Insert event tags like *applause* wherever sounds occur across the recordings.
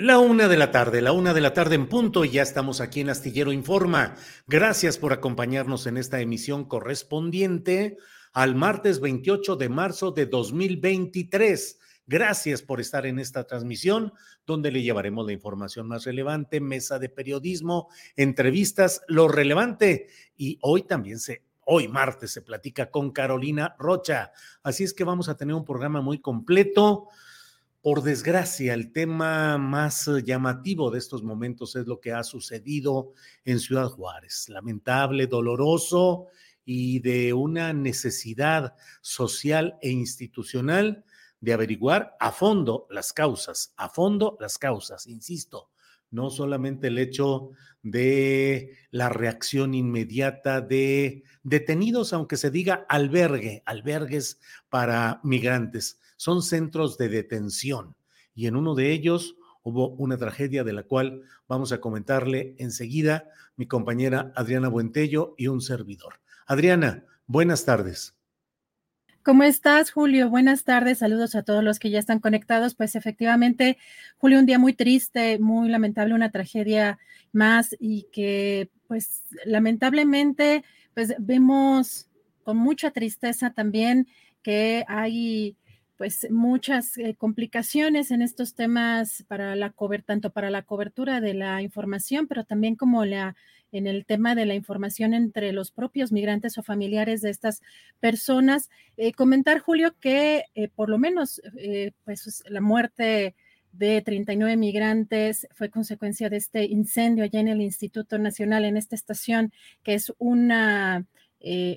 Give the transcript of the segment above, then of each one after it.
La una de la tarde, la una de la tarde en punto y ya estamos aquí en Astillero Informa. Gracias por acompañarnos en esta emisión correspondiente al martes 28 de marzo de 2023. Gracias por estar en esta transmisión donde le llevaremos la información más relevante, mesa de periodismo, entrevistas, lo relevante. Y hoy también se, hoy martes se platica con Carolina Rocha. Así es que vamos a tener un programa muy completo. Por desgracia, el tema más eh, llamativo de estos momentos es lo que ha sucedido en Ciudad Juárez. Lamentable, doloroso y de una necesidad social e institucional de averiguar a fondo las causas, a fondo las causas, insisto, no solamente el hecho de la reacción inmediata de detenidos, aunque se diga albergue, albergues para migrantes, son centros de detención y en uno de ellos hubo una tragedia de la cual vamos a comentarle enseguida mi compañera Adriana Buentello y un servidor. Adriana, buenas tardes. ¿Cómo estás, Julio? Buenas tardes, saludos a todos los que ya están conectados. Pues efectivamente, Julio, un día muy triste, muy lamentable, una tragedia más y que pues lamentablemente pues vemos con mucha tristeza también que hay pues muchas eh, complicaciones en estos temas para la tanto para la cobertura de la información, pero también como la en el tema de la información entre los propios migrantes o familiares de estas personas. Eh, comentar, Julio, que eh, por lo menos pues la muerte de 39 migrantes fue consecuencia de este incendio allá en el Instituto Nacional, en esta estación, que es una,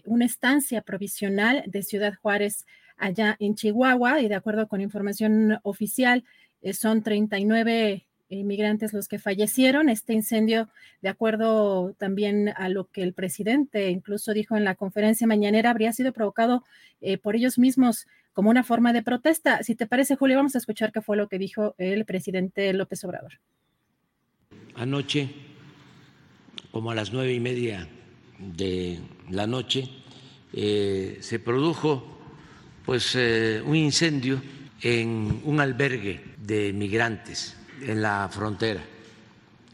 una estancia provisional de Ciudad Juárez allá en Chihuahua y de acuerdo con información oficial eh, son 39 inmigrantes los que fallecieron. Este incendio, de acuerdo también a lo que el presidente incluso dijo en la conferencia mañanera, habría sido provocado eh, por ellos mismos como una forma de protesta. Si te parece, Julio, vamos a escuchar qué fue lo que dijo el presidente López Obrador. Anoche, como a las nueve y media de la noche, eh, se produjo pues eh, un incendio en un albergue de migrantes en la frontera,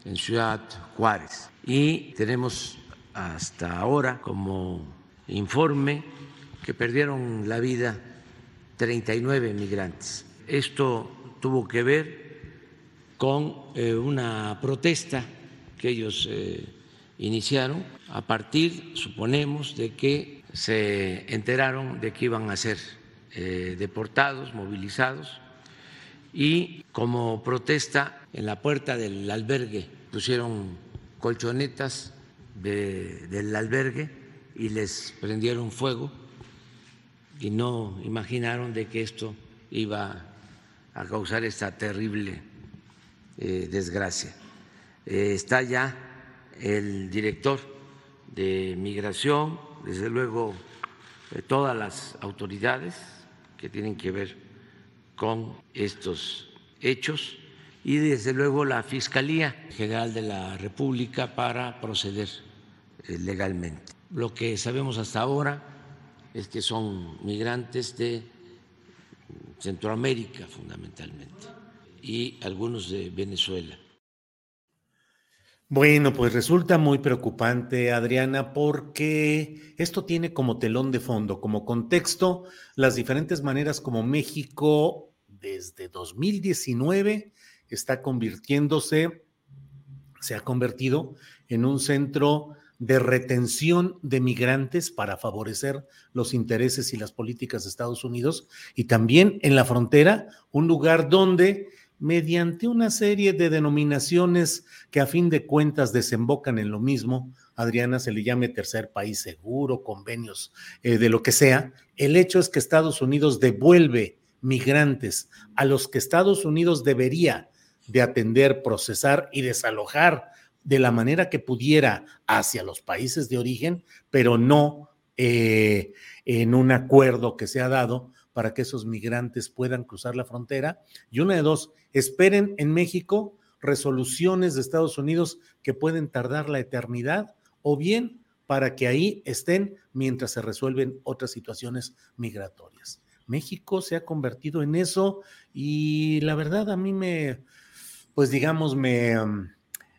en Ciudad Juárez. Y tenemos hasta ahora como informe que perdieron la vida 39 migrantes. Esto tuvo que ver con eh, una protesta que ellos eh, iniciaron a partir, suponemos, de que se enteraron de que iban a eh, deportados, movilizados, y como protesta en la puerta del albergue pusieron colchonetas del albergue y les prendieron fuego y no imaginaron de que esto iba a causar esta terrible eh, desgracia. eh, está ya el director de migración, desde luego eh, todas las autoridades que tienen que ver con estos hechos y desde luego la Fiscalía General de la República para proceder eh, legalmente. Lo que sabemos hasta ahora es que son migrantes de Centroamérica fundamentalmente y algunos de Venezuela. Bueno, pues resulta muy preocupante, Adriana, porque esto tiene como telón de fondo, como contexto, las diferentes maneras como México desde 2019 está convirtiéndose, se ha convertido en un centro de retención de migrantes para favorecer los intereses y las políticas de Estados Unidos y también en la frontera, un lugar donde mediante una serie de denominaciones que a fin de cuentas desembocan en lo mismo, Adriana se le llame tercer país seguro, convenios eh, de lo que sea, el hecho es que Estados Unidos devuelve migrantes a los que Estados Unidos debería de atender, procesar y desalojar de la manera que pudiera hacia los países de origen, pero no eh, en un acuerdo que se ha dado para que esos migrantes puedan cruzar la frontera. Y una de dos, esperen en México resoluciones de Estados Unidos que pueden tardar la eternidad o bien para que ahí estén mientras se resuelven otras situaciones migratorias. México se ha convertido en eso y la verdad a mí me, pues digamos, me,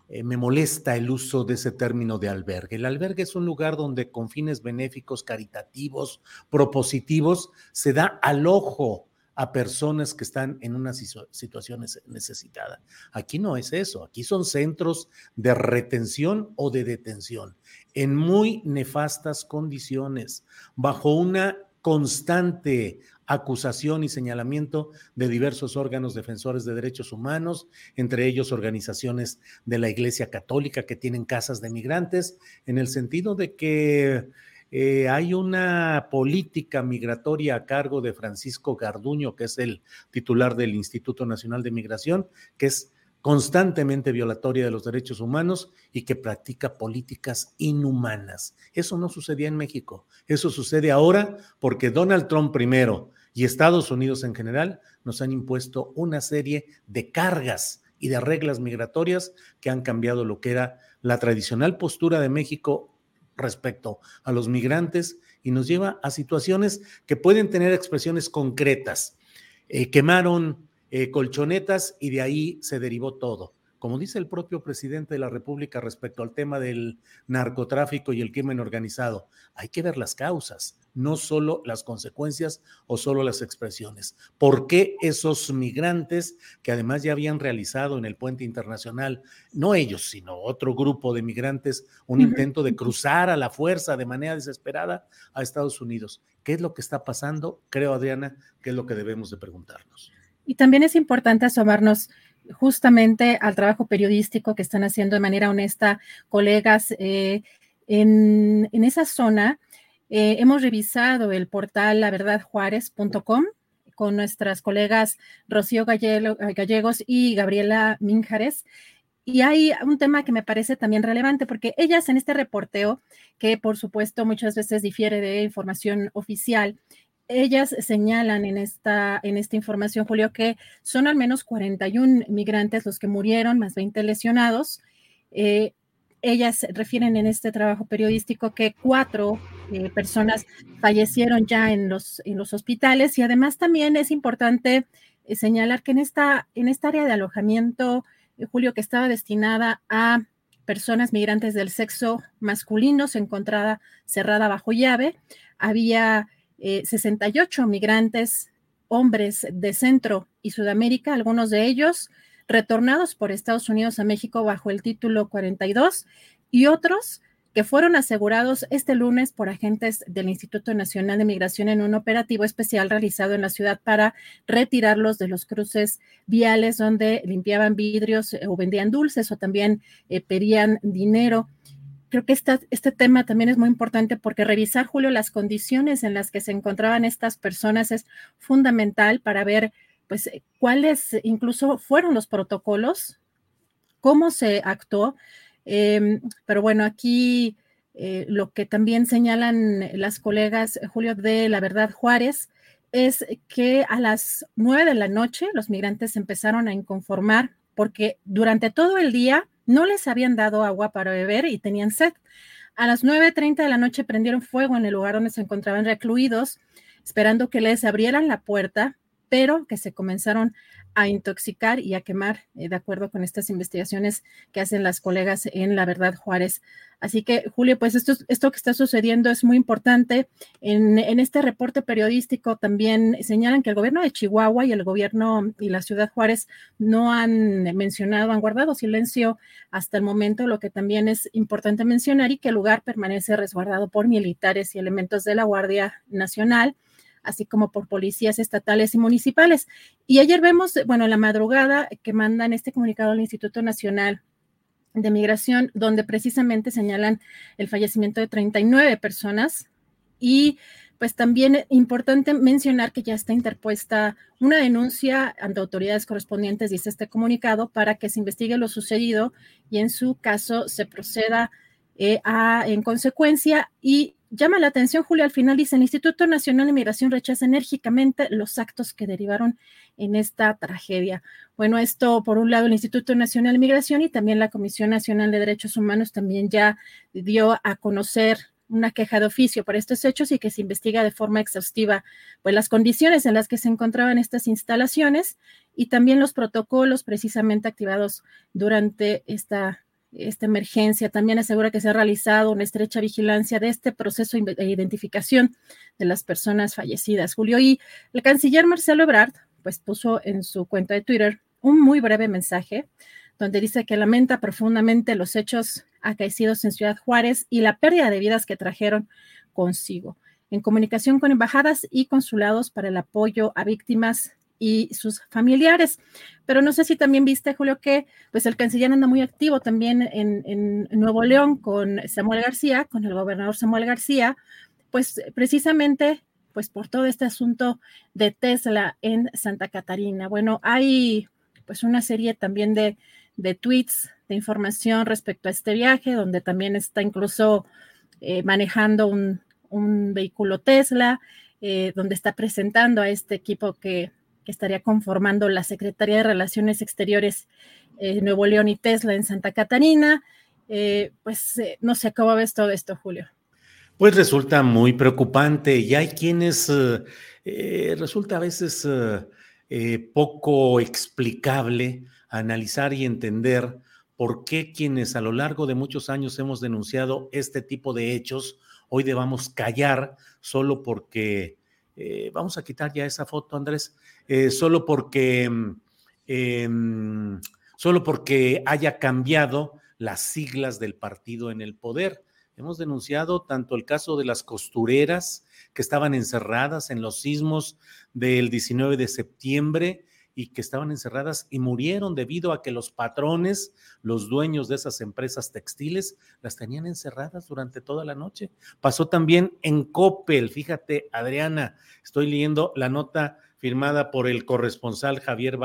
eh, me molesta el uso de ese término de albergue. El albergue es un lugar donde con fines benéficos, caritativos, propositivos, se da al ojo a personas que están en una situación necesitada. Aquí no es eso, aquí son centros de retención o de detención en muy nefastas condiciones, bajo una constante acusación y señalamiento de diversos órganos defensores de derechos humanos, entre ellos organizaciones de la Iglesia Católica que tienen casas de migrantes, en el sentido de que eh, hay una política migratoria a cargo de Francisco Garduño, que es el titular del Instituto Nacional de Migración, que es constantemente violatoria de los derechos humanos y que practica políticas inhumanas. Eso no sucedía en México. Eso sucede ahora porque Donald Trump primero y Estados Unidos en general nos han impuesto una serie de cargas y de reglas migratorias que han cambiado lo que era la tradicional postura de México respecto a los migrantes y nos lleva a situaciones que pueden tener expresiones concretas. Eh, quemaron eh, colchonetas y de ahí se derivó todo. Como dice el propio presidente de la República respecto al tema del narcotráfico y el crimen organizado, hay que ver las causas, no solo las consecuencias o solo las expresiones. ¿Por qué esos migrantes que además ya habían realizado en el puente internacional, no ellos, sino otro grupo de migrantes, un intento de cruzar a la fuerza de manera desesperada a Estados Unidos? ¿Qué es lo que está pasando? Creo, Adriana, que es lo que debemos de preguntarnos. Y también es importante asomarnos justamente al trabajo periodístico que están haciendo de manera honesta colegas eh, en, esa zona. Eh, hemos revisado el portal laverdadjuárez.com con nuestras colegas Rocío Gallegos y Gabriela Minjares. Y hay un tema que me parece también relevante porque ellas en este reporteo, que por supuesto muchas veces difiere de información oficial, ellas señalan en esta, en esta información, Julio, que son al menos 41 migrantes los que murieron, más 20 lesionados. Eh, ellas refieren en este trabajo periodístico que cuatro eh, personas fallecieron ya en los, en los hospitales. Y además también es importante eh, señalar que en esta, en esta área de alojamiento, Julio, que estaba destinada a personas migrantes del sexo masculino, se encontraba cerrada bajo llave, había 68 eh, migrantes, hombres de Centro y Sudamérica, algunos de ellos retornados por Estados Unidos a México bajo el título 42 y otros que fueron asegurados este lunes por agentes del Instituto Nacional de Migración en un operativo especial realizado en la ciudad para retirarlos de los cruces viales donde limpiaban vidrios o vendían dulces o también eh, pedían dinero. Creo que este tema también es muy importante porque revisar, Julio, las condiciones en las que se encontraban estas personas es fundamental para ver, pues, eh, cuáles incluso fueron los protocolos cómo se actuó. Em, pero bueno, aquí eh, lo que también señalan las colegas, Julio, de La Verdad Juárez, es que a las nueve de la noche los migrantes empezaron a inconformar porque durante todo el día no les habían dado agua para beber y tenían sed. A las 9.30 de la noche prendieron fuego en el lugar donde se encontraban recluidos, esperando que les abrieran la puerta, pero que se comenzaron a intoxicar y a quemar, eh, de acuerdo con estas investigaciones que hacen las colegas en La Verdad Juárez. Así que, Julio, pues esto, esto que está sucediendo es muy importante. En, en, este reporte periodístico también señalan que el gobierno de Chihuahua y el gobierno y la ciudad Juárez no han mencionado, han guardado silencio hasta el momento, lo que también es importante mencionar y que el lugar permanece resguardado por militares y elementos de la Guardia Nacional así como por policías estatales y municipales. Y ayer vemos, bueno, la madrugada que mandan este comunicado al Instituto Nacional de Migración, donde precisamente señalan el fallecimiento de 39 personas y pues también importante mencionar que ya está interpuesta una denuncia ante autoridades correspondientes, dice este comunicado, para que se investigue lo sucedido y en su caso se proceda eh, a, en consecuencia. Y llama la atención, Julio, al final dice, el Instituto Nacional de Migración rechaza enérgicamente los actos que derivaron en esta tragedia. Bueno, esto por un lado el Instituto Nacional de Migración y también la Comisión Nacional de Derechos Humanos también ya dio a conocer una queja de oficio por estos hechos y que se investiga de forma exhaustiva pues las condiciones en las que se encontraban estas instalaciones y también los protocolos precisamente activados durante esta esta emergencia. También asegura que se ha realizado una estrecha vigilancia de este proceso de identificación de las personas fallecidas. Julio, y el canciller Marcelo Ebrard, pues puso en su cuenta de Twitter un muy breve mensaje donde dice que lamenta profundamente los hechos acaecidos en Ciudad Juárez y la pérdida de vidas que trajeron consigo. En comunicación con embajadas y consulados para el apoyo a víctimas y sus familiares. Pero no sé si también viste, Julio, que pues el canciller anda muy activo también en, Nuevo León con Samuel García, con el gobernador Samuel García, pues precisamente pues por todo este asunto de Tesla en Santa Catarina. Bueno, hay pues una serie también de, de tweets, de información respecto a este viaje, donde también está incluso eh, manejando un, un, vehículo Tesla, eh, donde está presentando a este equipo que estaría conformando la Secretaría de Relaciones Exteriores eh, Nuevo León y Tesla en Santa Catarina. Eh, pues eh, no sé cómo ves todo esto, Julio. Pues resulta muy preocupante y hay quienes resulta a veces poco explicable analizar y entender por qué quienes a lo largo de muchos años hemos denunciado este tipo de hechos, hoy debamos callar solo porque, vamos a quitar ya esa foto, Andrés, eh, solo porque em, solo porque haya cambiado las siglas del partido en el poder. Hemos denunciado tanto el caso de las costureras que estaban encerradas en los sismos del 19 de septiembre y que estaban encerradas y murieron debido a que los patrones, los dueños de esas empresas textiles, las tenían encerradas durante toda la noche. Pasó también en Coppel, fíjate, Adriana, estoy leyendo la nota firmada por el corresponsal Javier,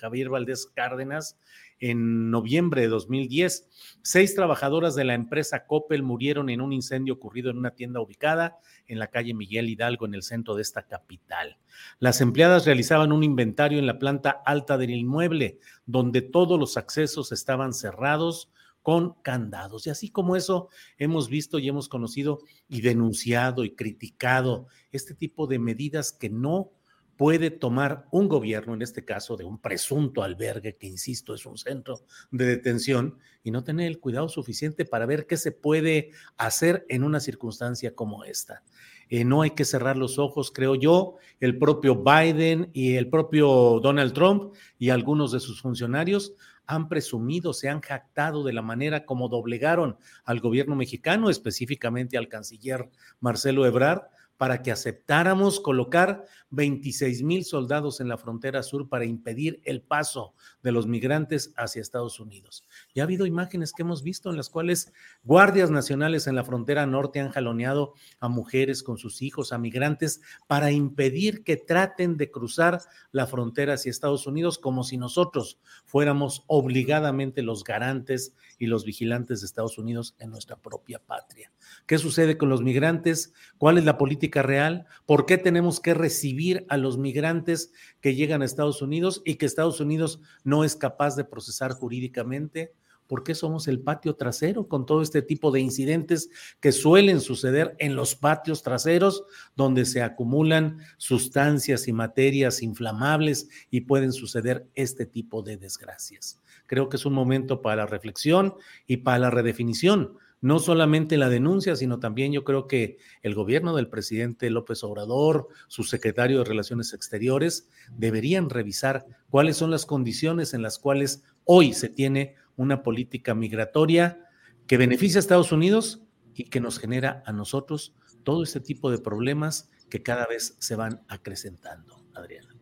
Javier Valdés Cárdenas en noviembre de 2010. Seis trabajadoras de la empresa Coppel murieron en un incendio ocurrido en una tienda ubicada en la calle Miguel Hidalgo, en el centro de esta capital. Las empleadas realizaban un inventario en la planta alta del inmueble, donde todos los accesos estaban cerrados con candados. Y así como eso, hemos visto y hemos conocido y denunciado y criticado este tipo de medidas que no puede tomar un gobierno, en este caso de un presunto albergue, que insisto, es un centro de detención, y no tener el cuidado suficiente para ver qué se puede hacer en una circunstancia como esta. Eh, no hay que cerrar los ojos, creo yo, el propio Biden y el propio Donald Trump y algunos de sus funcionarios han presumido, se han jactado de la manera como doblegaron al gobierno mexicano, específicamente al canciller Marcelo Ebrard, para que aceptáramos colocar 26 mil soldados en la frontera sur para impedir el paso de los migrantes hacia Estados Unidos. Ya ha habido imágenes que hemos visto en las cuales guardias nacionales en la frontera norte han jaloneado a mujeres con sus hijos, a migrantes, para impedir que traten de cruzar la frontera hacia Estados Unidos como si nosotros fuéramos obligadamente los garantes y los vigilantes de Estados Unidos en nuestra propia patria. ¿Qué sucede con los migrantes? ¿Cuál es la política real? ¿Por qué tenemos que recibir a los migrantes que llegan a Estados Unidos y que Estados Unidos no es capaz de procesar jurídicamente? ¿Por qué somos el patio trasero con todo este tipo de incidentes que suelen suceder en los patios traseros, donde se acumulan sustancias y materias inflamables y pueden suceder este tipo de desgracias? Creo que es un momento para la reflexión y para la redefinición no solamente la denuncia, sino también yo creo que el gobierno del presidente López Obrador, su secretario de Relaciones Exteriores, deberían revisar cuáles son las condiciones en las cuales hoy se tiene una política migratoria que beneficia a Estados Unidos y que nos genera a nosotros todo este tipo de problemas que cada vez se van acrecentando, Adriana.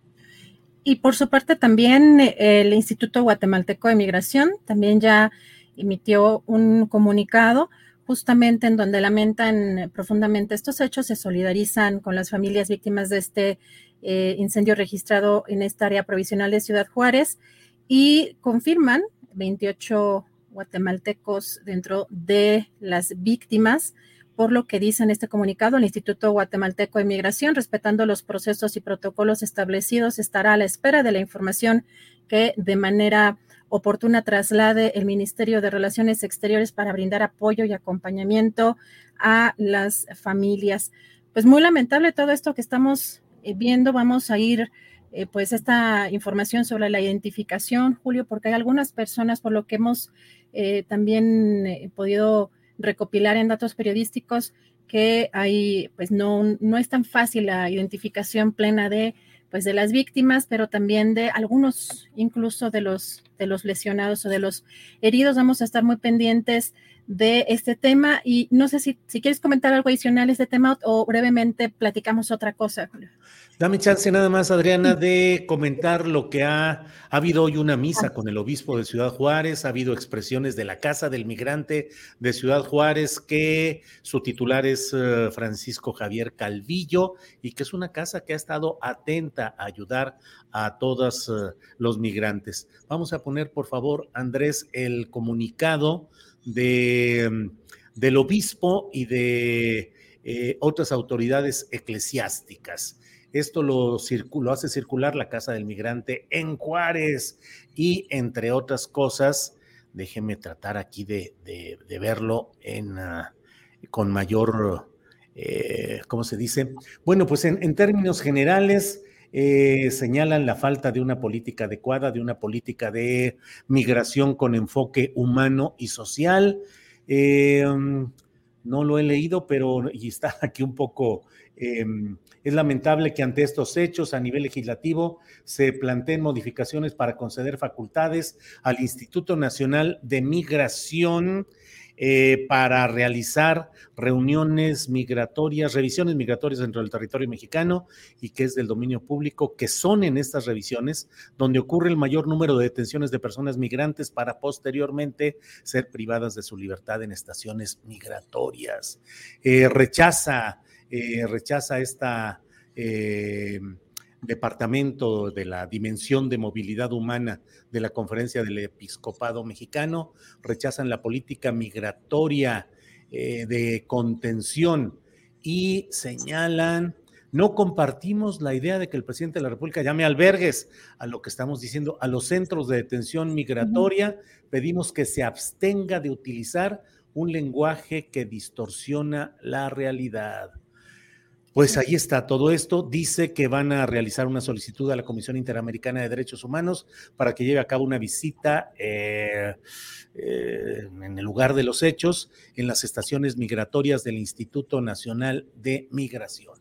Y por su parte también eh, el Instituto Guatemalteco de Migración también ya emitió un comunicado justamente en donde lamentan profundamente estos hechos, se solidarizan con las familias víctimas de este eh, incendio registrado en esta área provisional de Ciudad Juárez y confirman 28 guatemaltecos dentro de las víctimas, por lo que dice en este comunicado el Instituto Guatemalteco de Migración, respetando los procesos y protocolos establecidos, estará a la espera de la información que de manera oportuna traslade el Ministerio de Relaciones Exteriores para brindar apoyo y acompañamiento a las familias. Pues muy lamentable todo esto que estamos eh, viendo. Vamos a ir eh, pues esta información sobre la identificación, Julio, porque hay algunas personas, por lo que hemos eh, también podido recopilar en datos periodísticos, que hay, pues no, no es tan fácil la identificación plena de pues de las víctimas, pero también de algunos, incluso de los, de los lesionados o de los heridos. Vamos a estar muy pendientes de este tema y no sé si, si quieres comentar algo adicional de este tema o brevemente platicamos otra cosa. Dame chance nada más, Adriana, de comentar lo que ha, ha habido hoy una misa con el obispo de Ciudad Juárez, ha habido expresiones de la Casa del Migrante de Ciudad Juárez, que su titular es eh, Francisco Javier Calvillo y que es una casa que ha estado atenta a ayudar a todos eh, los migrantes. Vamos a poner, por favor, Andrés, el comunicado de, del obispo y de eh, otras autoridades eclesiásticas. Esto lo, hace circular la Casa del Migrante en Juárez y entre otras cosas, déjeme tratar aquí de, verlo en, ah, con mayor, eh, ¿cómo se dice? Bueno, pues en, términos generales, eh, señalan la falta de una política adecuada, de una política de migración con enfoque humano y social. Eh, no lo he leído, pero y está aquí un poco em, es lamentable que ante estos hechos a nivel legislativo se planteen modificaciones para conceder facultades al Instituto Nacional de Migración eh, para realizar reuniones migratorias, revisiones migratorias dentro del territorio mexicano y que es del dominio público, que son en estas revisiones donde ocurre el mayor número de detenciones de personas migrantes para posteriormente ser privadas de su libertad en estaciones migratorias. Eh, rechaza eh, rechaza esta departamento de la dimensión de movilidad humana de la conferencia del episcopado mexicano, rechazan la política migratoria eh, de contención y señalan, no compartimos la idea de que el presidente de la República llame albergues a lo que estamos diciendo, a los centros de detención migratoria, pedimos que se abstenga de utilizar un lenguaje que distorsiona la realidad. Pues ahí está todo esto. Dice que van a realizar una solicitud a la Comisión Interamericana de Derechos Humanos para que lleve a cabo una visita eh, eh, en el lugar de los hechos en las estaciones migratorias del Instituto Nacional de Migración.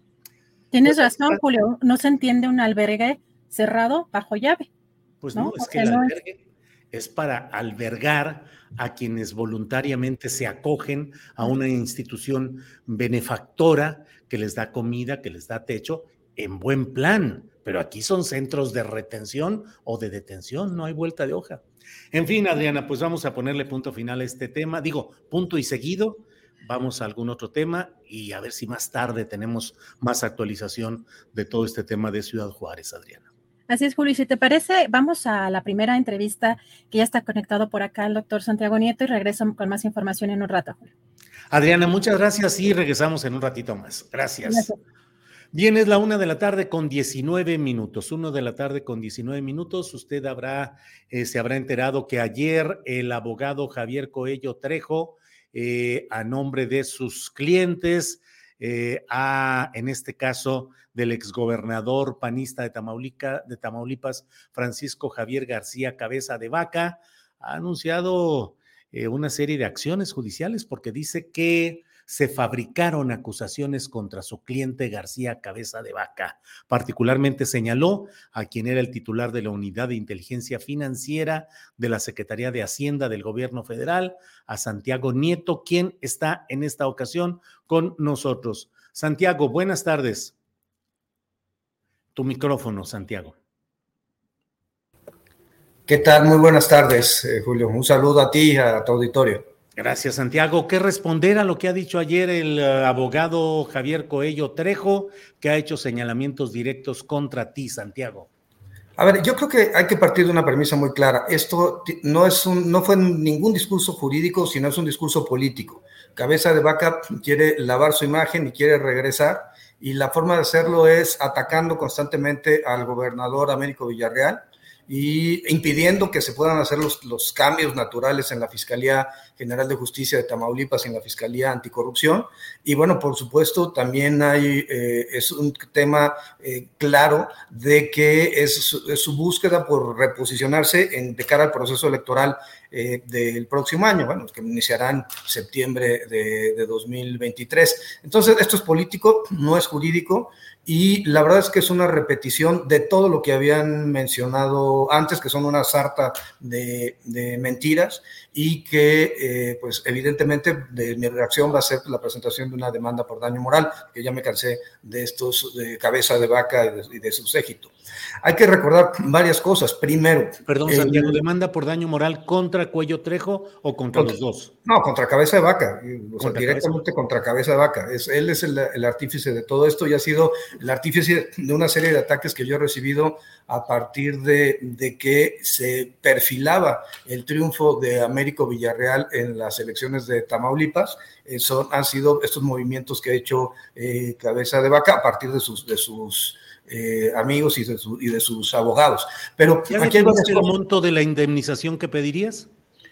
Tienes pues, razón, Julio. No se entiende un albergue cerrado bajo llave. Pues no, es que el albergue es para albergar a quienes voluntariamente se acogen a una institución benefactora que les da comida, que les da techo, en buen plan. Pero aquí son centros de retención o de detención, no hay vuelta de hoja. En fin, Adriana, pues vamos a ponerle punto final a este tema. Digo, punto y seguido, vamos a algún otro tema y a ver si más tarde tenemos más actualización de todo este tema de Ciudad Juárez, Adriana. Así es, Julio. Si te parece, vamos a la primera entrevista que ya está conectado por acá el doctor Santiago Nieto y regreso con más información en un rato, Julio. Adriana, muchas gracias y regresamos en un ratito más. Gracias. Bien, es la una de la tarde con 19 minutos. Uno de la tarde con 19 minutos. Usted habrá, eh, se habrá enterado que ayer el abogado Javier Coello Trejo, eh, a nombre de sus clientes, eh, a, en este caso, del exgobernador panista de, de Tamaulipas, Francisco Javier García Cabeza de Vaca, ha anunciado una serie de acciones judiciales porque dice que se fabricaron acusaciones contra su cliente García Cabeza de Vaca. Particularmente señaló a quien era el titular de la Unidad de Inteligencia Financiera de la Secretaría de Hacienda del Gobierno Federal, a Santiago Nieto, quien está en esta ocasión con nosotros. Santiago, buenas tardes. Tu micrófono, Santiago. ¿Qué tal? Muy buenas tardes, eh, Julio. Un saludo a ti y a tu auditorio. Gracias, Santiago. ¿Qué responder a lo que ha dicho ayer el eh, abogado Javier Coello Trejo, que ha hecho señalamientos directos contra ti, Santiago? A ver, yo creo que hay que partir de una premisa muy clara. Esto no, es un, no fue ningún discurso jurídico, sino es un discurso político. Cabeza de Vaca quiere lavar su imagen y quiere regresar, y la forma de hacerlo es atacando constantemente al gobernador Américo Villarreal, y impidiendo que se puedan hacer los, los, cambios naturales en la Fiscalía General de Justicia de Tamaulipas y en la Fiscalía Anticorrupción. Y bueno, por supuesto, también hay, eh, es un tema eh, claro de que es, su búsqueda por reposicionarse en, de cara al proceso electoral eh, del próximo año, bueno, que iniciará en septiembre de, de 2023. Entonces, esto es político, no es jurídico. Y la verdad es que es una repetición de todo lo que habían mencionado antes, que son una sarta de, mentiras y que, eh, pues evidentemente, de, mi reacción va a ser la presentación de una demanda por daño moral, que ya me cansé de estos de cabeza de vaca y de, su séquito. Hay que recordar varias cosas. Primero. Perdón, Santiago, ¿demanda por daño moral contra Cuello Trejo o contra, los dos? No, contra cabeza de vaca, directamente contra cabeza de vaca. Es, él es el, el artífice de todo esto y ha sido el artífice de una serie de ataques que yo he recibido a partir de, de, que se perfilaba el triunfo de Américo Villarreal en las elecciones de Tamaulipas. Eh, son, han sido estos movimientos que ha hecho eh, Cabeza de Vaca a partir de sus, de sus eh, amigos y de, y de, sus abogados. Pero ¿Ya aquí hay el monto de la indemnización que pedirías?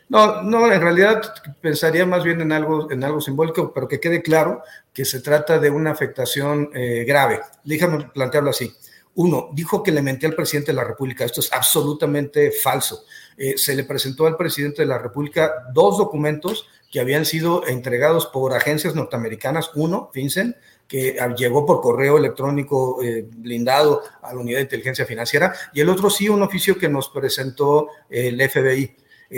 No, no, en realidad pensaría más bien en algo, en algo simbólico, pero que quede claro que se trata de una afectación eh, grave. Déjame plantearlo así. Uno, dijo que le mentía al presidente de la República. Esto es absolutamente falso. Eh, se le presentó al presidente de la República dos documentos que habían sido entregados por agencias norteamericanas. Uno, FinCEN, que llegó por correo electrónico eh, blindado a la Unidad de Inteligencia Financiera, y el otro sí, un oficio que nos presentó el FBI.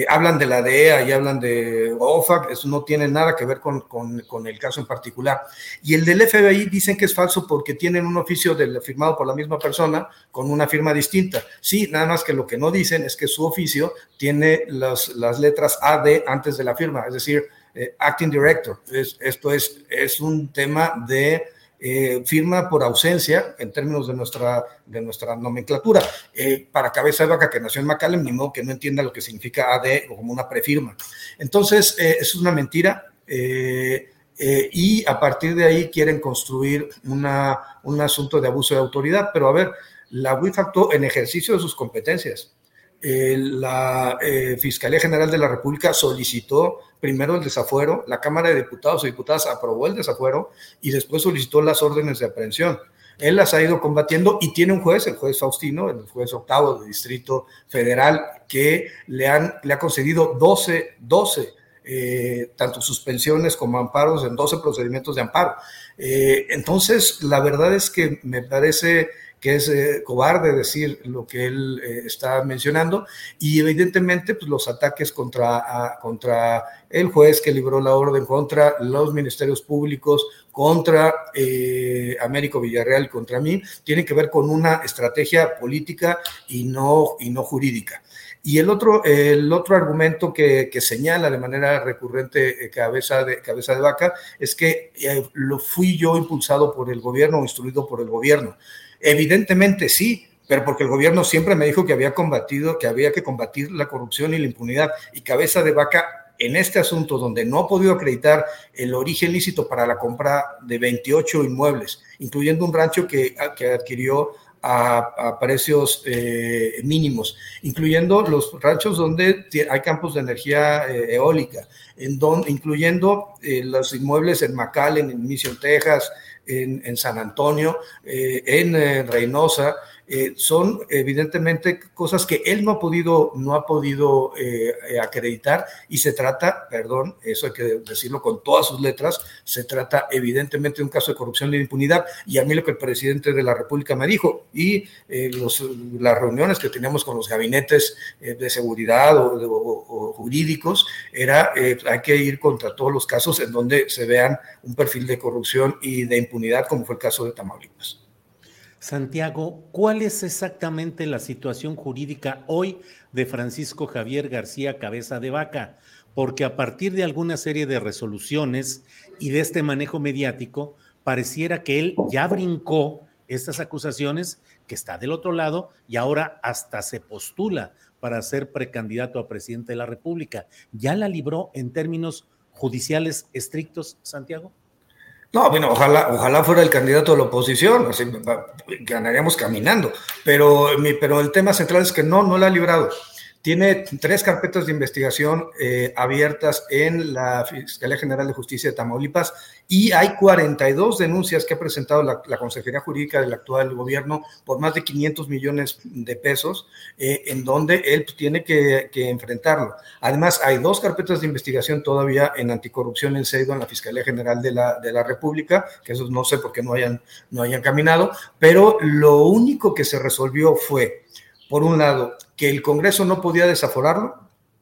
Hablan de la DEA y hablan de OFAC, eso no tiene nada que ver con, con, el caso en particular. Y el del FBI dicen que es falso porque tienen un oficio firmado por la misma persona con una firma distinta. Sí, nada más que lo que no dicen es que su oficio tiene las, las letras AD antes de la firma, es decir, eh, Acting Director. Es, esto es, es un tema de eh, firma por ausencia en términos de nuestra, de nuestra nomenclatura. Eh, para cabeza de vaca que nació en McAllen, ni modo que no entienda lo que significa AD o como una prefirma. Entonces, eh, es una mentira. y a partir de ahí quieren construir una, un asunto de abuso de autoridad. Pero a ver, la UIF actuó en ejercicio de sus competencias. La Fiscalía General de la República solicitó primero el desafuero, la Cámara de Diputados y Diputadas aprobó el desafuero y después solicitó las órdenes de aprehensión. Él las ha ido combatiendo y tiene un juez, el juez Faustino, el juez octavo del Distrito Federal, que le, han, le ha concedido 12, 12 eh, tanto suspensiones como amparos en 12 procedimientos de amparo. Eh, entonces, la verdad es que me parece que es eh, cobarde decir lo que él eh, está mencionando, y evidentemente pues, los ataques contra, contra el juez que libró la orden, contra los ministerios públicos, contra eh, Américo Villarreal contra mí, tienen que ver con una estrategia política y no, y no jurídica. Y el otro, el otro argumento que, señala de manera recurrente eh, cabeza, de, cabeza de vaca es que lo fui yo impulsado por el gobierno o instruido por el gobierno. Evidentemente sí, pero porque el gobierno siempre me dijo que había combatido, que había que combatir la corrupción y la impunidad. Y cabeza de vaca en este asunto donde no ha podido acreditar el origen lícito para la compra de 28 inmuebles, incluyendo un rancho que, que adquirió a, precios eh, mínimos, incluyendo los ranchos donde hay campos de energía eh, eólica, incluyendo eh, los inmuebles en McAllen, en Mission, Texas, en, en San Antonio, en Reynosa, eh, son evidentemente cosas que él no ha podido, no ha podido eh, acreditar y se trata, perdón, eso hay que decirlo con todas sus letras, se trata evidentemente de un caso de corrupción y de impunidad y a mí lo que el presidente de la República me dijo y eh, las reuniones que teníamos con los gabinetes de seguridad o, jurídicos era hay que ir contra todos los casos en donde se vean un perfil de corrupción y de impunidad como fue el caso de Tamaulipas. Santiago, ¿cuál es exactamente la situación jurídica hoy de Francisco Javier García Cabeza de Vaca? Porque a partir de alguna serie de resoluciones y de este manejo mediático, pareciera que él ya brincó estas acusaciones, que está del otro lado y ahora hasta se postula para ser precandidato a presidente de la República. ¿Ya la libró en términos judiciales estrictos, Santiago? No, bueno, ojalá, ojalá fuera el candidato de la oposición, así ganaríamos caminando. Pero, pero el tema central es que no, no la ha librado. Tiene tres carpetas de investigación eh, abiertas en la Fiscalía General de Justicia de Tamaulipas y hay 42 denuncias que ha presentado la, Consejería Jurídica del actual gobierno por más de 500 millones de pesos, eh, en donde él tiene que, enfrentarlo. Además, hay dos carpetas de investigación todavía en anticorrupción en Seido en la Fiscalía General de la, de la República, que esos no sé por qué no hayan, no hayan caminado, pero lo único que se resolvió fue por un lado, que el Congreso no podía desaforarlo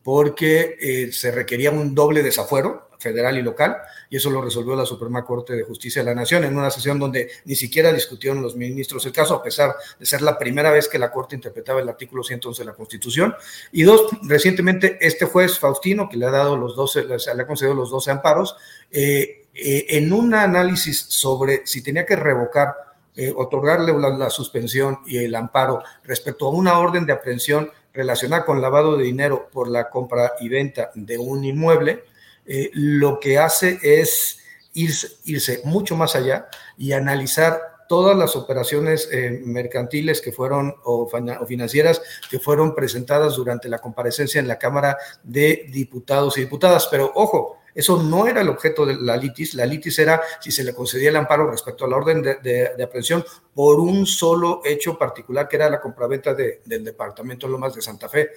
porque eh, se requería un doble desafuero federal y local, y eso lo resolvió la Suprema Corte de Justicia de la Nación en una sesión donde ni siquiera discutieron los ministros el caso, a pesar de ser la primera vez que la Corte interpretaba el artículo 111 de la Constitución. Y dos, recientemente este juez Faustino, que le ha dado los 12, le ha concedido los 12 amparos, eh, eh, en un análisis sobre si tenía que revocar eh, otorgarle la, suspensión y el amparo respecto a una orden de aprehensión relacionada con lavado de dinero por la compra y venta de un inmueble, eh, lo que hace es irse, irse, mucho más allá y analizar todas las operaciones eh, mercantiles que fueron o, o, financieras que fueron presentadas durante la comparecencia en la Cámara de Diputados y Diputadas. Pero ojo, eso no era el objeto de la litis. La litis era si se le concedía el amparo respecto a la orden de, aprehensión por un solo hecho particular, que era la compraventa del departamento Lomas de Santa Fe.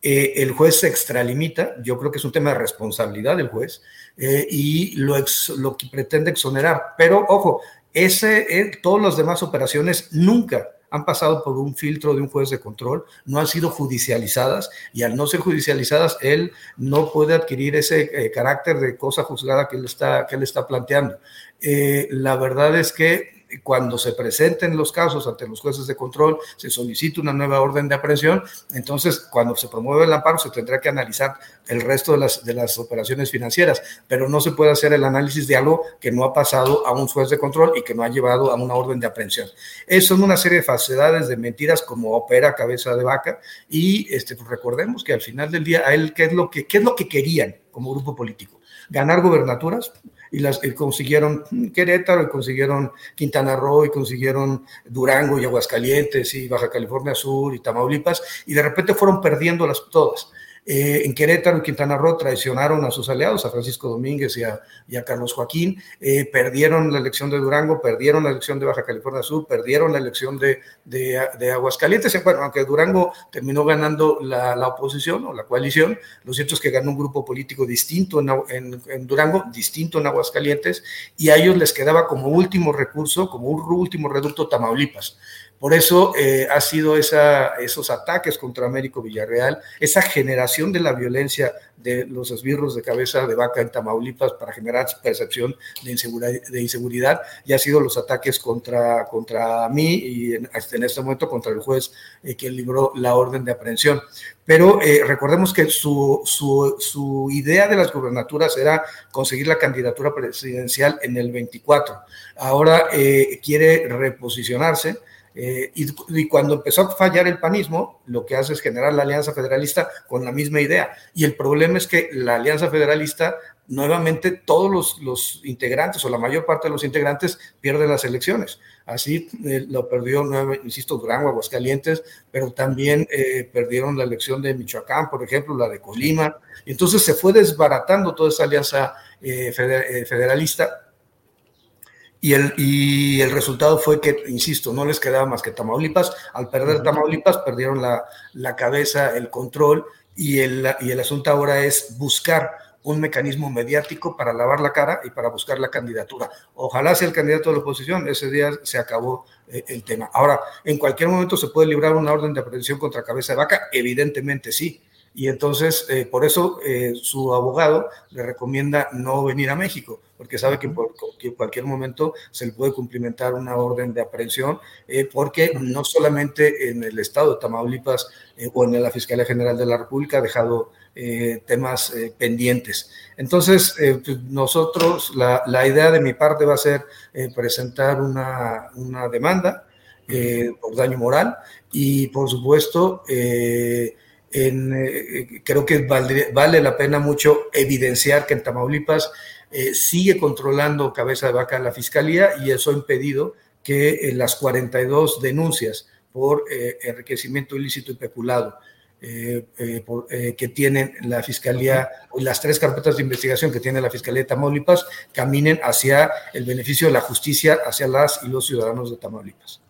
Eh, el juez se extralimita, yo creo que es un tema de responsabilidad del juez, eh, y lo, lo que pretende exonerar. Pero ojo, ese, eh, todas las demás operaciones nunca han pasado por un filtro de un juez de control, no han sido judicializadas y al no ser judicializadas, él no puede adquirir ese eh, carácter de cosa juzgada que él está, que él está planteando. Eh, la verdad es que cuando se presenten los casos ante los jueces de control, se solicita una nueva orden de aprehensión, entonces cuando se promueve el amparo se tendrá que analizar el resto de las, de las operaciones financieras, pero no se puede hacer el análisis de algo que no ha pasado a un juez de control y que no ha llevado a una orden de aprehensión. Eso son una serie de falsedades, de mentiras como opera cabeza de vaca y este, pues recordemos que al final del día a ¿qué es lo que, qué es lo que querían como grupo político? Ganar gobernaturas, y las consiguieron Querétaro y consiguieron Quintana Roo y consiguieron Durango y Aguascalientes y Baja California Sur y Tamaulipas y de repente fueron perdiéndolas todas. Eh, en Querétaro y Quintana Roo traicionaron a sus aliados, a Francisco Domínguez y a, Carlos Joaquín, eh, perdieron la elección de Durango, perdieron la elección de Baja California Sur, perdieron la elección de, Aguascalientes. Bueno, aunque Durango terminó ganando la, oposición o la coalición, lo cierto es que ganó un grupo político distinto en, en, Durango, distinto en Aguascalientes, y a ellos les quedaba como último recurso, como un último reducto Tamaulipas Por eso eh, ha sido esos ataques contra Américo Villarreal, esa generación de la violencia de los esbirros de cabeza de vaca en Tamaulipas para generar percepción de inseguridad, de y ha sido los ataques contra, contra mí y en, en este momento contra el juez eh, que libró la orden de aprehensión. Pero eh, recordemos que su, su, su, idea de las gubernaturas era conseguir la candidatura presidencial en el 24. Ahora eh, quiere reposicionarse eh, y, cuando empezó a fallar el panismo, lo que hace es generar la Alianza Federalista con la misma idea. Y el problema es que la Alianza Federalista, nuevamente, todos los, los integrantes o la mayor parte de los integrantes pierden las elecciones. Así eh, lo perdió, insisto, Durango, Aguascalientes, pero también eh, perdieron la elección de Michoacán, por ejemplo, la de Colima. Entonces se fue desbaratando toda esa alianza federalista y el, y el resultado fue que, insisto, no les quedaba más que Tamaulipas. Al perder Tamaulipas, perdieron la, la cabeza, el control, y el, y el asunto ahora es buscar un mecanismo mediático para lavar la cara y para buscar la candidatura. Ojalá sea el candidato de la oposición, ese día se acabó eh, el tema. Ahora, en cualquier momento se puede librar una orden de aprehensión contra cabeza de vaca, evidentemente sí, y entonces eh, por eso eh, su abogado le recomienda no venir a México, porque sabe que, por, en cualquier momento se le puede cumplimentar una orden de aprehensión, eh, porque no solamente en el estado de Tamaulipas o en la Fiscalía General de la República ha dejado temas pendientes. Entonces, pues, nosotros, la, la, idea de mi parte va a ser presentar una, una demanda por daño moral y, por supuesto, eh, creo que vale, la pena mucho evidenciar que en Tamaulipas eh, sigue controlando cabeza de vaca la fiscalía y eso ha impedido que las 42 denuncias por eh, enriquecimiento ilícito y peculado que tienen la fiscalía, las tres carpetas de investigación que tiene la fiscalía de Tamaulipas, caminen hacia el beneficio de la justicia, hacia las y los ciudadanos de Tamaulipas.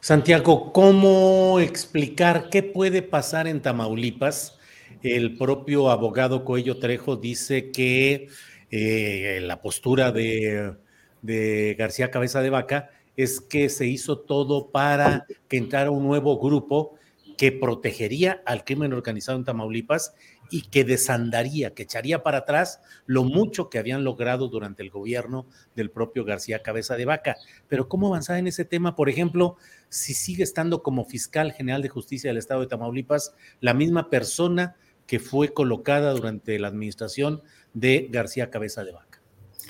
Santiago, ¿cómo explicar qué puede pasar en Tamaulipas? El propio abogado Coello Trejo dice que eh, la postura de, de, García Cabeza de Vaca es que se hizo todo para que entrara un nuevo grupo que protegería al crimen organizado en Tamaulipas y que desandaría, que echaría para atrás lo mucho que habían logrado durante el gobierno del propio García Cabeza de Vaca. Pero ¿cómo avanzar en ese tema? Por ejemplo, si sigue estando como fiscal general de justicia del estado de Tamaulipas la misma persona que fue colocada durante la administración de García Cabeza de Vaca.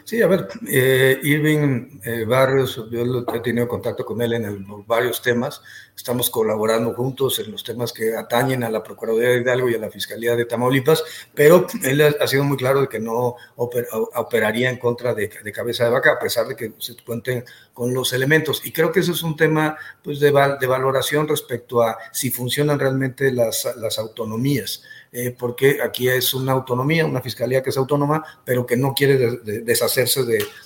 Sí, a ver, eh, Irving eh, Barrios, yo he tenido contacto con él en varios temas, estamos colaborando juntos en los temas que atañen a la Procuraduría de Hidalgo y a la Fiscalía de Tamaulipas, pero él ha, sido muy claro de que no operaría en contra de, Cabeza de Vaca, a pesar de que se cuenten con los elementos. Y creo que eso es un tema pues, de, de valoración respecto a si funcionan realmente las, las autonomías. Eh, porque aquí es una autonomía, una fiscalía que es autónoma, pero que no quiere deshacerse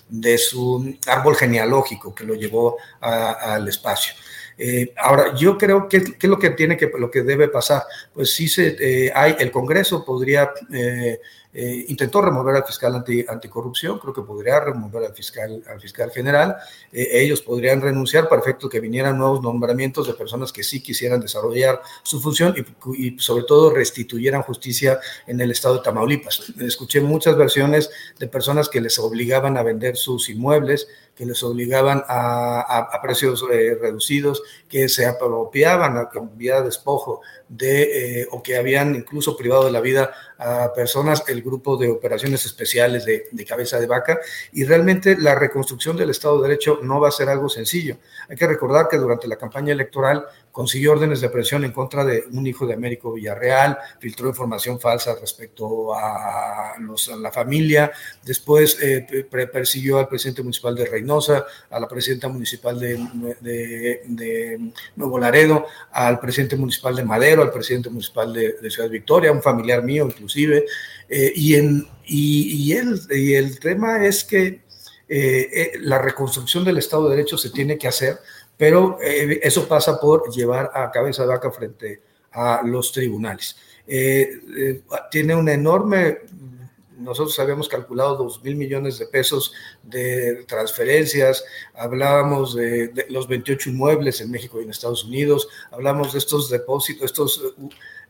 de, su árbol genealógico que lo llevó al espacio. Eh, ahora, yo creo que, es lo que tiene que, lo que debe pasar, pues sí se, eh, hay, el Congreso podría eh, intentó remover al fiscal anti, anticorrupción, creo que podría remover al fiscal, al fiscal general. Eh, ellos podrían renunciar para efecto que vinieran nuevos nombramientos de personas que sí quisieran desarrollar su función y, sobre todo restituyeran justicia en el estado de Tamaulipas. Escuché muchas versiones de personas que les obligaban a vender sus inmuebles, que les obligaban a, a, precios eh, reducidos, que se apropiaban a vía despojo de, o que habían incluso privado de la vida a personas, el grupo de operaciones especiales de, cabeza de vaca, y realmente la reconstrucción del Estado de Derecho no va a ser algo sencillo. Hay que recordar que durante la campaña electoral consiguió órdenes de presión en contra de un hijo de Américo Villarreal, filtró información falsa respecto a, la familia, después eh, persiguió al presidente municipal de Reynosa, a la presidenta municipal de, Nuevo Laredo, al presidente municipal de Madero, al presidente municipal de, Ciudad Victoria, un familiar mío inclusive, eh, y, el, y el tema es que eh, la reconstrucción del Estado de Derecho se tiene que hacer pero eh, eso pasa por llevar a cabeza de vaca frente a los tribunales. Eh, eh, tiene una enorme nosotros habíamos calculado dos mil millones de pesos de transferencias, hablábamos de, los 28 inmuebles en México y en Estados Unidos, hablamos de estos depósitos, estos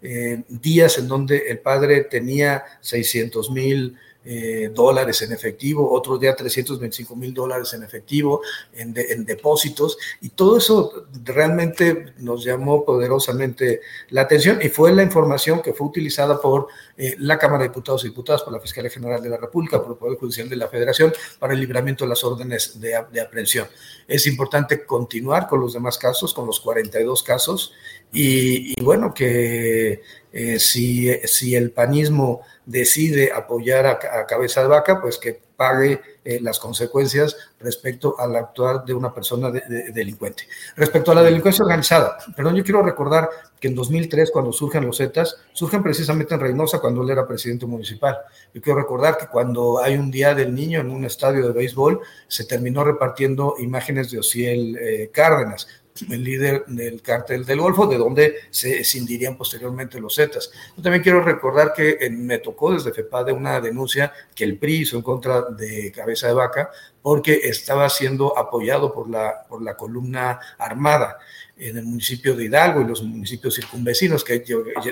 eh, días en donde el padre tenía 600 mil eh, dólares en efectivo, otro día 325 mil dólares en efectivo, en, depósitos, y todo eso realmente nos llamó poderosamente la atención y fue la información que fue utilizada por eh, la Cámara de Diputados y Diputadas, por la Fiscalía General de la República, por el Poder Judicial de la Federación, para el libramiento de las órdenes de, aprehensión. Es importante continuar con los demás casos, con los 42 casos, y, bueno, que eh, si, si el panismo decide apoyar a, cabeza de vaca, pues que pague eh, las consecuencias respecto al actuar de una persona delincuente. Respecto a la delincuencia organizada, perdón, yo quiero recordar que en 2003, cuando surgen los Zetas, surgen precisamente en Reynosa cuando él era presidente municipal. Yo quiero recordar que cuando hay un Día del Niño en un estadio de béisbol, se terminó repartiendo imágenes de Ociel eh, Cárdenas, el líder del cártel del Golfo, de donde se escindirían posteriormente los Zetas. Yo también quiero recordar que me tocó desde FEPADE una denuncia que el PRI hizo en contra de Cabeza de Vaca porque estaba siendo apoyado por la, por la columna armada en el municipio de Hidalgo y los municipios circunvecinos, que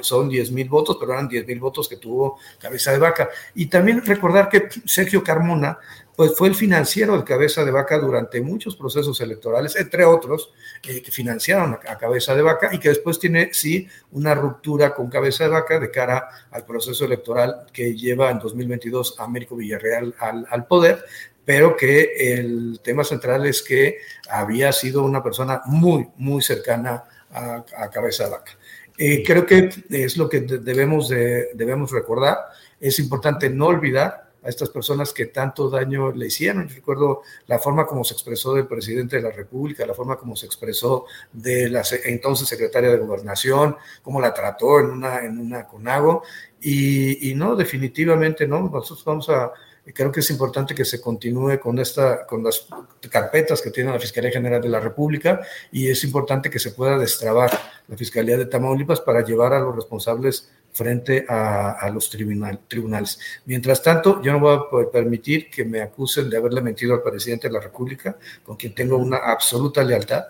son 10 mil votos, pero eran 10 mil votos que tuvo Cabeza de Vaca. Y también recordar que Sergio Carmona pues fue el financiero de Cabeza de Vaca durante muchos procesos electorales, entre otros, eh, que financiaron a, Cabeza de Vaca y que después tiene, sí, una ruptura con Cabeza de Vaca de cara al proceso electoral que lleva en 2022 a Américo Villarreal al, poder, pero que el tema central es que había sido una persona muy, muy cercana a, Cabeza de Vaca. Eh, creo que es lo que debemos, de, debemos recordar. Es importante no olvidar a estas personas que tanto daño le hicieron. Yo recuerdo la forma como se expresó del presidente de la República, la forma como se expresó de la entonces secretaria de Gobernación, cómo la trató en una, en una CONAGO. Y, no, definitivamente no, nosotros vamos a, creo que es importante que se continúe con, esta, con las carpetas que tiene la Fiscalía General de la República y es importante que se pueda destrabar la Fiscalía de Tamaulipas para llevar a los responsables frente a, los tribunales. Mientras tanto, yo no voy a permitir que me acusen de haberle mentido al presidente de la República, con quien tengo una absoluta lealtad,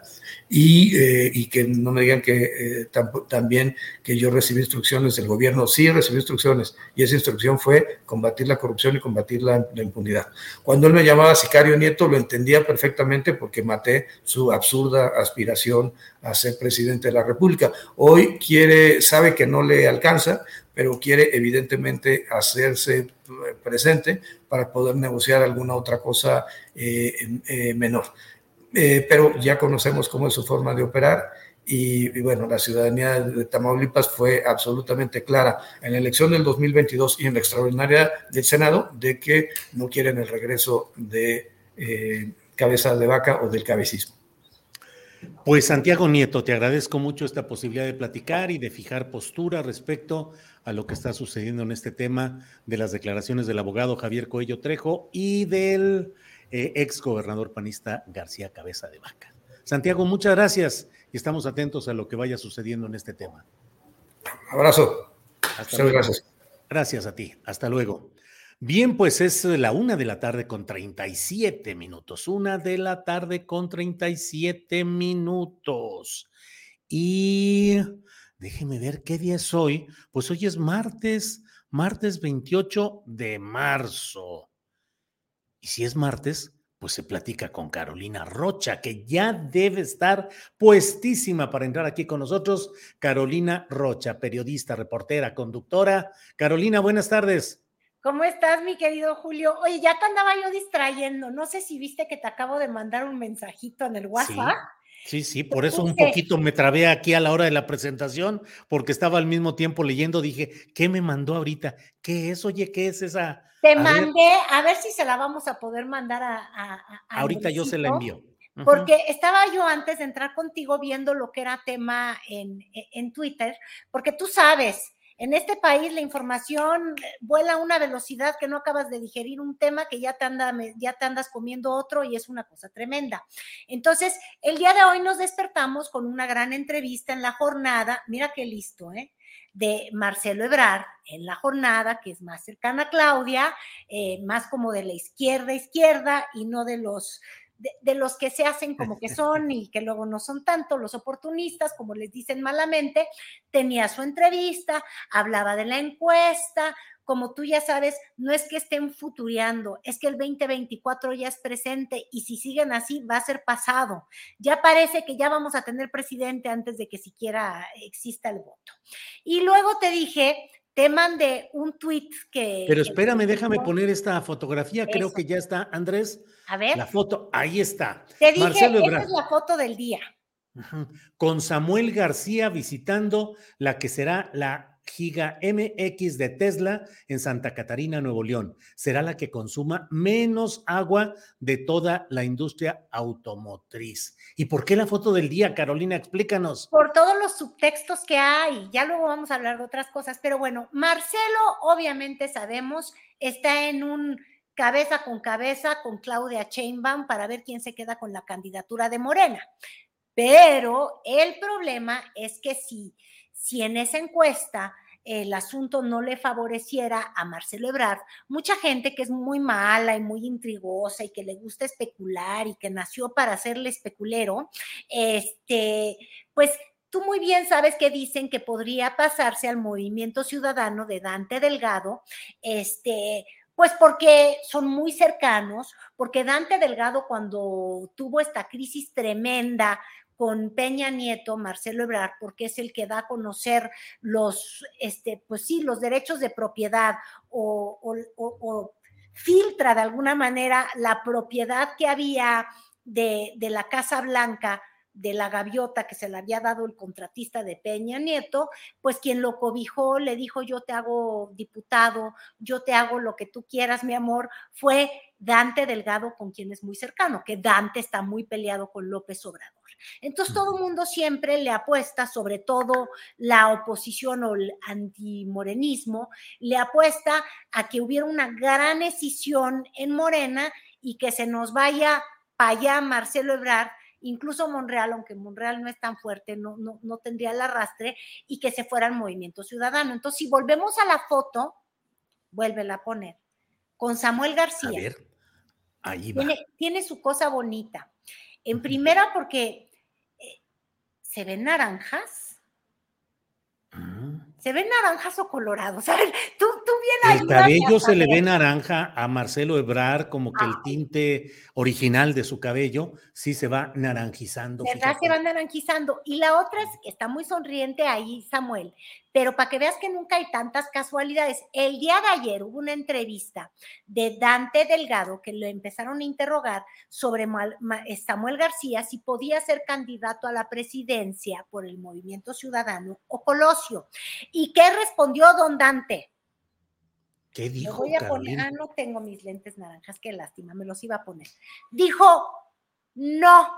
y, eh, que no me digan que eh, también que yo recibí instrucciones del gobierno. Sí, recibí instrucciones, y esa instrucción fue combatir la corrupción y combatir la, impunidad. Cuando él me llamaba sicario nieto, lo entendía perfectamente porque maté su absurda aspiración a ser presidente de la República. Hoy quiere, sabe que no le alcanza, pero quiere evidentemente hacerse presente para poder negociar alguna otra cosa eh, eh, menor. Eh, pero ya conocemos cómo es su forma de operar y, bueno, la ciudadanía de Tamaulipas fue absolutamente clara en la elección del 2022 y en la extraordinaria del Senado de que no quieren el regreso de cabeza de vaca o del cabecismo. Pues Santiago Nieto, te agradezco mucho esta posibilidad de platicar y de fijar postura respecto a lo que está sucediendo en este tema de las declaraciones del abogado Javier Coello Trejo y del eh, ex gobernador panista García Cabeza de Vaca. Santiago, muchas gracias y estamos atentos a lo que vaya sucediendo en este tema. Abrazo. Hasta Gracias. Gracias a ti. Hasta luego. Bien, pues es la una de la tarde con 37 minutos. Una de la tarde con 37 minutos. Y déjeme ver qué día es hoy. Pues hoy es martes, martes 28 de marzo. Y si es martes, pues se platica con Carolina Rocha, que ya debe estar puestísima para entrar aquí con nosotros. Carolina Rocha, periodista, reportera, conductora. Carolina, buenas tardes. ¿Cómo estás, mi querido Julio? Oye, ya te andaba yo distrayendo. No sé si viste que te acabo de mandar un mensajito en el WhatsApp. Sí, sí, por eso un poquito me trabé aquí a la hora de la presentación, porque estaba al mismo tiempo leyendo. Dije, ¿qué me mandó ahorita? ¿Qué es? Oye, ¿qué es esa? Te mandé, a ver si se la vamos a poder mandar a. ahorita yo se la envío. Porque estaba yo antes de entrar contigo viendo lo que era tema en, en Twitter, porque tú sabes en este país la información eh, vuela a una velocidad que no acabas de digerir un tema que ya te, anda, ya te andas comiendo otro y es una cosa tremenda. Entonces, el día de hoy nos despertamos con una gran entrevista en la jornada, mira qué listo, ¿eh? de Marcelo Ebrard en la jornada, que es más cercana a Claudia, eh, más como de la izquierda izquierda y no de los de, los que se hacen como que son *laughs* y que luego no son tanto, los oportunistas, como les dicen malamente, tenía su entrevista, hablaba de la encuesta, como tú ya sabes, no es que estén futureando, es que el 2024 ya es presente y si siguen así va a ser pasado. Ya parece que ya vamos a tener presidente antes de que siquiera exista el voto. Y luego te dije te mandé un tweet que. Pero espérame, déjame poner esta fotografía. Creo que ya está, Andrés. A ver. La foto, ahí está. Te dije, esa es la foto del día. Con Samuel García visitando la que será la Giga MX de Tesla en Santa Catarina, Nuevo León. Será la que consuma menos agua de toda la industria automotriz. ¿Y por qué la foto del día, Carolina? Explícanos. Por todos los subtextos que hay. Ya luego vamos a hablar de otras cosas. Pero bueno, Marcelo, obviamente sabemos, está en un cabeza con cabeza con Claudia Chainbaum para ver quién se queda con la candidatura de Morena. Pero el problema es que si si en esa encuesta el asunto no le favoreciera a Marcelo Ebrard, mucha gente que es muy mala y muy intrigosa y que le gusta especular y que nació para hacerle especulero, este, pues tú muy bien sabes que dicen que podría pasarse al movimiento ciudadano de Dante Delgado, este, pues porque son muy cercanos, porque Dante Delgado cuando tuvo esta crisis tremenda con Peña Nieto, Marcelo Ebrard, porque es el que da a conocer los, este, pues sí, los derechos de propiedad o, filtra de alguna manera la propiedad que había de, de la Casa Blanca de la gaviota que se le había dado el contratista de Peña Nieto, pues quien lo cobijó le dijo yo te hago diputado, yo te hago lo que tú quieras, mi amor, fue Dante Delgado con quien es muy cercano, que Dante está muy peleado con López Obrador. Entonces todo el mundo siempre le apuesta, sobre todo la oposición o el antimorenismo, le apuesta a que hubiera una gran escisión en Morena y que se nos vaya para allá Marcelo Ebrard incluso Monreal, aunque Monreal no es tan fuerte, no, no, tendría el arrastre, y que se fuera al movimiento ciudadano. Entonces, si volvemos a la foto, vuélvela a poner, con Samuel García. A ver, ahí va. Tiene, su cosa bonita. En primera, porque eh, se ven naranjas. Ah. Se ven naranjas o colorados. *laughs* A ver, tú bien El cabello se le ve naranja a Marcelo Ebrar, como que el tinte original de su cabello sí se va naranjizando. ¿Verdad? Se va naranjizando. Y la otra es que está muy sonriente ahí, Samuel, pero para que veas que nunca hay tantas casualidades, el día de ayer hubo una entrevista de Dante Delgado que lo empezaron a interrogar sobre Samuel García si podía ser candidato a la presidencia por el Movimiento Ciudadano o Colosio. ¿Y qué respondió don Dante? ¿Qué dijo? voy a poner, ah, no tengo mis lentes naranjas, qué lástima, me los iba a poner. Dijo, no,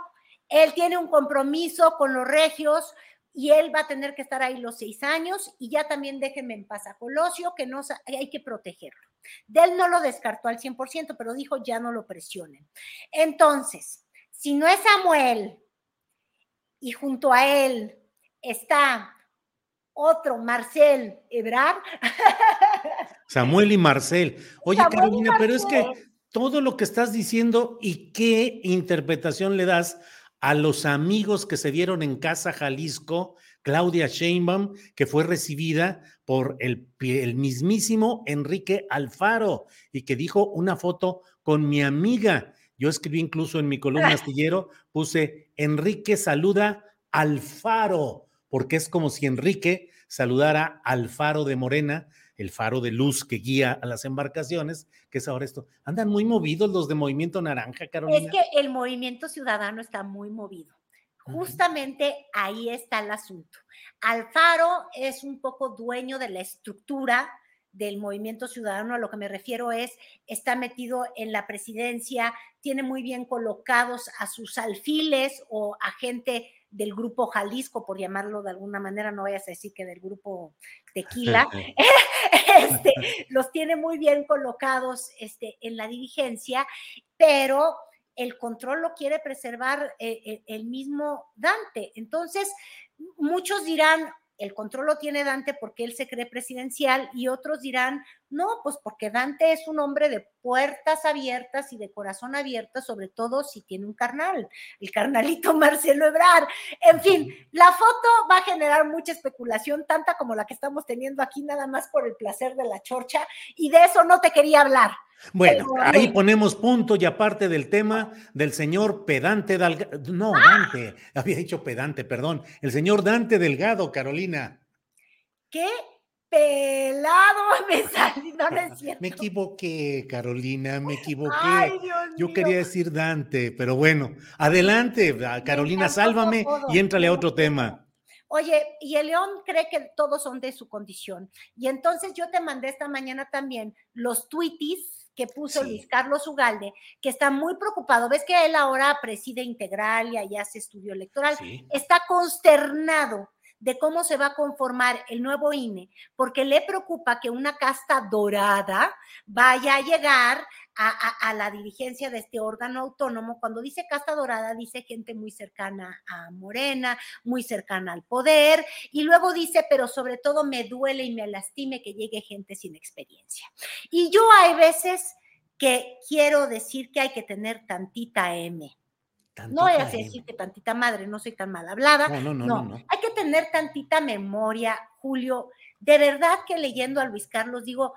él tiene un compromiso con los regios, y él va a tener que estar ahí los seis años y ya también déjenme en paz a Colosio, que no hay que protegerlo. De él no lo descartó al 100%, pero dijo ya no lo presionen. Entonces, si no es Samuel y junto a él está otro, Marcel Ebrard. *laughs* Samuel y Marcel. Oye, Carolina, pero es que todo lo que estás diciendo y qué interpretación le das a los amigos que se vieron en Casa Jalisco, Claudia Sheinbaum, que fue recibida por el, el, mismísimo Enrique Alfaro y que dijo una foto con mi amiga. Yo escribí incluso en mi columna *laughs* astillero, puse Enrique saluda Alfaro, porque es como si Enrique saludara al faro de Morena, el faro de luz que guía a las embarcaciones, que es ahora esto. Andan muy movidos los de Movimiento Naranja, Carolina. Es que el movimiento ciudadano está muy movido. Justamente ahí está el asunto. Alfaro es un poco dueño de la estructura del movimiento ciudadano, a lo que me refiero es, está metido en la presidencia, tiene muy bien colocados a sus alfiles o a gente del grupo Jalisco, por llamarlo de alguna manera, no vayas a decir que del grupo Tequila, *laughs* *laughs* este, los tiene muy bien colocados este, en la dirigencia, pero el control lo quiere preservar eh, eh, el mismo Dante. Entonces, muchos dirán, el control lo tiene Dante porque él se cree presidencial y otros dirán, no, pues porque Dante es un hombre de puertas abiertas y de corazón abierto, sobre todo si tiene un carnal, el carnalito *laughs* Marcelo Ebrard. En fin, la foto va a generar mucha especulación, tanta como la que estamos teniendo aquí, nada más por el placer de la chorcha, y de eso no te quería hablar. Bueno, ahí ponemos punto y aparte del tema del señor Pedante Delgado, no, Dante, había dicho Pedante, perdón, el señor Dante Delgado, Carolina. ¿Qué? Pelado *laughs* me salí, no, es *laughs* cierto. Me equivoqué, Carolina, me equivoqué. Yo quería decir Dante, pero bueno, adelante, Carolina, sálvame y éntrale a otro tema. Oye, y el león cree que todos son de su condición. Y entonces yo te mandé esta mañana también los tweetis que puso Luis Carlos Ugalde, que está muy preocupado. Ves que él ahora preside integral y allá hace estudio electoral. Está consternado de cómo se va a conformar el nuevo INE, porque le preocupa que una casta dorada vaya a llegar a, la dirigencia de este órgano autónomo. Cuando dice casta dorada, dice gente muy cercana a Morena, muy cercana al poder, y luego dice, pero sobre todo me duele y me lastime que llegue gente sin experiencia. Y yo hay veces que quiero decir que hay que tener tantita M. no voy a decir que tantita madre, no soy tan mal hablada. No, no, no, no, Hay que tener tantita memoria, Julio. De verdad que leyendo a Luis Carlos digo,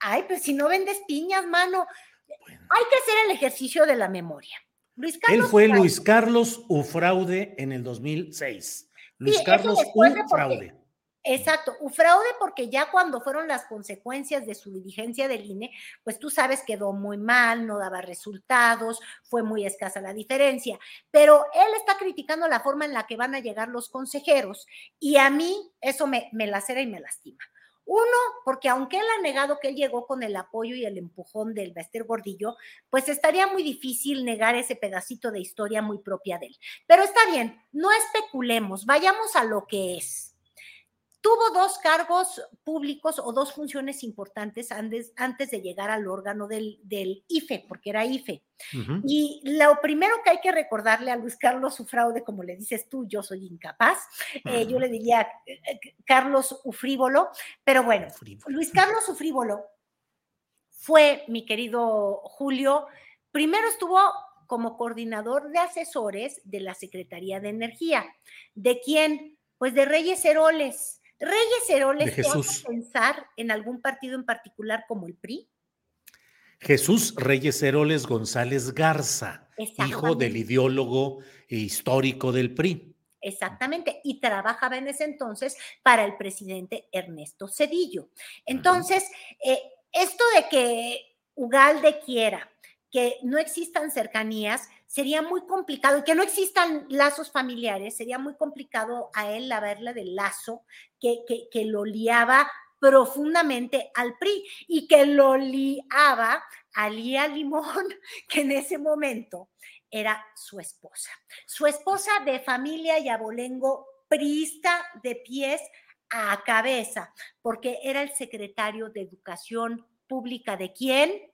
ay, pues si no vendes piñas, mano, hay que hacer el ejercicio de la memoria. Luis Carlos Él fue Luis Carlos Ufraude en el 2006. Luis Carlos Ufraude. Exacto, Ufraude porque ya cuando fueron las consecuencias de su dirigencia del INE, pues tú sabes quedó muy mal, no daba resultados, fue muy escasa la diferencia, pero él está criticando la forma en la que van a llegar los consejeros y a mí eso me, me lacera y me lastima. Uno, porque aunque él ha negado que él llegó con el apoyo y el empujón del Bester Gordillo, pues estaría muy difícil negar ese pedacito de historia muy propia de él. Pero está bien, no especulemos, vayamos a lo que es tuvo dos cargos públicos o dos funciones importantes antes, antes de llegar al órgano del, del IFE, porque era IFE. Y lo primero que hay que recordarle a Luis Carlos Ufraude, como le dices tú, yo soy incapaz, eh, yo le diría eh, eh, Carlos Ufrívolo, pero bueno, Luis Carlos Ufrívolo fue, mi querido Julio, primero estuvo como coordinador de asesores de la Secretaría de Energía. ¿De quién? Pues de Reyes Heroles. Reyes Heroles, ¿te hace pensar en algún partido en particular como el PRI? Jesús Reyes Heroles González Garza, hijo del ideólogo histórico del PRI. Exactamente, y trabajaba en ese entonces para el presidente Ernesto Cedillo. Entonces, eh, esto de que Ugalde quiera que no existan cercanías, sería muy complicado, y que no existan lazos familiares, sería muy complicado a él verle del lazo que, que, lo liaba profundamente al PRI y que lo liaba a Lía Limón, *laughs* que en ese momento era su esposa. Su esposa de familia y abolengo priista de pies a cabeza, porque era el secretario de Educación Pública de quién?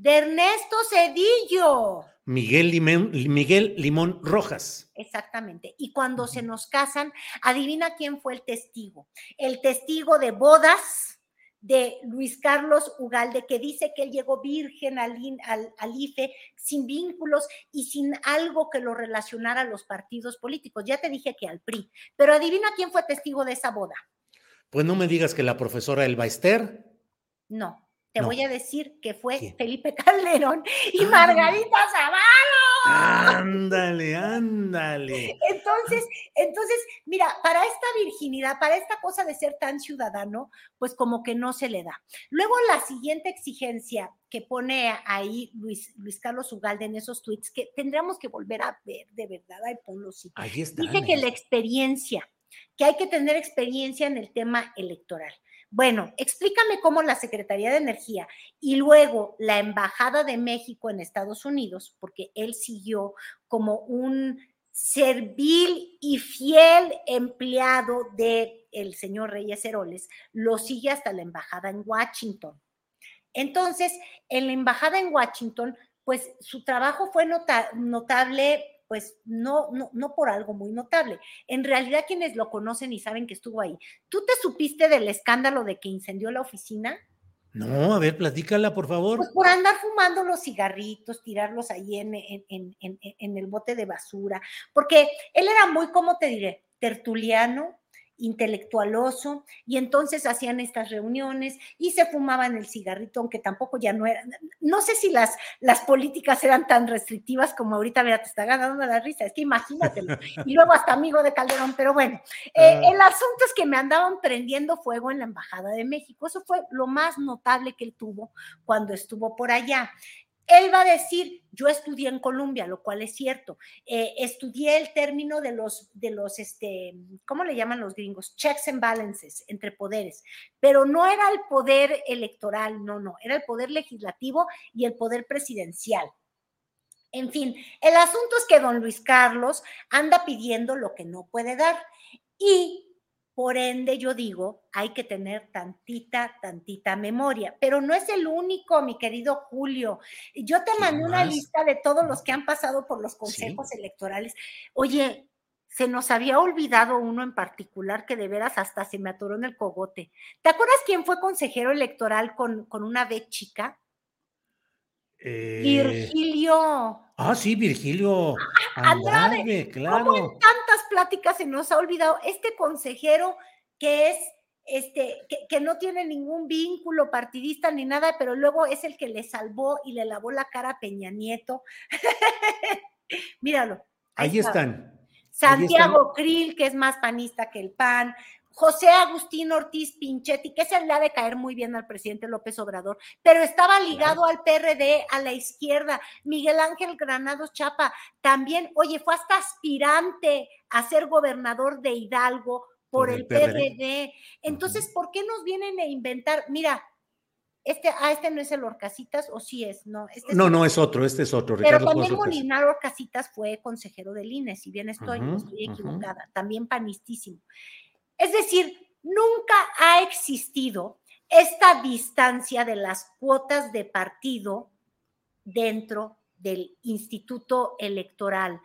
de Ernesto Cedillo. Miguel Limón, Miguel Limón Rojas. Exactamente. Y cuando se nos casan, adivina quién fue el testigo. El testigo de bodas de Luis Carlos Ugalde, que dice que él llegó virgen al, al, IFE sin vínculos y sin algo que lo relacionara a los partidos políticos. Ya te dije que al PRI. Pero adivina quién fue testigo de esa boda. Pues no me digas que la profesora Elba Ester. No, te voy a decir que fue Felipe *laughs* Calderón y Margarita Zavala. Ándale, ándale. Entonces, entonces, mira, para esta virginidad, para esta cosa de ser tan ciudadano, pues como que no se le da. Luego la siguiente exigencia que pone ahí Luis, Luis Carlos Ugalde en esos tweets, que tendríamos que volver a ver, de verdad, ay, ponlo sí. Dice que la experiencia, que hay que tener experiencia en el tema electoral. Bueno, explícame cómo la Secretaría de Energía y luego la Embajada de México en Estados Unidos, porque él siguió como un servil y fiel empleado de el señor Reyes Heroles, lo sigue hasta la embajada en Washington. Entonces, en la embajada en Washington, pues su trabajo fue notable pues no, no, no por algo muy notable. En realidad, quienes lo conocen y saben que estuvo ahí, ¿tú te supiste del escándalo de que incendió la oficina? No, a ver, platícala, por favor. Pues por andar fumando los cigarritos, tirarlos ahí en, en, en, en, el bote de basura, porque él era muy, ¿cómo te diré? Tertuliano, intelectualoso, y entonces hacían estas reuniones y se fumaban el cigarrito, aunque tampoco ya no era, no sé si las, las políticas eran tan restrictivas como ahorita, mira, te está ganando la risa, es que imagínatelo, *laughs* y luego hasta amigo de Calderón, pero bueno, eh, ah. el asunto es que me andaban prendiendo fuego en la Embajada de México, eso fue lo más notable que él tuvo cuando estuvo por allá. Él va a decir, yo estudié en Colombia, lo cual es cierto. Eh, estudié el término de los, de los, este, ¿cómo le llaman los gringos? Checks and balances entre poderes. Pero no era el poder electoral, no, no, era el poder legislativo y el poder presidencial. En fin, el asunto es que don Luis Carlos anda pidiendo lo que no puede dar. Y por ende, yo digo, hay que tener tantita, tantita memoria, pero no es el único, mi querido Julio. Yo te mandé una lista de todos los que han pasado por los consejos electorales. Oye, se nos había olvidado uno en particular que de veras hasta se me atoró en el cogote. ¿Te acuerdas quién fue consejero electoral con, con una B chica? Eh, Virgilio. Ah, sí, Virgilio ah, Andrade, claro. Como en tantas pláticas se nos ha olvidado este consejero que es este, que, no tiene ningún vínculo partidista ni nada, pero luego es el que le salvó y le lavó la cara a Peña Nieto. *laughs* Míralo. Ahí, están. Santiago Krill, que es más panista que el PAN, José Agustín Ortiz Pinchetti, que se le ha de caer muy bien al presidente López Obrador, pero estaba ligado al PRD, a la izquierda. Miguel Ángel Granados Chapa también, oye, fue hasta aspirante a ser gobernador de Hidalgo por, el, PRD. Entonces, ¿por qué nos vienen a inventar? Mira, este, ah, este no es el Orcasitas, o sí es, no. Este no, no es otro, este es otro. Pero también Molinar Orcasitas fue consejero del INE, si bien estoy, no estoy equivocada, también panistísimo. Es decir, nunca ha existido esta distancia de las cuotas de partido dentro del instituto electoral.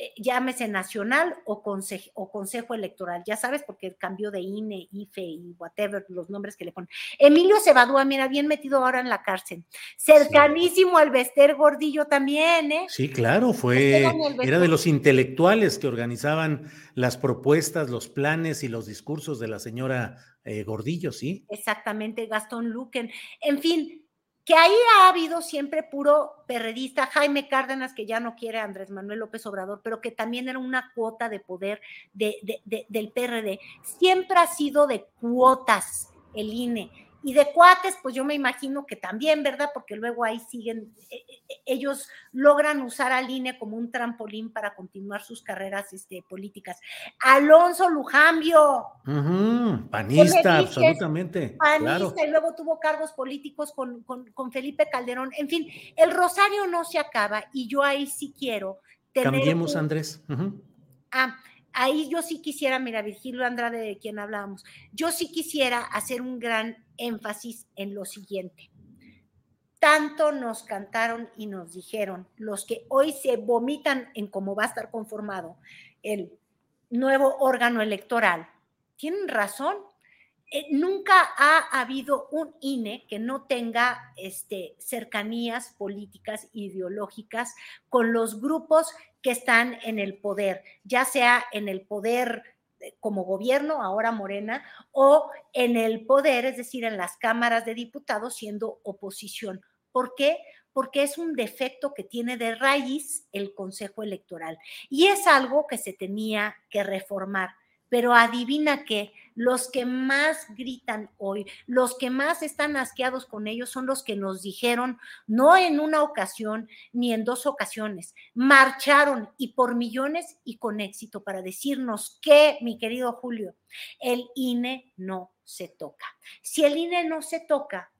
Eh, llámese nacional o consejo, o consejo electoral, ya sabes, porque el cambio de INE, IFE y whatever, los nombres que le ponen. Emilio Cebadúa, mira, bien metido ahora en la cárcel. Cercanísimo al Bester Gordillo también, ¿eh? Sí, claro, fue, era de los intelectuales que organizaban las propuestas, los planes y los discursos de la señora eh, Gordillo, ¿sí? Exactamente, Gastón Luquen. En fin, que ahí ha habido siempre puro perredista, Jaime Cárdenas, que ya no quiere Andrés Manuel López Obrador, pero que también era una cuota de poder de, del PRD. Siempre ha sido de cuotas el INE. Y de cuates, pues yo me imagino que también, ¿verdad? Porque luego ahí siguen, e, e, e, ellos logran usar al INE como un trampolín para continuar sus carreras este, políticas. Alonso Lujambio. panista, absolutamente. Panista, y luego tuvo cargos políticos con, con, Felipe Calderón. En fin, el rosario no se acaba y yo ahí sí quiero tener. Cambiemos, Andrés. Ah, ahí yo sí quisiera, mira, Virgilio Andrade, de quien hablábamos, yo sí quisiera hacer un gran énfasis en lo siguiente. Tanto nos cantaron y nos dijeron los que hoy se vomitan en cómo va a estar conformado el nuevo órgano electoral. Tienen razón. Eh, nunca ha habido un INE que no tenga este, cercanías políticas, ideológicas con los grupos que están en el poder, ya sea en el poder eh, como gobierno, ahora Morena, o en el poder, es decir, en las cámaras de diputados siendo oposición. ¿Por qué? Porque es un defecto que tiene de raíz el Consejo Electoral y es algo que se tenía que reformar pero adivina que los que más gritan hoy, los que más están asqueados con ellos son los que nos dijeron, no en una ocasión ni en dos ocasiones, marcharon y por millones y con éxito para decirnos que, mi querido Julio, el INE no se toca. Si el INE no se toca,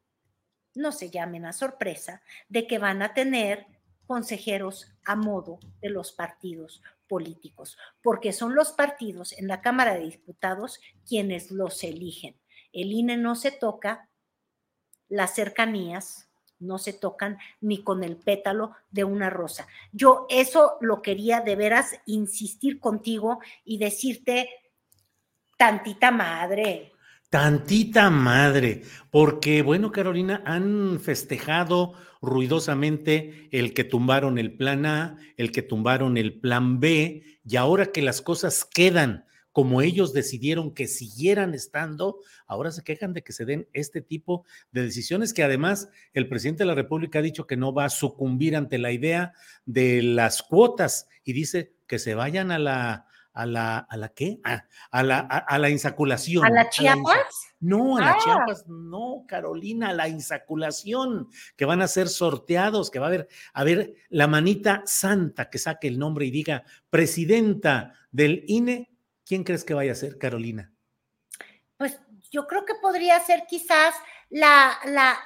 no se llamen a sorpresa de que van a tener consejeros a modo de los partidos políticos, porque son los partidos en la Cámara de Diputados quienes los eligen. El INE no se toca, las cercanías no se tocan ni con el pétalo de una rosa. Yo eso lo quería de veras insistir contigo y decirte, tantita madre. Tantita madre, porque bueno, Carolina, han festejado ruidosamente el que tumbaron el plan A, el que tumbaron el plan B, y ahora que las cosas quedan como ellos decidieron que siguieran estando, ahora se quejan de que se den este tipo de decisiones que además el presidente de la República ha dicho que no va a sucumbir ante la idea de las cuotas y dice que se vayan a la a la a la qué? Ah, a, la a, la insaculación. ¿A la Chiapas? no, a la ah. Chiapas, no, Carolina, a la insaculación, que van a ser sorteados, que va a haber, a ver, la manita santa que saque el nombre y diga presidenta del INE ¿quién crees que vaya a ser, Carolina? Yo creo que podría ser quizás la, la,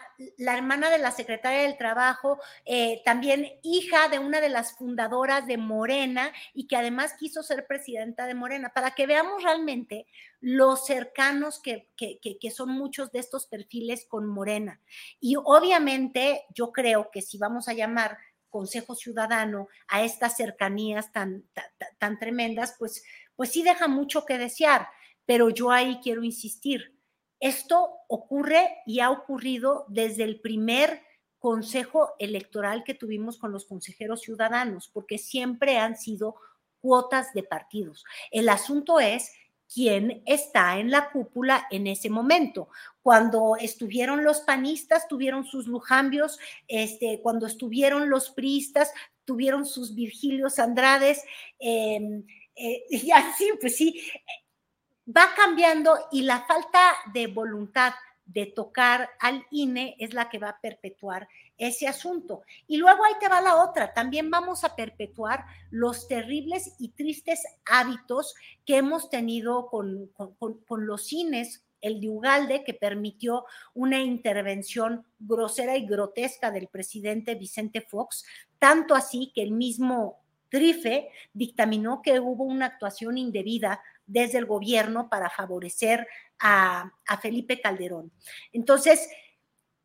hermana de la secretaria del Trabajo, eh, también hija de una de las fundadoras de Morena y que además quiso ser presidenta de Morena, para que veamos realmente los cercanos que, que, que son muchos de estos perfiles con Morena. Y obviamente yo creo que si vamos a llamar Consejo Ciudadano a estas cercanías tan, tan, tan tremendas, pues pues sí deja mucho que desear, pero yo ahí quiero insistir. Esto ocurre y ha ocurrido desde el primer consejo electoral que tuvimos con los consejeros ciudadanos, porque siempre han sido cuotas de partidos. El asunto es quién está en la cúpula en ese momento. Cuando estuvieron los panistas, tuvieron sus lujambios, este, cuando estuvieron los priistas, tuvieron sus Virgilios Andrades. Em, eh, *laughs* y así, pues sí, va cambiando y la falta de voluntad de tocar al INE es la que va a perpetuar ese asunto. Y luego ahí te va la otra, también vamos a perpetuar los terribles y tristes hábitos que hemos tenido con, con los cines, el de Ugalde, que permitió una intervención grosera y grotesca del presidente Vicente Fox, tanto así que el mismo Trife dictaminó que hubo una actuación indebida desde el gobierno para favorecer a, Felipe Calderón. Entonces,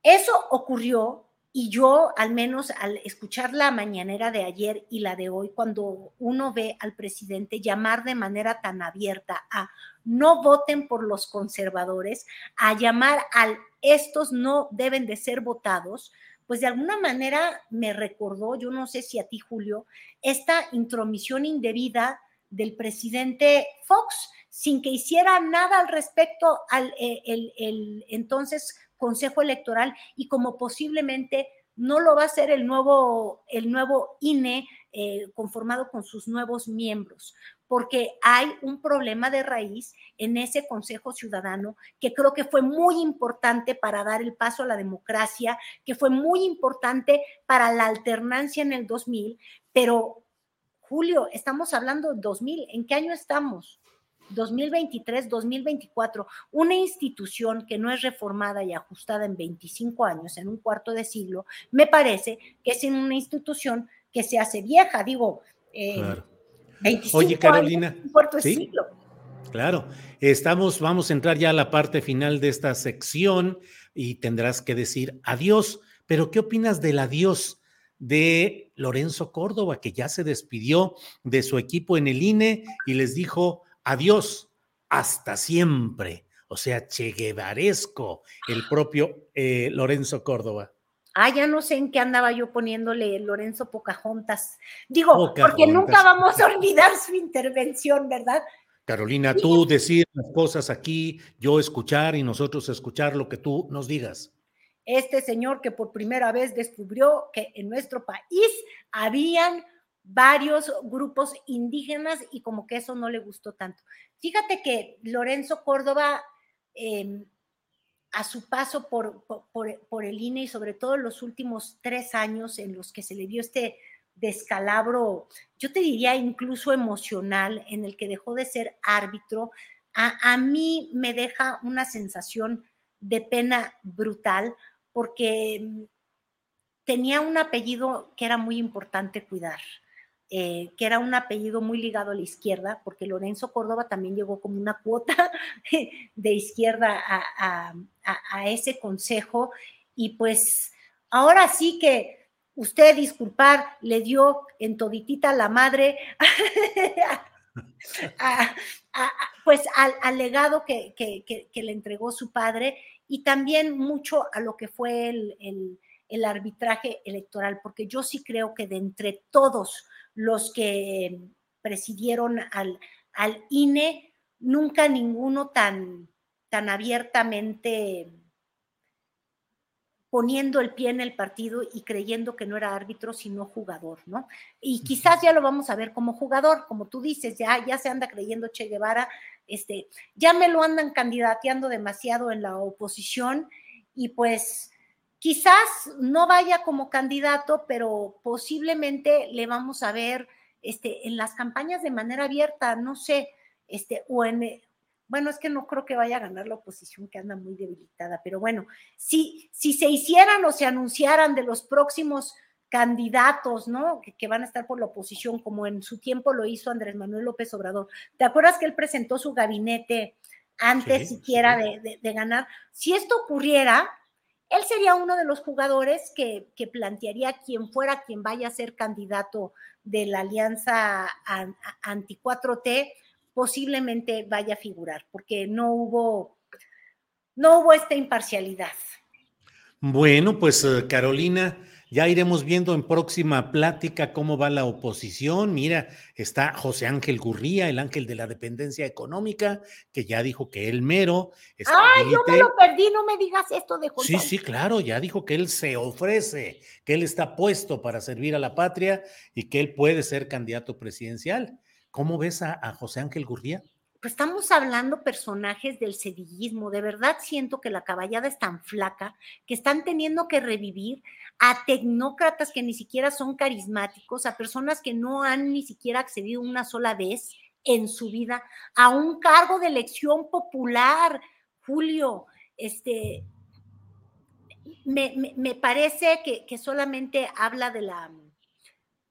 eso ocurrió y yo, al menos al escuchar la mañanera de ayer y la de hoy, cuando uno ve al presidente llamar de manera tan abierta a no voten por los conservadores, a llamar al estos no deben de ser votados, pues de alguna manera me recordó, yo no sé si a ti, Julio, esta intromisión indebida del presidente Fox sin que hiciera nada al respecto al eh, el, entonces Consejo Electoral y como posiblemente no lo va a hacer el nuevo, el nuevo INE eh, conformado con sus nuevos miembros porque hay un problema de raíz en ese Consejo Ciudadano que creo que fue muy importante para dar el paso a la democracia, que fue muy importante para la alternancia en el 2000, pero Julio, estamos hablando de 2000, ¿en qué año estamos? 2023, 2024, una institución que no es reformada y ajustada en 25 años, en un cuarto de siglo, me parece que es una institución que se hace vieja, digo, eh, Oye, Carolina. ¿sí? Claro, estamos, vamos a entrar ya a la parte final de esta sección y tendrás que decir adiós. Pero, ¿qué opinas del adiós de Lorenzo Córdoba, que ya se despidió de su equipo en el INE y les dijo adiós, hasta siempre? O sea, Che el propio eh, Lorenzo Córdoba. Ah, ya no sé en qué andaba yo poniéndole Lorenzo Pocahontas. Digo, porque nunca vamos a olvidar su intervención, ¿verdad? Carolina, tú decir las cosas aquí, yo escuchar y nosotros escuchar lo que tú nos digas. Este señor que por primera vez descubrió que en nuestro país habían varios grupos indígenas y como que eso no le gustó tanto. Fíjate que Lorenzo Córdoba em, a su paso por, por, el INE y sobre todo los últimos tres años en los que se le dio este descalabro, yo te diría incluso emocional, en el que dejó de ser árbitro, a, a mí me deja una sensación de pena brutal porque mm, tenía un apellido que era muy importante cuidar. Eh, que era un apellido muy ligado a la izquierda, porque Lorenzo Córdoba también llegó como una cuota *laughs* de izquierda a, ese consejo y pues ahora sí que usted, disculpar, le dio en toditita la madre *laughs* pues al, legado que, le entregó su padre y también mucho a lo que fue el, el arbitraje electoral, porque yo sí creo que de entre todos los que presidieron al, al INE, nunca ninguno tan, tan abiertamente poniendo el pie en el partido y creyendo que no era árbitro, sino jugador, ¿no? Y quizás ya lo vamos a ver como jugador, como tú dices, ya, ya se anda creyendo Che Guevara, este, ya me lo andan candidateando demasiado en la oposición y pues quizás no vaya como candidato, pero posiblemente le vamos a ver este, en las campañas de manera abierta, no sé, este, o en, bueno, es que no creo que vaya a ganar la oposición que anda muy debilitada, pero bueno, si, si se hicieran o se anunciaran de los próximos candidatos, ¿no? Que, van a estar por la oposición, como en su tiempo lo hizo Andrés Manuel López Obrador. ¿Te acuerdas que él presentó su gabinete antes siquiera De, ganar? Si esto ocurriera, él sería uno de los jugadores que, que plantearía quien fuera quien vaya a ser candidato de la alianza anti-4T posiblemente vaya a figurar, porque no hubo, no hubo esta imparcialidad. Bueno, pues eh, Carolina, ya iremos viendo en próxima plática cómo va la oposición. Mira, está José Ángel Gurría, el ángel de la dependencia económica, que ya dijo que él mero. Ay, yo me lo perdí, no me digas esto de José. Sí, sí, claro, ya dijo que él se ofrece, que él está puesto para servir a la patria y que él puede ser candidato presidencial. ¿Cómo ves a, José Ángel Gurría? Pues estamos hablando personajes del sedillismo. De verdad siento que la caballada es tan flaca que están teniendo que revivir a tecnócratas que ni siquiera son carismáticos, a personas que no han ni siquiera accedido una sola vez en su vida a un cargo de elección popular. Julio, este, me, parece que, que solamente habla de la,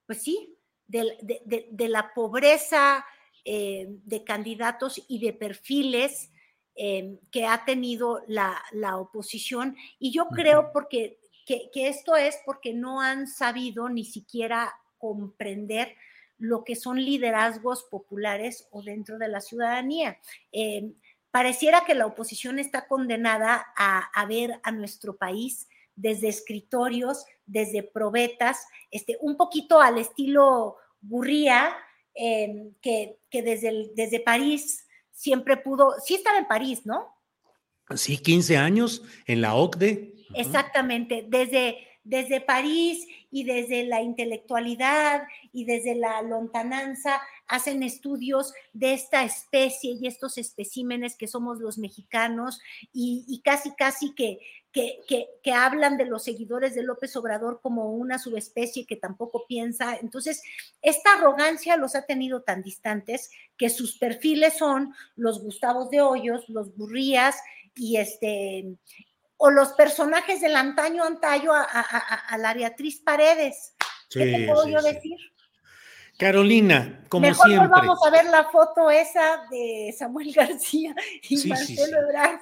pues sí, de, la pobreza eh, de candidatos y de perfiles eh, que ha tenido la, oposición. Y yo creo porque, que, esto es porque no han sabido ni siquiera comprender lo que son liderazgos populares o dentro de la ciudadanía. Eh, pareciera que la oposición está condenada a, ver a nuestro país desde escritorios, desde probetas, este, un poquito al estilo Gurría, em, que, desde, desde París siempre pudo, sí estaba en París, ¿no? Sí, 15 años en la OCDE. Exactamente, desde, desde París y desde la intelectualidad y desde la lontananza hacen estudios de esta especie y estos especímenes que somos los mexicanos y, casi, casi que, que, que, hablan de los seguidores de López Obrador como una subespecie que tampoco piensa. Entonces, esta arrogancia los ha tenido tan distantes que sus perfiles son los Gustavos de Hoyos, los Burrías y este o los personajes del antaño antaño a, la Beatriz Paredes. ¿Qué te puedo yo decir? Carolina, como Mejor siempre. vamos a ver la foto esa de Samuel *laughs* García y Marcelo Ebrard,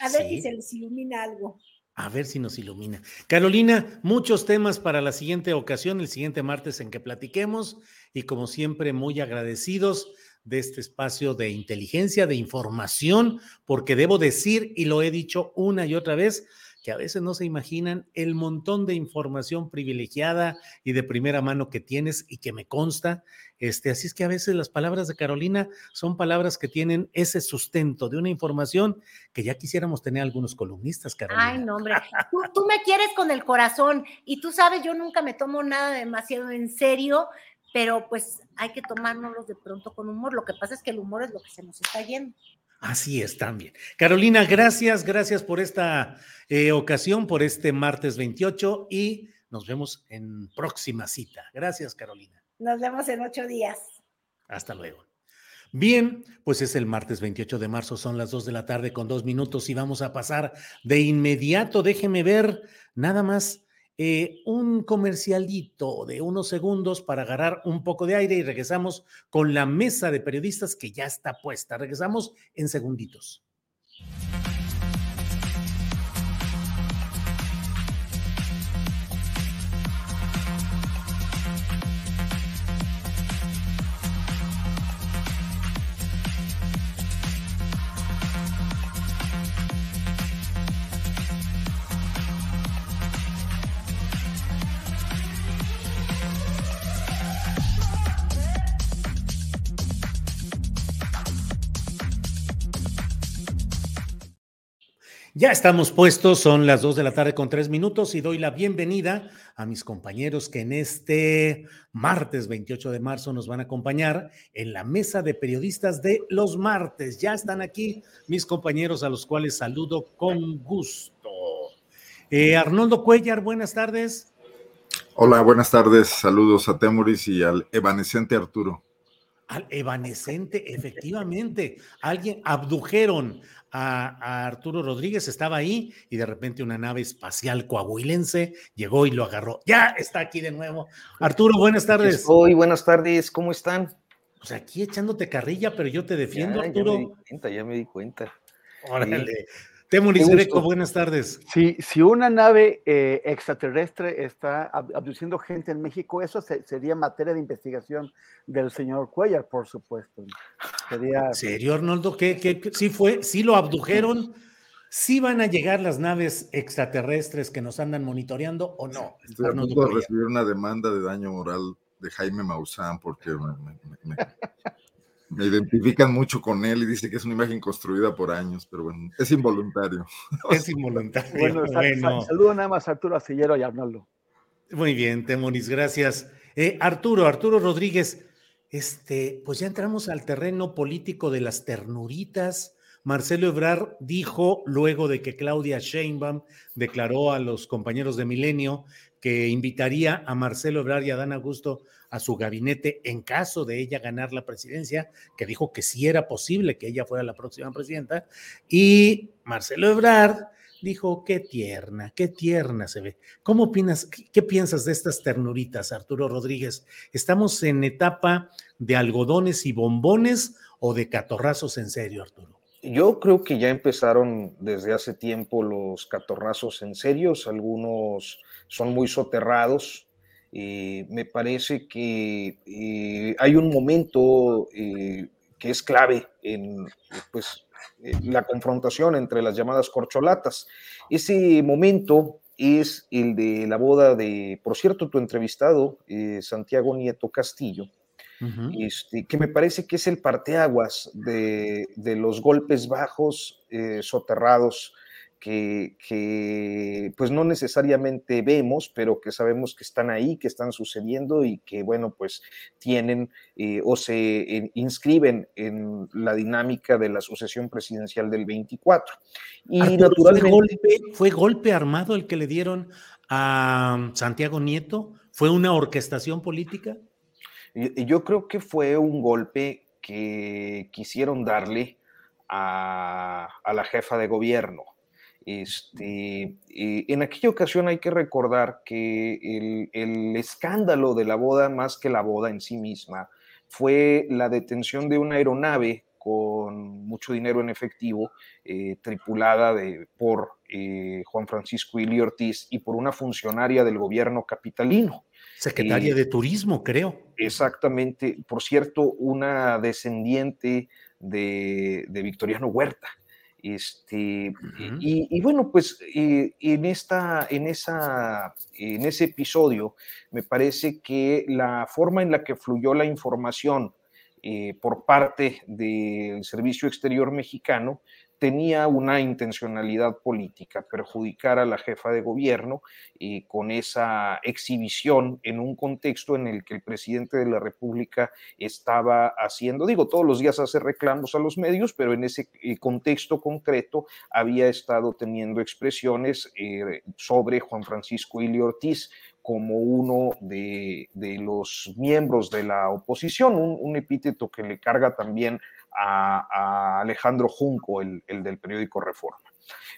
a ver si se les ilumina algo. A ver si nos ilumina. Carolina, muchos temas para la siguiente ocasión, el siguiente martes en que platiquemos y como siempre muy agradecidos de este espacio de inteligencia, de información, porque debo decir, y lo he dicho una y otra vez, que a veces no se imaginan el montón de información privilegiada y de primera mano que tienes y que me consta. Este, así es que a veces las palabras de Carolina son palabras que tienen ese sustento de una información que ya quisiéramos tener algunos columnistas, Carolina. Ay, no, hombre. Tú, tú me quieres con el corazón y tú sabes, yo nunca me tomo nada demasiado en serio pero pues hay que tomárnoslos de pronto con humor. Lo que pasa es que el humor es lo que se nos está yendo. Así es, también. Carolina, gracias, gracias por esta eh, ocasión, por este martes 28 y nos vemos en próxima cita. Gracias, Carolina. Nos vemos en ocho días. Hasta luego. Bien, pues es el martes 28 de marzo, son las dos de la tarde con dos minutos y vamos a pasar de inmediato. Déjeme ver nada más eh, un comercialito de unos segundos para agarrar un poco de aire y regresamos con la mesa de periodistas que ya está puesta. Regresamos en segunditos. Ya estamos puestos, son las dos de la tarde con tres minutos y doy la bienvenida a mis compañeros que en este martes 28 de marzo nos van a acompañar en la mesa de periodistas de los martes. Ya están aquí mis compañeros a los cuales saludo con gusto. Eh, Arnoldo Cuellar, buenas tardes. Hola, buenas tardes. Saludos a Temoris y al evanescente Arturo. Al evanescente, efectivamente. Alguien abdujeron a, Arturo Rodríguez, estaba ahí y de repente una nave espacial coahuilense llegó y lo agarró. Ya está aquí de nuevo. Arturo, buenas tardes. Hoy, buenas tardes, ¿cómo están? Pues aquí echándote carrilla, pero yo te defiendo, Arturo. Ya me di cuenta, ya me di cuenta. Órale. Temuris Greco, buenas tardes. Si, si una nave eh, extraterrestre está abduciendo gente en México, eso sería materia de investigación del señor Cuellar, por supuesto. Sería... ¿En serio, Arnoldo? ¿Qué, qué, sí fue? ¿Sí lo abdujeron? ¿Sí van a llegar las naves extraterrestres que nos andan monitoreando o no? Estoy a punto de recibir una demanda de daño moral de Jaime Maussan porque me, me identifican mucho con él y dice que es una imagen construida por años, pero bueno, es involuntario. *laughs* Es involuntario. bueno, saludo nada más a Arturo Acillero y a Arnaldo. Muy bien, Temoris, gracias. Eh, Arturo, Arturo Rodríguez, este, pues ya entramos al terreno político de las ternuritas. Marcelo Ebrar dijo, luego de que Claudia Sheinbaum declaró a los compañeros de Milenio que invitaría a Marcelo Ebrar y a Dan Augusto a su gabinete en caso de ella ganar la presidencia, que dijo que sí era posible que ella fuera la próxima presidenta, y Marcelo Ebrard dijo, qué tierna, qué tierna se ve. ¿Cómo opinas, qué, piensas de estas ternuritas, Arturo Rodríguez? ¿Estamos en etapa de algodones y bombones o de catorrazos en serio, Arturo? Yo creo que ya empezaron desde hace tiempo los catorrazos en serios, algunos son muy soterrados, eh, me parece que eh, hay un momento eh, que es clave en pues, la confrontación entre las llamadas corcholatas. Ese momento es el de la boda de, por cierto, tu entrevistado, Santiago Nieto Castillo, este, que me parece que es el parteaguas de, de los golpes bajos, soterrados, que, pues no necesariamente vemos, pero que sabemos que están ahí, que están sucediendo y que, bueno, pues tienen eh, o se inscriben en la dinámica de la sucesión presidencial del 24. Y naturalmente... ¿fue golpe, ¿Fue golpe armado el que le dieron a Santiago Nieto? ¿Fue una orquestación política? Yo creo que fue un golpe que quisieron darle a, a la jefa de gobierno este, eh, en aquella ocasión hay que recordar que el, escándalo de la boda, más que la boda en sí misma, fue la detención de una aeronave con mucho dinero en efectivo, eh, tripulada de, por eh, Juan Francisco Ili Ortiz y por una funcionaria del gobierno capitalino. Secretaria de Turismo, creo. Exactamente. Por cierto, una descendiente de, de Victoriano Huerta. Este, y, bueno, pues eh, en, esta, en, esa, en ese episodio me parece que la forma en la que fluyó la información eh, por parte del Servicio Exterior Mexicano tenía una intencionalidad política, perjudicar a la jefa de gobierno y con esa exhibición en un contexto en el que el presidente de la República estaba haciendo, digo, todos los días hace reclamos a los medios, pero en ese eh, contexto concreto había estado teniendo expresiones eh, sobre Juan Francisco Ili Ortiz, como uno de, los miembros de la oposición, un, epíteto que le carga también a, Alejandro Junco, el, del periódico Reforma.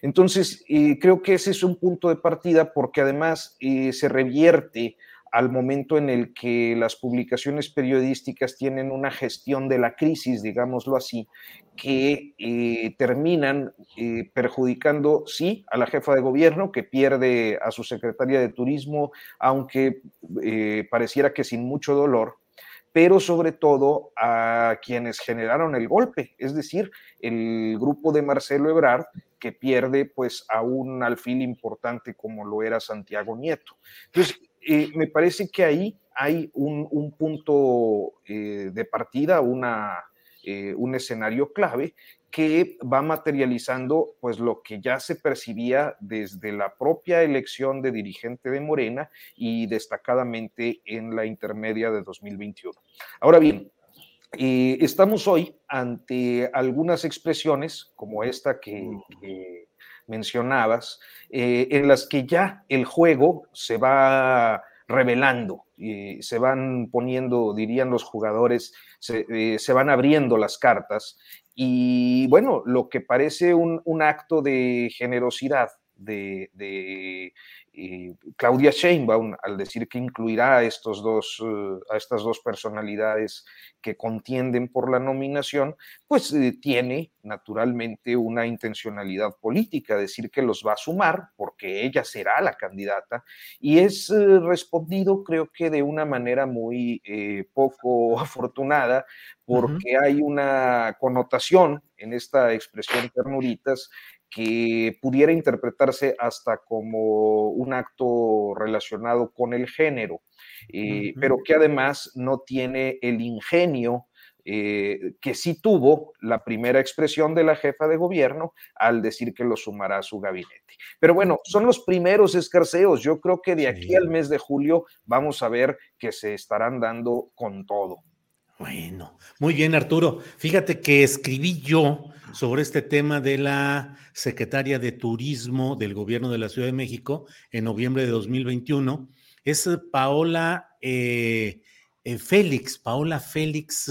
Entonces, eh, creo que ese es un punto de partida porque además eh, se revierte al momento en el que las publicaciones periodísticas tienen una gestión de la crisis, digámoslo así, que eh, terminan perjudicando, sí, a la jefa de gobierno, que pierde a su secretaria de turismo, aunque pareciera que sin mucho dolor, pero sobre todo a quienes generaron el golpe, es decir, el grupo de Marcelo Ebrard, que pierde pues a un alfil importante como lo era Santiago Nieto. Entonces, eh, me parece que ahí hay un, punto eh, de partida, una, eh, un escenario clave que va materializando pues lo que ya se percibía desde la propia elección de dirigente de Morena y destacadamente en la intermedia de 2021. Ahora bien, eh, estamos hoy ante algunas expresiones como esta que, mencionabas, eh, en las que ya el juego se va revelando, se van poniendo, dirían los jugadores, se, eh, van abriendo las cartas. Y bueno, lo que parece un, acto de generosidad de, eh, Claudia Sheinbaum al decir que incluirá a, estos dos, eh, a estas dos personalidades que contienden por la nominación, pues eh, tiene naturalmente una intencionalidad política, decir que los va a sumar porque ella será la candidata y es respondido creo que de una manera muy poco *laughs* afortunada porque hay una connotación en esta expresión ternuritas que pudiera interpretarse hasta como un acto relacionado con el género, eh, pero que además no tiene el ingenio eh, que sí tuvo la primera expresión de la jefa de gobierno al decir que lo sumará a su gabinete. Pero bueno, son los primeros escarceos. Yo creo que de aquí al mes de julio vamos a ver que se estarán dando con todo. Bueno, muy bien, Arturo. Fíjate que escribí yo sobre este tema de la secretaria de Turismo del Gobierno de la Ciudad de México en noviembre de 2021. Es Paola eh, eh, Félix, Paola Félix,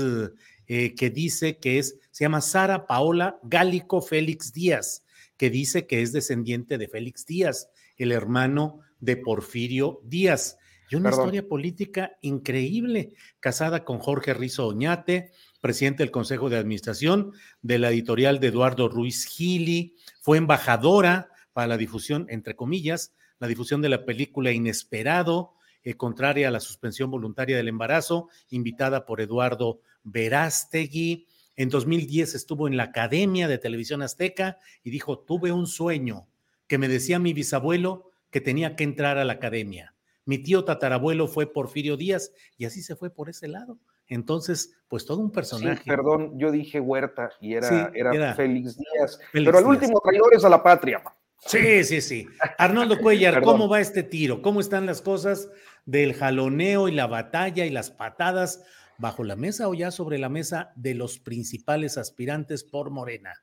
eh, que dice que es, se llama Sara Paola Gálico Félix Díaz, que dice que es descendiente de Félix Díaz, el hermano de Porfirio Díaz. Y una historia política increíble, casada con Jorge Rizo Oñate, presidente del Consejo de Administración de la editorial de Eduardo Ruiz Gili, fue embajadora para la difusión, entre comillas, la difusión de la película Inesperado, eh, contraria a la suspensión voluntaria del embarazo, invitada por Eduardo Verástegui. En 2010 estuvo en la Academia de Televisión Azteca y dijo, tuve un sueño que me decía mi bisabuelo que tenía que entrar a la academia mi tío tatarabuelo fue Porfirio Díaz y así se fue por ese lado. Entonces, pues todo un personaje. Sí, perdón, yo dije Huerta y era, era, Félix Díaz. pero el último traidor es a la patria. Sí, sí, sí. Arnoldo *laughs* Cuellar, ¿cómo va este tiro? ¿Cómo están las cosas del jaloneo y la batalla y las patadas bajo la mesa o ya sobre la mesa de los principales aspirantes por Morena?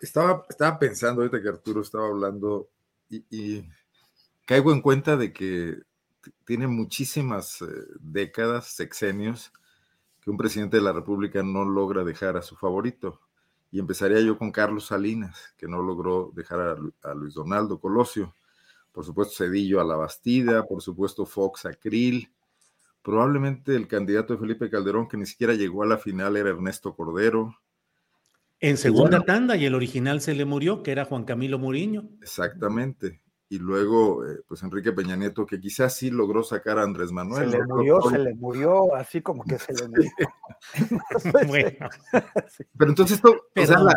Estaba, estaba pensando ahorita que Arturo estaba hablando y caigo en cuenta de que tiene muchísimas eh, décadas, sexenios, que un presidente de la República no logra dejar a su favorito. Y empezaría yo con Carlos Salinas, que no logró dejar a, Luis Donaldo Colosio. Por supuesto, Cedillo a la Bastida, por supuesto, Fox a Krill. Probablemente el candidato de Felipe Calderón, que ni siquiera llegó a la final, era Ernesto Cordero. En segunda tanda, y el original se le murió, que era Juan Camilo Muriño. Exactamente y luego eh, pues Enrique Peña Nieto, que quizás sí logró sacar a Andrés Manuel. Se le murió, se le murió, así como que se le murió. *laughs* *laughs* bueno. *laughs* Pero entonces esto,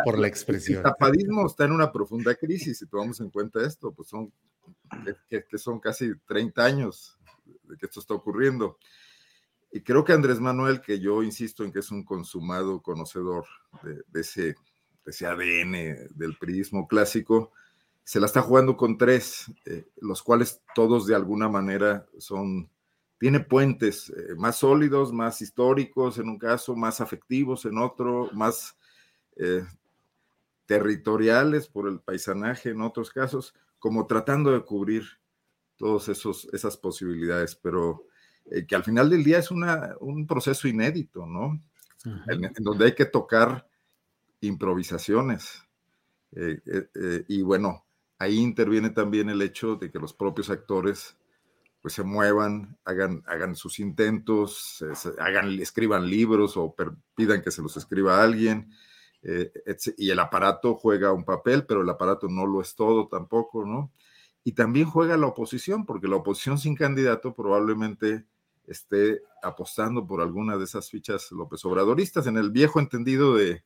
por la expresión. El tapadismo está en una profunda crisis, si tomamos en cuenta esto, pues son, que, son casi 30 años de que esto está ocurriendo. Y creo que Andrés Manuel, que yo insisto en que es un consumado conocedor de, de ese, de ese ADN del priismo clásico, se la está jugando con tres, eh, los cuales todos de alguna manera son, tiene puentes eh, más sólidos, más históricos en un caso, más afectivos en otro, más eh, territoriales por el paisanaje en otros casos, como tratando de cubrir todas esas posibilidades, pero que al final del día es una, un proceso inédito, ¿no? en, donde hay que tocar improvisaciones. y bueno, ahí interviene también el hecho de que los propios actores pues se muevan, hagan, hagan sus intentos, hagan, escriban libros o pidan que se los escriba alguien. Eh, y el aparato juega un papel, pero el aparato no lo es todo tampoco, ¿no? Y también juega la oposición, porque la oposición sin candidato probablemente esté apostando por alguna de esas fichas López Obradoristas, en el viejo entendido de,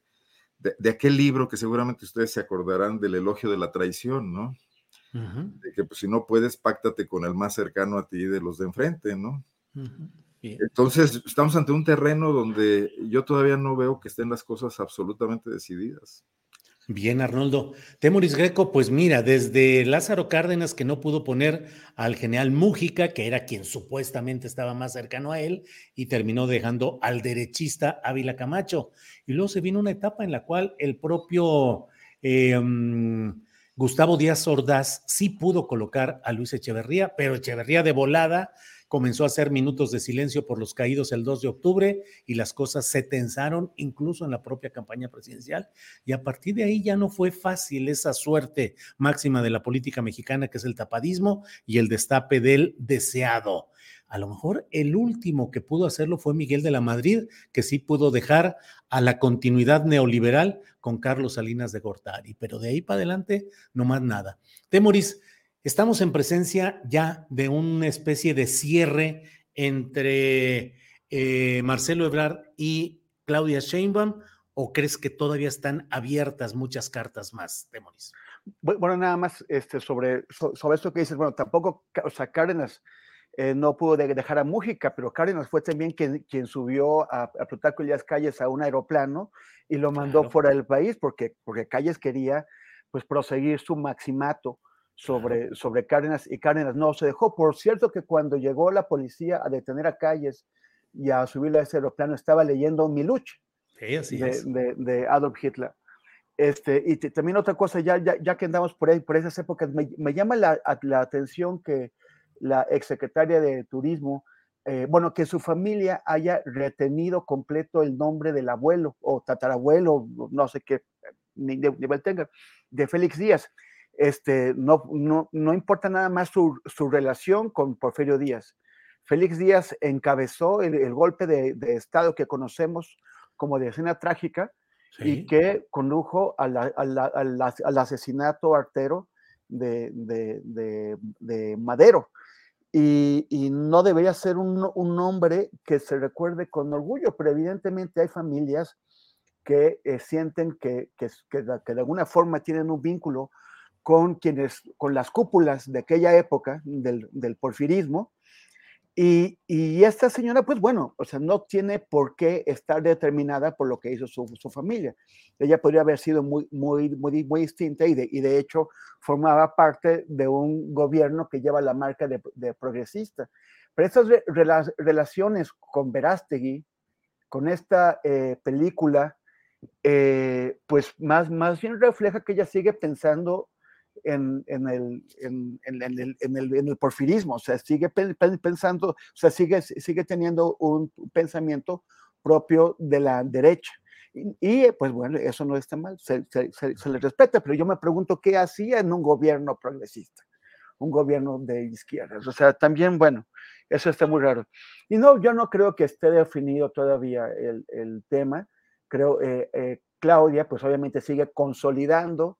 de, aquel libro que seguramente ustedes se acordarán del elogio de la traición, ¿no? De que pues, si no puedes, páctate con el más cercano a ti de los de enfrente, ¿no? Entonces, estamos ante un terreno donde yo todavía no veo que estén las cosas absolutamente decididas. Bien, Arnoldo. Temoris Greco, pues mira, desde Lázaro Cárdenas, que no pudo poner al general Mújica, que era quien supuestamente estaba más cercano a él, y terminó dejando al derechista Ávila Camacho. Y luego se vino una etapa en la cual el propio mm, Gustavo Díaz Ordaz sí pudo colocar a Luis Echeverría, pero Echeverría de volada comenzó a hacer minutos de silencio por los caídos el 2 de octubre y las cosas se tensaron incluso en la propia campaña presidencial. Y a partir de ahí ya no fue fácil esa suerte máxima de la política mexicana, que es el tapadismo y el destape del deseado. A lo mejor el último que pudo hacerlo fue Miguel de la Madrid, que sí pudo dejar a la continuidad neoliberal con Carlos Salinas de Gortari, pero de ahí para adelante no más nada. Temoris, Estamos en presencia ya de una especie de cierre entre eh, Marcelo Ebrard y Claudia Sheinbaum, o crees que todavía están abiertas muchas cartas más, Temoris? Bueno, nada más este, sobre, sobre esto que dices, bueno, tampoco, o sea, Cárdenas eh, no pudo dejar a Mújica, pero Cárdenas fue también quien, quien subió a, a Plutarco Elías Calles a un aeroplano y lo mandó fuera del país porque, porque Calles quería pues proseguir su maximato sobre, sobre Cárdenas y Cárdenas no se dejó. Por cierto que cuando llegó la policía a detener a Calles y a subirle a ese aeroplano, estaba leyendo Miluch de, de, Adolf Hitler. Este, y también otra cosa, ya, ya, ya, que andamos por ahí, por esas épocas, me, me llama la, la, atención que la exsecretaria de Turismo, eh, bueno, que su familia haya retenido completo el nombre del abuelo o tatarabuelo, no sé qué nivel tenga, de Félix Díaz este, no, no, no importa nada más su, su, relación con Porfirio Díaz. Félix Díaz encabezó el, golpe de, de, Estado que conocemos como de escena trágica y que condujo a la, a la, al asesinato artero de, de Madero. Y, y, no debería ser un, un, nombre que se recuerde con orgullo, pero evidentemente hay familias que eh, sienten que, que, que, de alguna forma tienen un vínculo con quienes, con las cúpulas de aquella época del, del porfirismo. Y, y, esta señora, pues bueno, o sea, no tiene por qué estar determinada por lo que hizo su, su familia. Ella podría haber sido muy, muy, muy, muy distinta y de, y de hecho formaba parte de un gobierno que lleva la marca de, de progresista. Pero estas re, relaciones con Verástegui, con esta eh, película, eh, pues más, más bien refleja que ella sigue pensando en, en, el, en, el, en, el, en el porfirismo, o sea, sigue pensando, o sea, sigue, sigue teniendo un pensamiento propio de la derecha. Y, pues bueno, eso no está mal, se, se, se, le respeta, pero yo me pregunto qué hacía en un gobierno progresista, un gobierno de izquierdas. O sea, también, bueno, eso está muy raro. Y no, yo no creo que esté definido todavía el, el tema. Creo, eh, eh, Claudia, pues obviamente sigue consolidando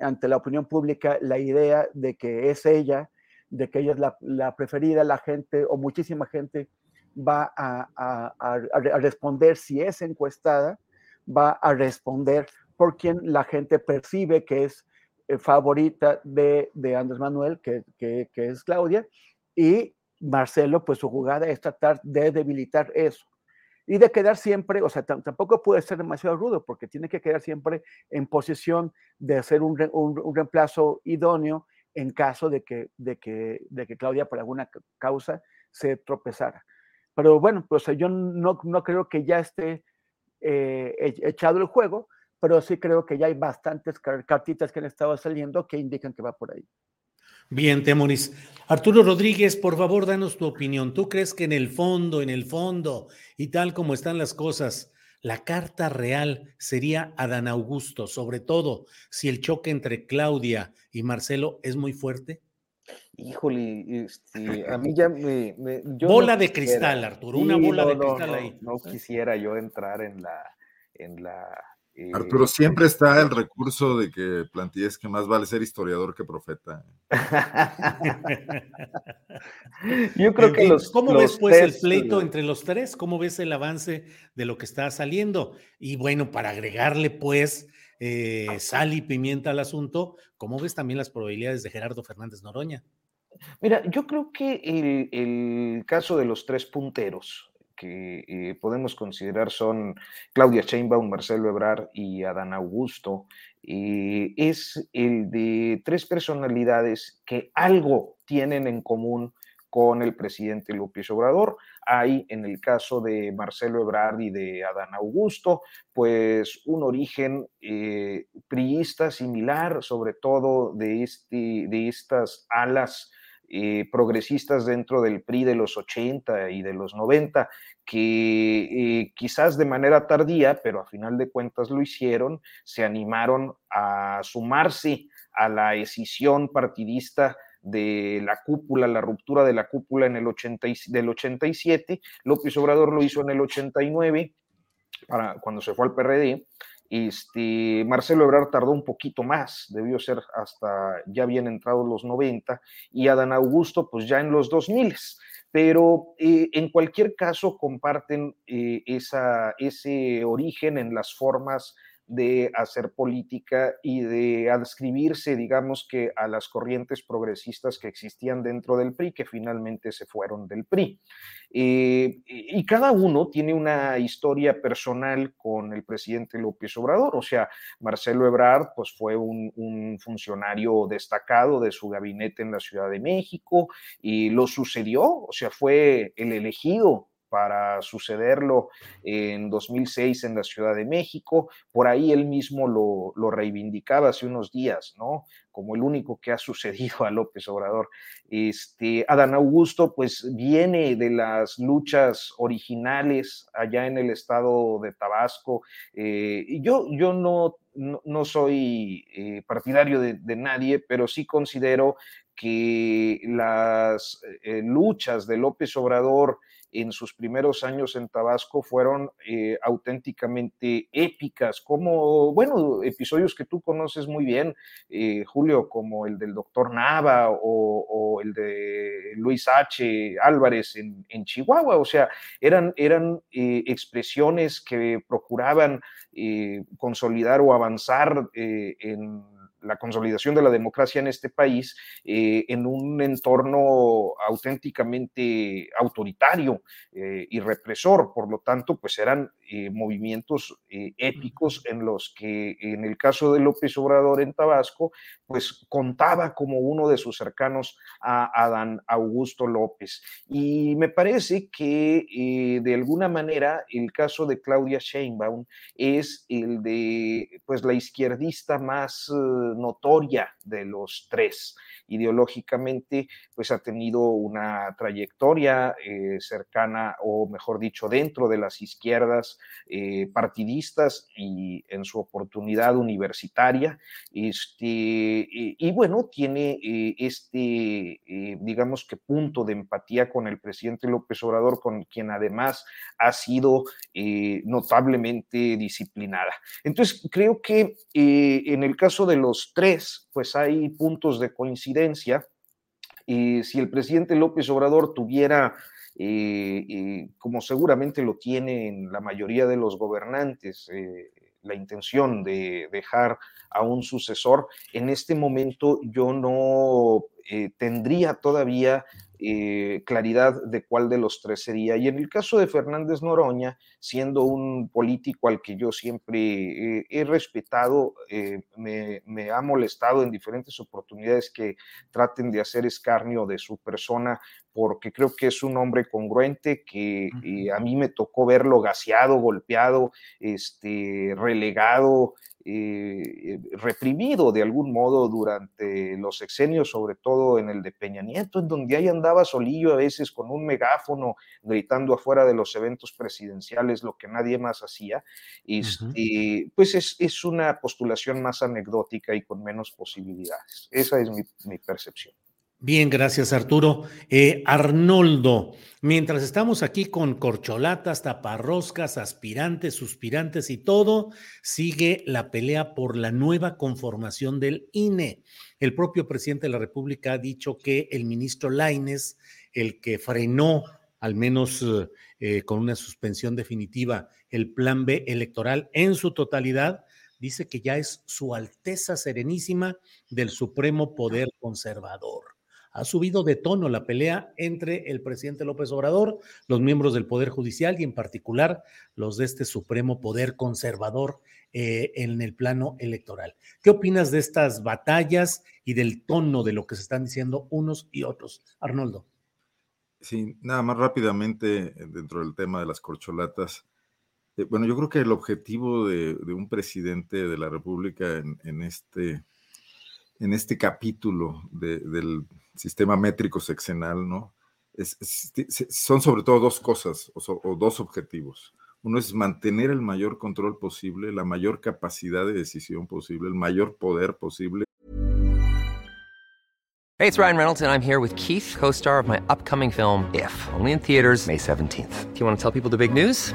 ante la opinión pública la idea de que es ella, de que ella es la, preferida, la gente o muchísima gente va a, responder si es encuestada, va a responder por quien la gente percibe que es eh, favorita de, Andrés Manuel, que, que, es Claudia, y Marcelo, pues su jugada es tratar de debilitar eso y de quedar siempre, o sea, tampoco puede ser demasiado rudo porque tiene que quedar siempre en posición de hacer un, un, reemplazo idóneo en caso de que, de, que, de que Claudia por alguna causa se tropezara. Pero bueno, pues yo no, no creo que ya esté eh, echado el juego, pero sí creo que ya hay bastantes cartitas que han estado saliendo que indican que va por ahí. Bien, Temoris. Arturo Rodríguez, por favor, danos tu opinión. ¿Tú crees que en el fondo, en el fondo, y tal como están las cosas, la carta real sería Adán Augusto, sobre todo si el choque entre Claudia y Marcelo es muy fuerte? Híjole, este, a mí ya me... bola de cristal, Arturo, una bola de cristal ahí. No quisiera yo entrar en la, en la Arturo, siempre está el recurso de que plantees que más vale ser historiador que profeta. *laughs* Yo creo que los. ¿Cómo ves, pues, el pleito entre los tres? ¿Cómo ves el avance de lo que está saliendo? Y bueno, para agregarle, pues, eh, sal y pimienta al asunto, ¿cómo ves también las probabilidades de Gerardo Fernández Noroña? Mira, yo creo que el, el caso de los tres punteros, que eh, podemos considerar son Claudia Sheinbaum, Marcelo Ebrard y Adán Augusto, eh, es el de tres personalidades que algo tienen en común con el presidente López Obrador. Hay en el caso de Marcelo Ebrard y de Adán Augusto, pues un origen eh, priista similar, sobre todo de, este, de estas alas eh, progresistas dentro del PRI de los 80 y de los 90, que eh, quizás de manera tardía, pero a final de cuentas lo hicieron, se animaron a sumarse a la escisión partidista de la cúpula, la ruptura de la cúpula en el 80, del 87, López Obrador lo hizo en el 89, para, cuando se fue al PRD, este, Marcelo Ebrard tardó un poquito más, debió ser hasta ya bien entrados los 90, y Adán Augusto, pues ya en los 2000. Pero eh, en cualquier caso comparten eh, esa, ese origen en las formas de hacer política y de adscribirse, digamos que, a las corrientes progresistas que existían dentro del PRI, que finalmente se fueron del PRI. Eh, y cada uno tiene una historia personal con el presidente López Obrador, o sea, Marcelo Ebrard, pues fue un, un funcionario destacado de su gabinete en la Ciudad de México y lo sucedió, o sea, fue el elegido para sucederlo en 2006 en la Ciudad de México. Por ahí él mismo lo, lo, reivindicaba hace unos días, ¿no? Como el único que ha *laughs* sucedido a López Obrador. Este, Adán Augusto, pues viene de las luchas originales allá en el estado de Tabasco. Eh, yo, yo no, no, soy eh, partidario de, de nadie, pero sí considero que las eh, luchas de López Obrador en sus primeros años en Tabasco fueron eh, auténticamente épicas, como, bueno, episodios que tú conoces muy bien, eh, Julio, como el del doctor Nava o, el de Luis H. Álvarez en, en Chihuahua, o sea, eran, eran eh, expresiones que procuraban eh, consolidar o avanzar eh, en la consolidación de la democracia en este país eh, en un entorno auténticamente autoritario eh, y represor. Por lo tanto, pues eran eh, movimientos eh, épicos en los que en el caso de López Obrador en Tabasco, pues contaba como uno de sus cercanos a Adán Augusto López. Y me parece que eh, de alguna manera el caso de Claudia Sheinbaum es el de pues la izquierdista más notoria de los tres ideológicamente pues ha tenido una trayectoria eh, cercana o mejor dicho dentro de las izquierdas eh, partidistas y en su oportunidad universitaria este, y, y bueno tiene eh, este eh, digamos que punto de empatía con el presidente López Obrador con quien además ha sido eh, notablemente disciplinada entonces creo que en el caso de los tres pues hay puntos de coincidencia. Eh, si el presidente López Obrador tuviera, eh, como seguramente lo tiene en la mayoría de los gobernantes, eh, la intención de dejar a un sucesor, en este momento yo no eh, tendría todavía eh, claridad de cuál de los tres sería. Y en el caso de Fernández Noroña, siendo un político al que yo siempre he respetado, me, ha molestado en diferentes oportunidades que traten de hacer escarnio de su persona, porque creo que es un hombre congruente, que a mí me tocó verlo gaseado, golpeado, este, relegado, eh, reprimido de algún modo durante los sexenios, sobre todo en el de Peña Nieto, en donde ahí andaba solillo a veces con un megáfono gritando afuera de los eventos presidenciales lo que nadie más hacía. Este, uh -huh. Pues es, es, una postulación más anecdótica y con menos posibilidades. Esa es mi, mi percepción. Bien, gracias Arturo. Eh, Arnoldo, mientras estamos aquí con corcholatas, taparroscas, aspirantes, suspirantes y todo, sigue la pelea por la nueva conformación del INE. El propio presidente de la República ha dicho que el ministro Laines, el que frenó, al menos eh, con una suspensión definitiva, el plan B electoral en su totalidad, dice que ya es su Alteza Serenísima del Supremo Poder Conservador. Ha subido de tono la pelea entre el presidente López Obrador, los miembros del Poder Judicial y en particular los de este Supremo Poder Conservador eh, en el plano electoral. ¿Qué opinas de estas batallas y del tono de lo que se están diciendo unos y otros? Arnoldo. Sí, nada más rápidamente eh, dentro del tema de las corcholatas. Eh, bueno, yo creo que el objetivo de, un presidente de la República en, este, en este capítulo del sistema métrico sexenal, ¿no? son sobre todo dos cosas o, dos objetivos. Uno es mantener el mayor control posible, la mayor capacidad de decisión posible, el mayor poder posible. Hey, it's Ryan Reynolds and I'm here with Keith, co-star of my upcoming film If, only in theaters May 17th. Do you want to tell people the big news?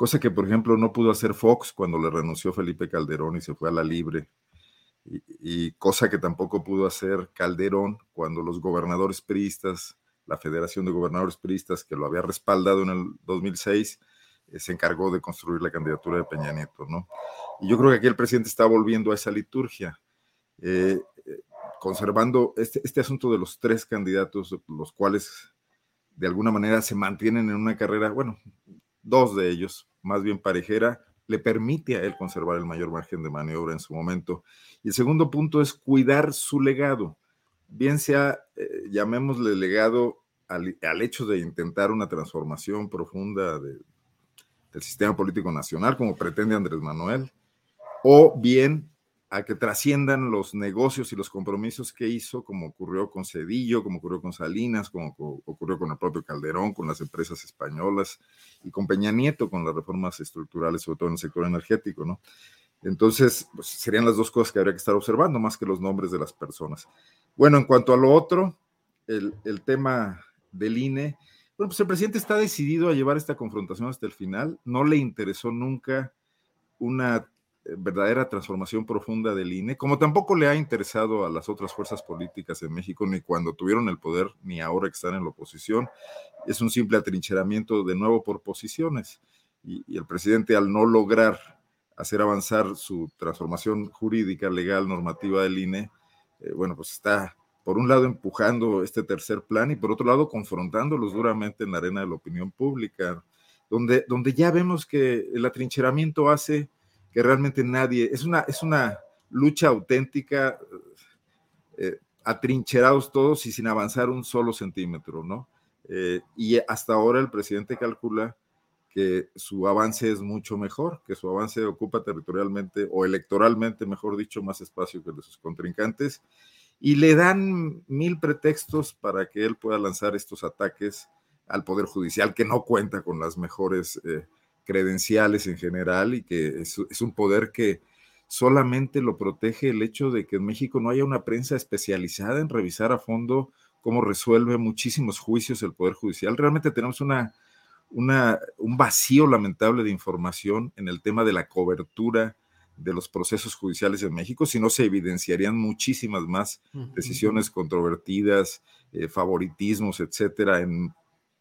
Cosa que, por ejemplo, no pudo hacer Fox cuando le renunció Felipe Calderón y se fue a la libre y, cosa que tampoco pudo hacer Calderón cuando los gobernadores priistas, la Federación de Gobernadores Priistas, que lo había respaldado en el 2006, eh, se encargó de construir la candidatura de Peña Nieto, ¿no? Y yo creo que aquí el presidente está volviendo a esa liturgia, eh, eh, conservando este, este asunto de los tres candidatos, los cuales de alguna manera se mantienen en una carrera, bueno, dos de ellos, más bien parejera, le permite a él conservar el mayor margen de maniobra en su momento. Y el segundo punto es cuidar su legado, bien sea, eh, llamémosle legado al, hecho de intentar una transformación profunda del sistema político nacional, como pretende Andrés Manuel, o bien a que trasciendan los negocios y los compromisos que hizo, como ocurrió con Cedillo, como ocurrió con Salinas, como ocurrió con el propio Calderón, con las empresas españolas y con Peña Nieto, con las reformas estructurales, sobre todo en el sector energético, ¿no? Entonces, pues, serían las dos cosas que habría que estar observando, más que los nombres de las personas. Bueno, en cuanto a lo otro, el, el tema del INE, bueno, pues el presidente está decidido a llevar esta confrontación hasta el final, no le interesó nunca una verdadera transformación profunda del INE, como tampoco le ha interesado a las otras fuerzas políticas en México, ni cuando tuvieron el poder, ni ahora que están en la oposición. Es un simple atrincheramiento de nuevo por posiciones. Y, el presidente, al no lograr hacer avanzar su transformación jurídica, legal, normativa del INE, eh, bueno, pues está, por un lado, empujando este tercer plan y por otro lado, confrontándolos duramente en la arena de la opinión pública, donde, donde ya vemos que el atrincheramiento hace que realmente nadie, es una, es una lucha auténtica, eh, atrincherados todos y sin avanzar un solo centímetro, ¿no? Eh, y hasta ahora el presidente calcula que su avance es mucho mejor, que su avance ocupa territorialmente o electoralmente, mejor dicho, más espacio que de sus contrincantes, y le dan mil pretextos para que él pueda lanzar estos ataques al Poder Judicial, que no cuenta con las mejores eh, credenciales en general y que es, un poder que solamente lo protege el hecho de que en México no haya una prensa especializada en revisar a fondo cómo resuelve muchísimos juicios el Poder Judicial. Realmente tenemos una, una, un vacío lamentable de información en el tema de la cobertura de los procesos judiciales en México, si no se evidenciarían muchísimas más decisiones controvertidas, eh, favoritismos, etcétera, en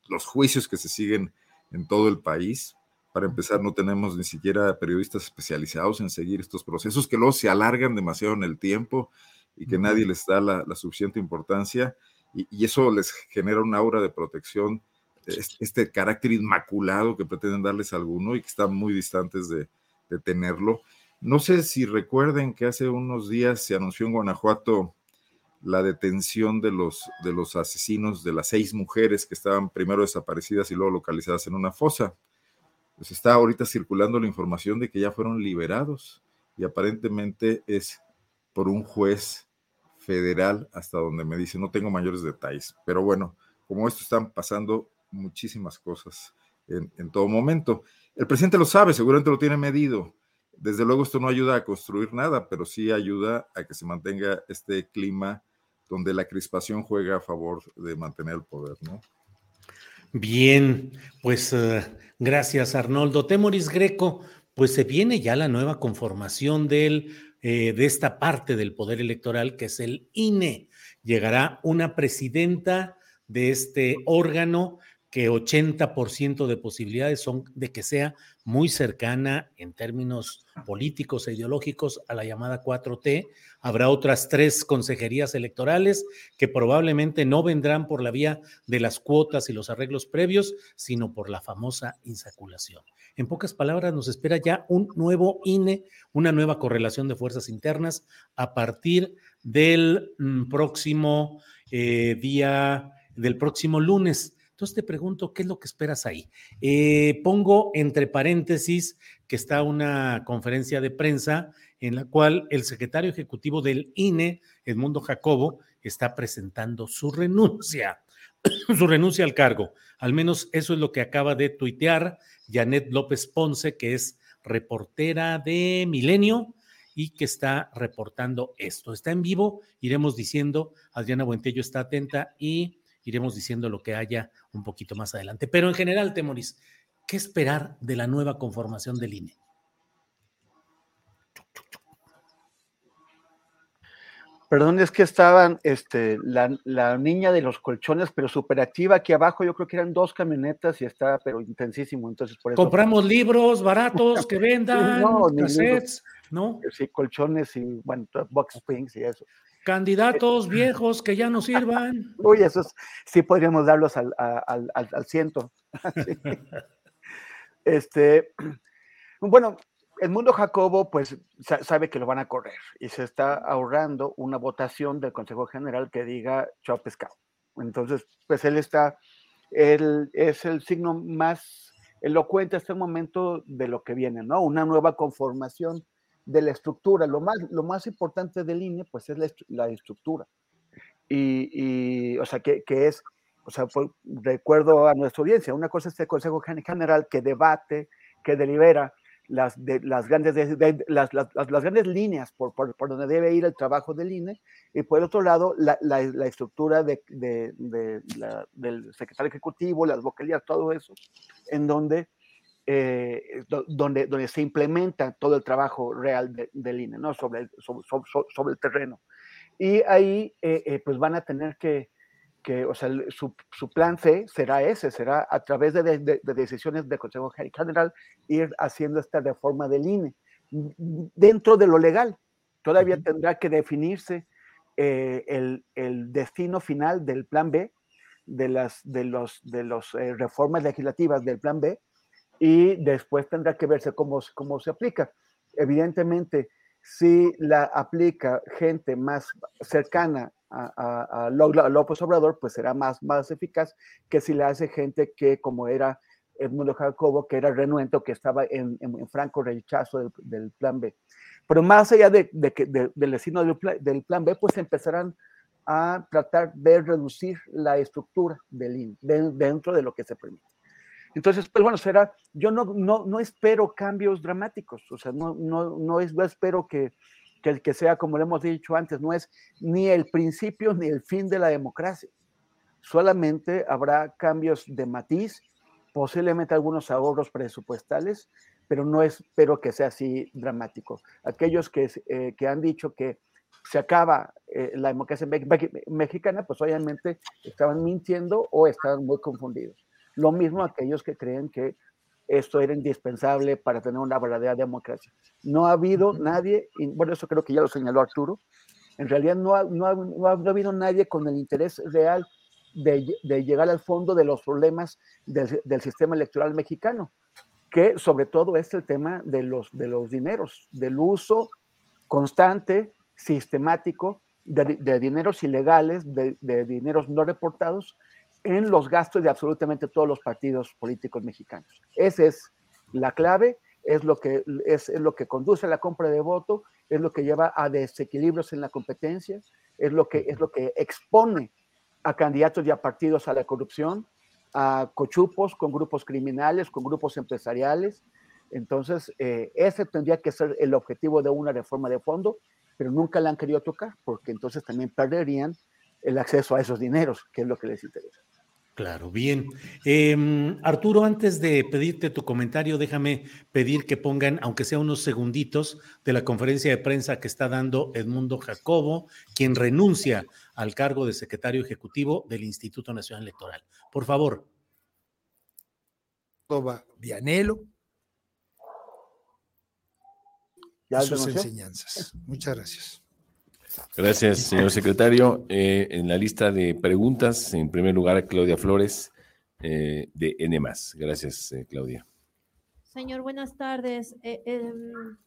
los juicios que se siguen en todo el país. Para empezar, no tenemos ni siquiera periodistas especializados en seguir estos procesos que luego se alargan demasiado en el tiempo y que nadie les da la, suficiente importancia y, eso les genera una aura de protección, este, carácter inmaculado que pretenden darles a alguno y que están muy distantes de, de tenerlo. No sé si recuerden que hace unos días se anunció en Guanajuato la detención de los, de los asesinos de las seis mujeres que estaban primero desaparecidas y luego localizadas en una fosa. Pues está ahorita circulando la información de que ya fueron liberados y aparentemente es por un juez federal hasta donde me dice, no tengo mayores detalles, pero bueno, como esto están pasando muchísimas cosas en, en todo momento. El presidente lo sabe, seguramente lo tiene medido. Desde luego esto no ayuda a construir nada, pero sí ayuda a que se mantenga este clima donde la crispación juega a favor de mantener el poder, ¿no? Bien, pues uh, gracias Arnoldo. Temoris Greco, pues se viene ya la nueva conformación del, eh, de esta parte del poder electoral que es el INE. Llegará una presidenta de este órgano que 80% de posibilidades son de que sea muy cercana en términos políticos e ideológicos a la llamada 4T. Habrá otras tres consejerías electorales que probablemente no vendrán por la vía de las cuotas y los arreglos previos, sino por la famosa insaculación. En pocas palabras, nos espera ya un nuevo INE, una nueva correlación de fuerzas internas a partir del mm, próximo eh, día, del próximo lunes. Entonces te pregunto, ¿qué es lo que esperas ahí? Eh, pongo entre paréntesis que está una conferencia de prensa en la cual el secretario ejecutivo del INE, Edmundo Jacobo, está presentando su renuncia, *coughs* su renuncia al cargo. Al menos eso es lo que acaba de tuitear Janet López Ponce, que es reportera de Milenio y que está reportando esto. Está en vivo, iremos diciendo, Adriana Buentello está atenta y iremos diciendo lo que haya un poquito más adelante. Pero en general, Temoris, ¿qué esperar de la nueva conformación del INE? Perdón, es que estaban este, la, niña de los colchones, pero súper activa aquí abajo. Yo creo que eran dos camionetas y está, pero intensísimo. Entonces, por eso. Compramos *laughs* libros baratos que vendan, no, cassettes, ¿no? Sí, colchones y, bueno, box springs y eso. Candidatos viejos que ya no sirvan. *laughs* Uy, esos sí podríamos darlos al, al, al, ciento. *laughs* Este, bueno, el mundo Jacobo, pues sabe que lo van a correr y se está ahorrando una votación del Consejo General que diga chao pescado. Entonces, pues él está, él es el signo más elocuente hasta el momento de lo que viene, ¿no? Una nueva conformación de la estructura. Lo más, lo más importante del INE, pues es la, estructura. Y, o sea, que, que es, o sea, recuerdo a nuestra audiencia, una cosa es el Consejo General que debate, que delibera las, de, las, grandes, de, las, las, las, grandes líneas por, por, por, donde debe ir el trabajo del INE, y por el otro lado, la, la, la estructura de, del secretario ejecutivo, las vocalías, todo eso, en donde eh, donde, donde se implementa todo el trabajo real del INE, ¿no? Sobre el, sobre, sobre, el terreno. Y ahí, eh, eh, pues van a tener que, que o sea, su, su, plan C será ese, será a través de, de, de, decisiones del Consejo General ir haciendo esta reforma del INE dentro de lo legal. Todavía tendrá que definirse el, el, destino final del plan B, de las de los, de los reformas legislativas del plan B, y después tendrá que verse cómo, cómo se aplica. Evidentemente, si la aplica gente más cercana a, a, López Obrador, pues será más, más eficaz que si la hace gente que, como era Edmundo Jacobo, que era renuente que estaba en, en, franco rechazo del, plan B. Pero más allá de, de, de del destino del plan, B, pues empezarán a tratar de reducir la estructura del dentro de lo que se permite. Entonces, pues bueno, será, yo no, no, no espero cambios dramáticos, o sea, no, no, no, es, no espero que, que el que sea, como le hemos dicho antes, no es ni el principio ni el fin de la democracia. Solamente habrá cambios de matiz, posiblemente algunos ahorros presupuestales, pero no espero que sea así dramático. Aquellos que, eh, que han dicho que se acaba eh, la democracia mexicana, pues obviamente estaban mintiendo o estaban muy confundidos. Lo mismo aquellos que creen que esto era indispensable para tener una verdadera democracia. No ha habido nadie, y bueno, eso creo que ya lo señaló Arturo, en realidad no ha, no ha, no ha, habido nadie con el interés real de, de, llegar al fondo de los problemas del, del, sistema electoral mexicano, que sobre todo es el tema de los, de los dineros, del uso constante, sistemático de, dineros ilegales, de, dineros no reportados en los gastos de absolutamente todos los partidos políticos mexicanos. Esa es la clave, es lo que, es, lo que conduce a la compra de voto, es lo que lleva a desequilibrios en la competencia, es lo que, es lo que expone a candidatos y a partidos a la corrupción, a cochupos con grupos criminales, con grupos empresariales. Entonces, eh, ese tendría que ser el objetivo de una reforma de fondo pero nunca la han querido tocar, porque entonces también perderían el acceso a esos dineros, que es lo que les interesa. Claro, bien. Em, Arturo, antes de pedirte tu comentario, déjame pedir que pongan, aunque sea unos segunditos, de la conferencia de prensa que está dando Edmundo Jacobo, quien renuncia al cargo de secretario ejecutivo del Instituto Nacional Electoral. Por favor. Vianelo, sus enseñanzas. Muchas gracias. Gracias, señor secretario. Eh, en la lista de preguntas, en primer lugar, Claudia Flores, eh, de N. Gracias, eh, Claudia. Señor, buenas tardes. Em,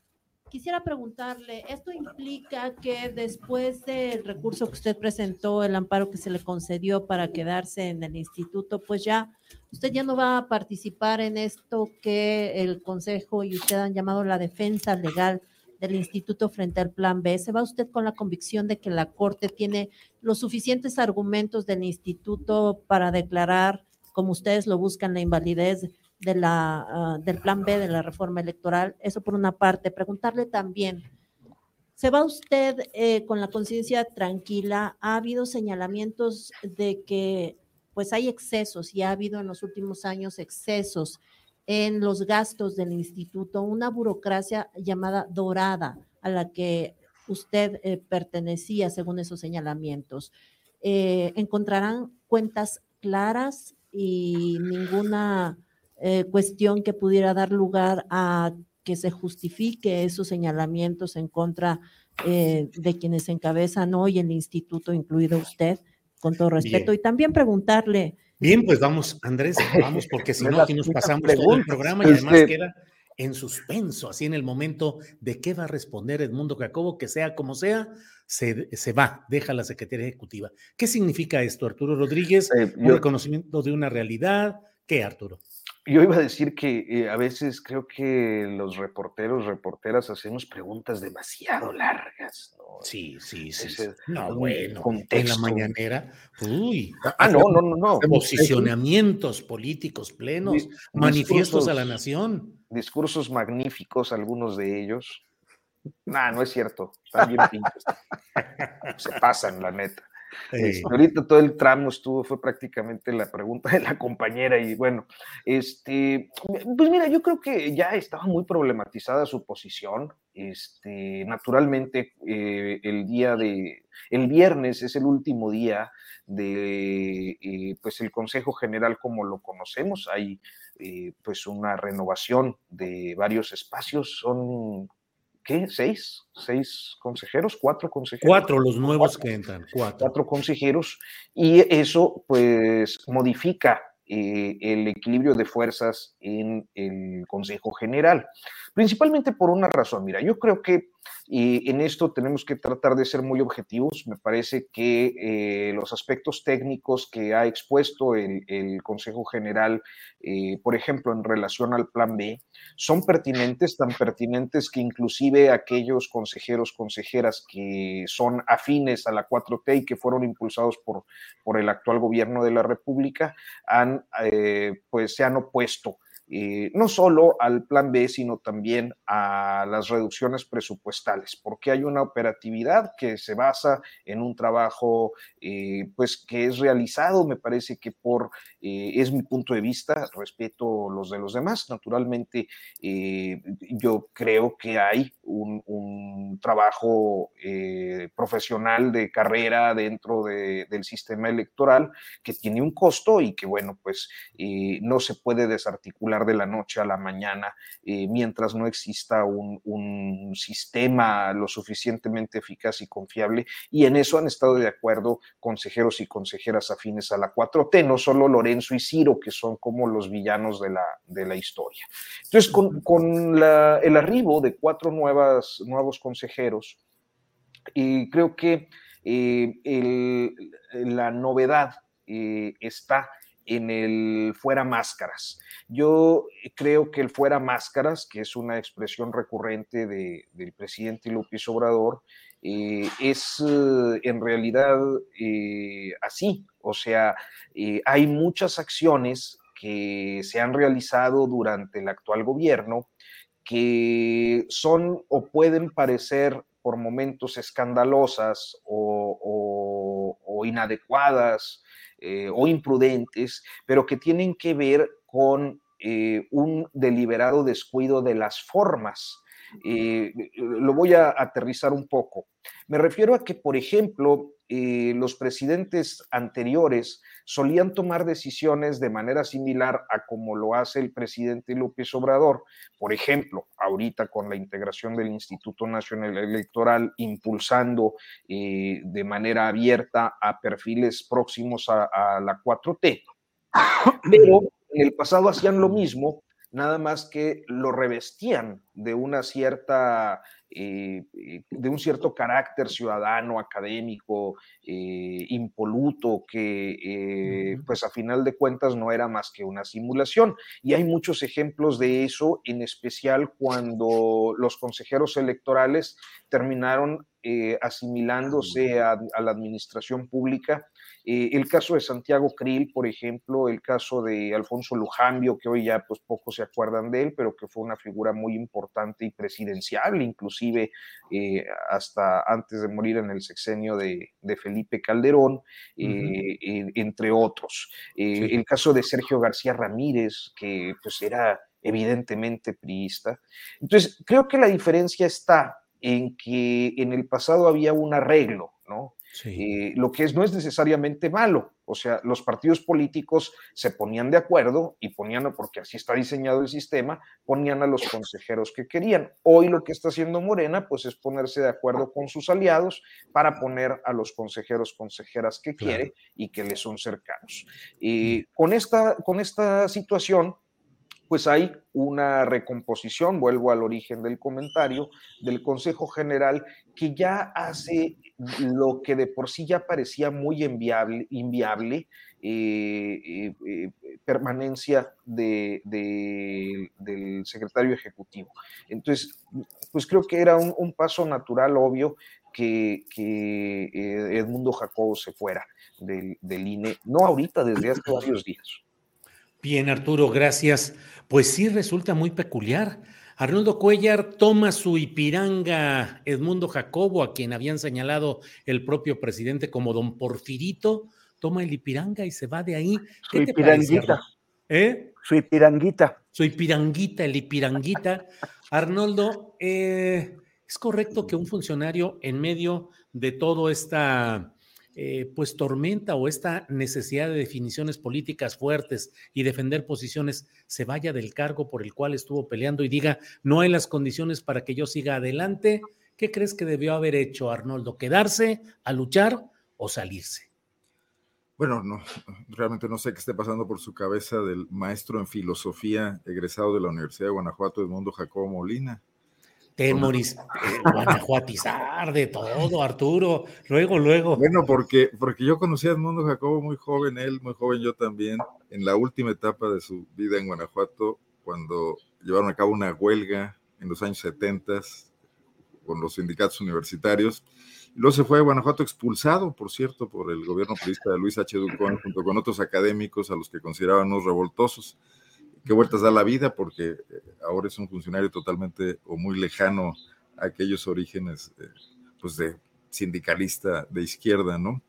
quisiera preguntarle, ¿esto implica que después del recurso que usted presentó, el amparo que se le concedió para quedarse en el instituto, pues ya usted ya no va a participar en esto que el Consejo y usted han llamado la defensa legal del instituto frente al plan B? ¿Se va usted con la convicción de que la Corte tiene los suficientes argumentos del instituto para declarar, como ustedes lo buscan, la invalidez de la, ah, del plan B de la reforma electoral? Eso por una parte. Preguntarle también, ¿se va usted eh, con la conciencia tranquila? ¿Ha habido señalamientos de que pues hay excesos y ha habido en los últimos años excesos en los gastos del instituto, una burocracia llamada dorada a la que usted eh, pertenecía según esos señalamientos. Eh, encontrarán cuentas claras y ninguna eh, cuestión que pudiera dar lugar a que se justifique esos señalamientos en contra de quienes encabezan hoy el instituto, incluido usted, con todo respeto. Y también preguntarle, Bien, pues vamos, Andrés, vamos, *laughs* porque si no, aquí nos pasamos todo el programa y además este queda en suspenso, así en el momento de qué va a responder Edmundo Jacobo, que sea como sea, se, se va, deja la Secretaría Ejecutiva. ¿Qué significa esto, Arturo Rodríguez? Eh, ¿Un reconocimiento de una realidad? ¿Qué, Arturo? Yo iba a decir que eh, a veces creo que los reporteros, reporteras hacemos preguntas demasiado largas. Sí, sí, sí. no, bueno, en la mañanera, uy. Ah, no, no, no, no. Posicionamientos políticos plenos, manifiestos a la nación. Discursos magníficos, algunos de ellos. Nah, no es cierto. Están bien pintos. *laughs* Se pasan, la neta. Este, ahorita todo el tramo estuvo, fue prácticamente la pregunta de la compañera y bueno, este, pues mira, yo creo que ya estaba muy problematizada su posición. Este, naturalmente, eh, el día de, el viernes es el último día de, eh, pues el Consejo General como lo conocemos. Hay eh, pues una renovación de varios espacios, son ¿qué? ¿Seis? ¿Seis consejeros? ¿Cuatro consejeros? Cuatro los nuevos que entran, cuatro. Cuatro consejeros y eso pues modifica eh, el equilibrio de fuerzas en el Consejo General, principalmente por una razón. Mira, yo creo que y en esto tenemos que tratar de ser muy objetivos. Me parece que eh, los aspectos técnicos que ha expuesto el, Consejo General, eh, por ejemplo, en relación al Plan B, son pertinentes, tan pertinentes que inclusive aquellos consejeros, consejeras que son afines a la 4T y que fueron impulsados por, por el actual gobierno de la República, han, eh, pues, se han opuesto eh, no solo al plan B, sino también a las reducciones presupuestales, porque hay una operatividad que se basa en un trabajo eh, pues que es realizado, me parece que por, eh, es mi punto de vista, respeto los de los demás, naturalmente yo creo que hay un, trabajo profesional de carrera dentro del sistema electoral que tiene un costo y que bueno, pues no se puede desarticular de la noche a la mañana eh, mientras no exista un, sistema lo suficientemente eficaz y confiable. Y en eso han estado de acuerdo consejeros y consejeras afines a la 4T, no solo Lorenzo y Ciro, que son como los villanos de la, de la historia. Entonces, con, el arribo de cuatro nuevas, nuevos consejeros, y creo que la novedad está en el fuera máscaras. Yo creo que el fuera máscaras, que es una expresión recurrente del presidente López Obrador, eh, es eh, en realidad eh, así. O sea, hay muchas acciones que se han realizado durante el actual gobierno que son o pueden parecer por momentos escandalosas o, inadecuadas o imprudentes, pero que tienen que ver con un deliberado descuido de las formas eh, lo voy a aterrizar un poco. Me refiero a que, por ejemplo, eh, los presidentes anteriores solían tomar decisiones de manera similar a como lo hace el presidente López Obrador. Por ejemplo, ahorita con la integración del Instituto Nacional Electoral, impulsando eh, de manera abierta a perfiles próximos a, a la 4T. *coughs* Pero en el pasado hacían lo mismo nada más que lo revestían de una cierta, eh, eh, de un cierto carácter ciudadano, académico, eh, impoluto, que pues a final de cuentas no era más que una simulación. Y hay muchos ejemplos de eso, en especial cuando los consejeros electorales terminaron asimilándose a, la administración pública eh, el caso de Santiago Krill, por ejemplo, el caso de Alfonso Lujambio, que hoy ya pues pocos se acuerdan de él, pero que fue una figura muy importante y presidencial, inclusive eh, hasta antes de morir en el sexenio de, Felipe Calderón, eh, entre otros. El caso de Sergio García Ramírez, que pues era evidentemente priista. Entonces, creo que la diferencia está en que en el pasado había un arreglo, ¿no? Eh, lo que es, no es necesariamente malo. O sea, los partidos políticos se ponían de acuerdo y ponían, porque así está diseñado el sistema, ponían a los consejeros que querían. Hoy lo que está haciendo Morena, pues es ponerse de acuerdo con sus aliados para poner a los consejeros, consejeras que quiere y que le son cercanos. Y con esta, con esta situación, pues hay una recomposición, vuelvo al origen del comentario, del Consejo General que ya hace lo que de por sí ya parecía muy inviable, eh, eh, eh, permanencia de, del secretario ejecutivo. Entonces, pues creo que era un, paso natural, obvio, que, que Edmundo Jacobo se fuera del, del INE, no ahorita, desde hace varios días. Bien, Arturo, gracias. Pues sí, resulta muy peculiar. Arnoldo Cuellar toma su Ipiranga Edmundo Jacobo, a quien habían señalado el propio presidente como don Porfirito, toma el Ipiranga y se va de ahí. su Ipiranguita. ¿Eh? Su Ipiranguita. Su Ipiranguita, el Ipiranguita. Arnoldo, eh, ¿es correcto que un funcionario en medio de todo esta eh, pues tormenta o esta necesidad de definiciones políticas fuertes y defender posiciones se vaya del cargo por el cual estuvo peleando y diga no hay las condiciones para que yo siga adelante, ¿qué crees que debió haber hecho Arnoldo? ¿Quedarse a luchar o salirse? Bueno, no, realmente no sé qué esté pasando por su cabeza del maestro en filosofía egresado de la Universidad de Guanajuato, Edmundo Jacobo Molina. Temoris, eh, guanajuatizar de todo, Arturo. Luego, luego. Bueno, porque, porque yo conocí a Edmundo Jacobo muy joven, él muy joven, yo también, en la última etapa de su vida en Guanajuato, cuando llevaron a cabo una huelga en los años 70 con los sindicatos universitarios. Luego se fue a Guanajuato expulsado, por cierto, por el gobierno político de Luis H. Ducón, junto con otros académicos a los que consideraban unos revoltosos qué vueltas da la vida, porque eh, ahora es un funcionario totalmente o muy lejano a aquellos orígenes, eh, pues de sindicalista de izquierda, ¿no?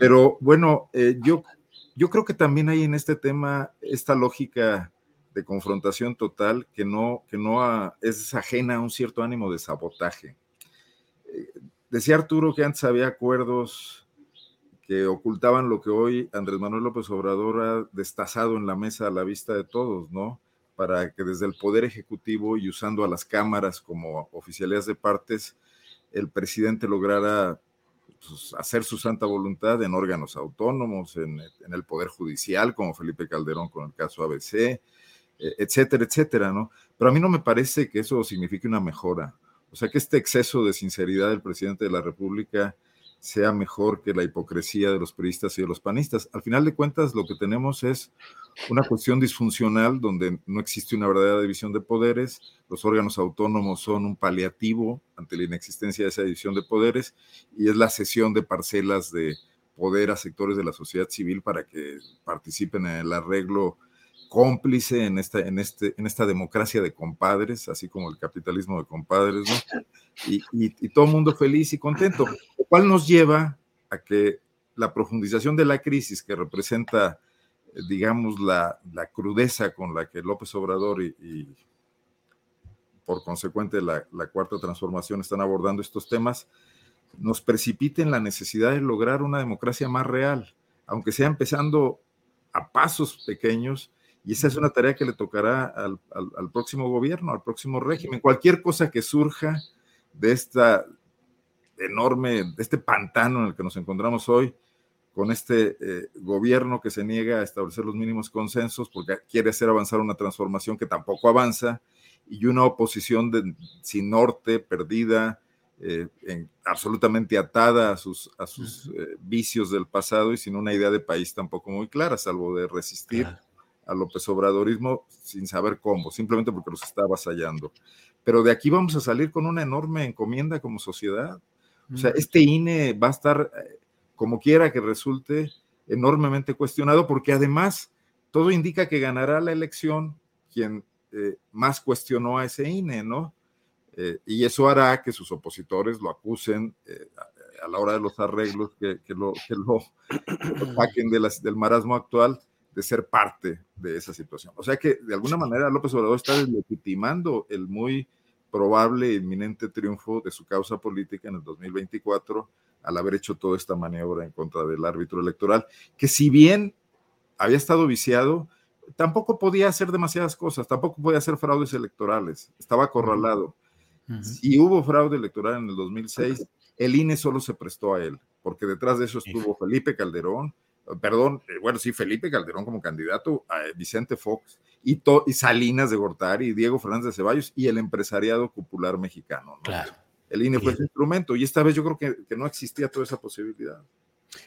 Pero bueno, eh, yo, yo creo que también hay en este tema esta lógica de confrontación total que no, que no es ajena a un cierto ánimo de sabotaje. decía Arturo que antes había acuerdos que ocultaban lo que hoy Andrés Manuel López Obrador ha destazado en la mesa a la vista de todos, ¿no? Para que desde el Poder Ejecutivo y usando a las cámaras como oficialidades de partes, el presidente lograra pues, hacer su santa voluntad en órganos autónomos, en, en, el Poder Judicial, como Felipe Calderón con el caso ABC, e, etcétera, etcétera, ¿no? Pero a mí no me parece que eso signifique una mejora. O sea, que este exceso de sinceridad del presidente de la República sea mejor que la hipocresía de los periodistas y de los panistas. Al final de cuentas, lo que tenemos es una cuestión disfuncional donde no existe una verdadera división de poderes, los órganos autónomos son un paliativo ante la inexistencia de esa división de poderes y es la cesión de parcelas de poder a sectores de la sociedad civil para que participen en el arreglo cómplice en esta, en, este, en esta democracia de compadres, así como el capitalismo de compadres, ¿no? y, todo el mundo feliz y contento, lo cual nos lleva a que la profundización de la crisis que representa, eh, digamos, la, crudeza con la que López Obrador y, por consecuente la, la, cuarta transformación están abordando estos temas, nos precipita en la necesidad de lograr una democracia más real, aunque sea empezando a pasos pequeños, y esa es una tarea que le tocará al, al, próximo gobierno, al próximo régimen. Cualquier cosa que surja de esta enorme, de este pantano en el que nos encontramos hoy, con este eh, gobierno que se niega a establecer los mínimos consensos porque quiere hacer avanzar una transformación que tampoco avanza, y una oposición de, sin norte, perdida, eh, en, absolutamente atada a sus, a sus eh, vicios del pasado y sin una idea de país tampoco muy clara, salvo de resistir a López Obradorismo sin saber cómo, simplemente porque los está avasallando. Pero de aquí vamos a salir con una enorme encomienda como sociedad. O sea, este INE va a estar, eh, como quiera que resulte, enormemente cuestionado, porque además todo indica que ganará la elección quien eh, más cuestionó a ese INE, ¿no? Eh, y eso hará que sus opositores lo acusen a, la hora de los arreglos, que, lo, que lo, *clears throat* saquen de las, del marasmo actual de ser parte de esa situación. O sea que de alguna manera López Obrador está deslegitimando el muy probable e inminente triunfo de su causa política en el 2024 al haber hecho toda esta maniobra en contra del árbitro electoral, que si bien había estado viciado, tampoco podía hacer demasiadas cosas, tampoco podía hacer fraudes electorales, estaba acorralado. Si hubo fraude electoral en el 2006, el INE solo se prestó a él, porque detrás de eso estuvo Felipe Calderón, perdón, eh, bueno, sí, Felipe Calderón como candidato, Vicente Fox y, y Salinas de Gortari y Diego Fernández de Ceballos y el empresariado popular mexicano. Claro. El INE fue ese instrumento y esta vez yo creo que, que, no existía toda esa posibilidad.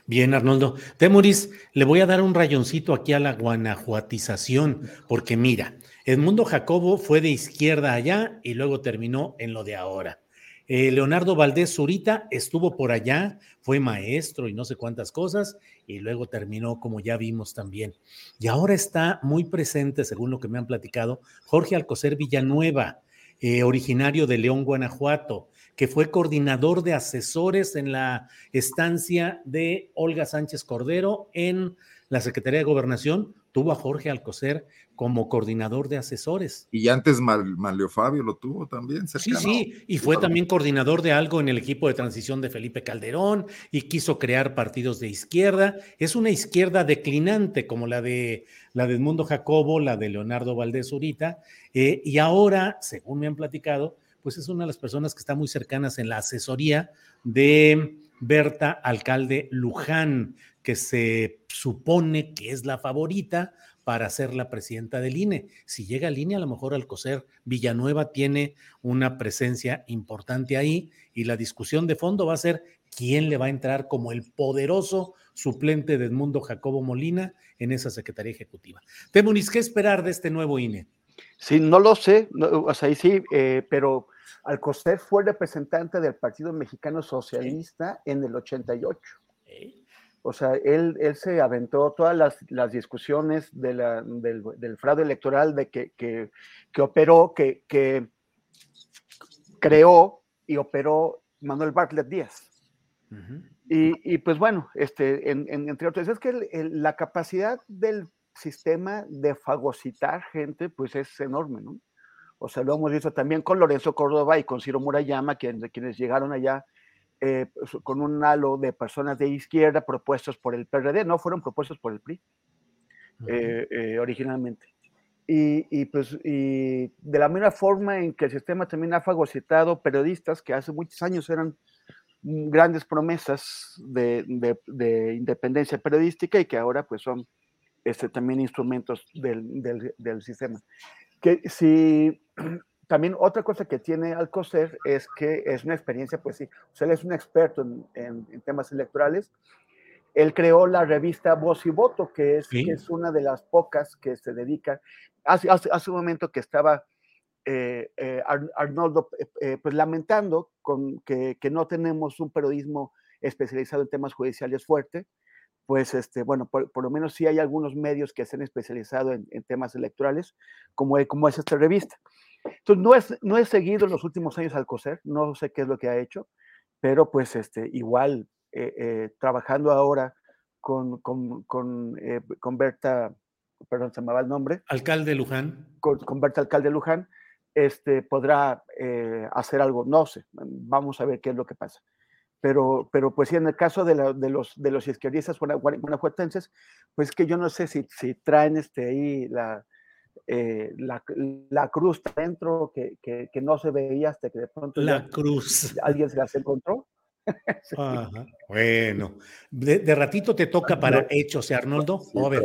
Bien, Arnoldo. Temoris, le voy a dar un rayoncito aquí a la guanajuatización, porque mira, Edmundo Jacobo fue de izquierda allá y luego terminó en lo de ahora. Eh, Leonardo Valdés Zurita estuvo por allá, fue maestro y no sé cuántas cosas, y luego terminó, como ya vimos también. Y ahora está muy presente, según lo que me han platicado, Jorge Alcocer Villanueva, eh, originario de León, Guanajuato, que fue coordinador de asesores en la estancia de Olga Sánchez Cordero en la Secretaría de Gobernación, tuvo a Jorge Alcocer como coordinador de asesores. Y antes Malio Fabio lo tuvo también. Sí, sí, y fue también coordinador de algo en el equipo de transición de Felipe Calderón y quiso crear partidos de izquierda. Es una izquierda declinante como la de, la de Edmundo Jacobo, la de Leonardo Valdés Urita, eh, y ahora, según me han platicado, pues es una de las personas que está muy cercanas en la asesoría de Berta Alcalde Luján, que se supone que es la favorita para ser la presidenta del INE. Si llega al INE, a lo mejor Alcocer Villanueva tiene una presencia importante ahí y la discusión de fondo va a ser quién le va a entrar como el poderoso suplente de Edmundo Jacobo Molina en esa Secretaría Ejecutiva. Temunis, ¿qué esperar de este nuevo INE? Sí, no lo sé, o sea, sí, eh, pero Alcocer fue representante del Partido Mexicano Socialista en el 88. O sea, él, él se aventó todas las, las discusiones de la, del, del, fraude electoral de que, que, que operó, que, que, creó y operó Manuel Bartlett Díaz. y, y, pues bueno, este, en, en, entre otros, es que el, el, la capacidad del sistema de fagocitar gente, pues es enorme, ¿no? O sea, lo hemos visto también con Lorenzo Córdoba y con Ciro Murayama, quienes, quienes llegaron allá eh, pues, con un halo de personas de izquierda propuestos por el PRD, no fueron propuestos por el PRI eh, eh, originalmente. Y, y, pues y de la misma forma en que el sistema también ha fagocitado periodistas que hace muchos años eran grandes promesas de, de, de independencia periodística y que ahora pues son este, también instrumentos del, del, del sistema. Que si *clears throat* también otra cosa que tiene Alcocer es que es una experiencia, pues sí, o sea, él es un experto en, en, temas electorales. Él creó la revista Voz y Voto, que es, que es una de las pocas que se dedica. Hace, hace, hace un momento que estaba eh, eh, Arnoldo eh, pues lamentando con que, que, no tenemos un periodismo especializado en temas judiciales fuerte, pues este, bueno, por, por, lo menos sí hay algunos medios que se han especializado en, en temas electorales, como, como es esta revista. Entonces, no, es, no he seguido en los últimos años al COSER, no sé qué es lo que ha hecho, pero pues este, igual eh, eh, trabajando ahora con, con, con, eh, con, Berta, perdón, se me va el nombre. Alcalde Luján. Con, con Berta Alcalde Luján, este, podrá hacer algo, no sé, vamos a ver qué es lo que pasa. Pero, pero pues sí, en el caso de, la, de, los, de los izquierdistas guanajuatenses, pues que yo no sé si, si traen este, ahí la, eh, la, la, cruz dentro que, que, que, no se veía hasta que de pronto la cruz alguien se las encontró. *laughs* sí. Ajá. Bueno, de, de, ratito te toca para hechos, ¿eh, Arnoldo? Sí, a ver.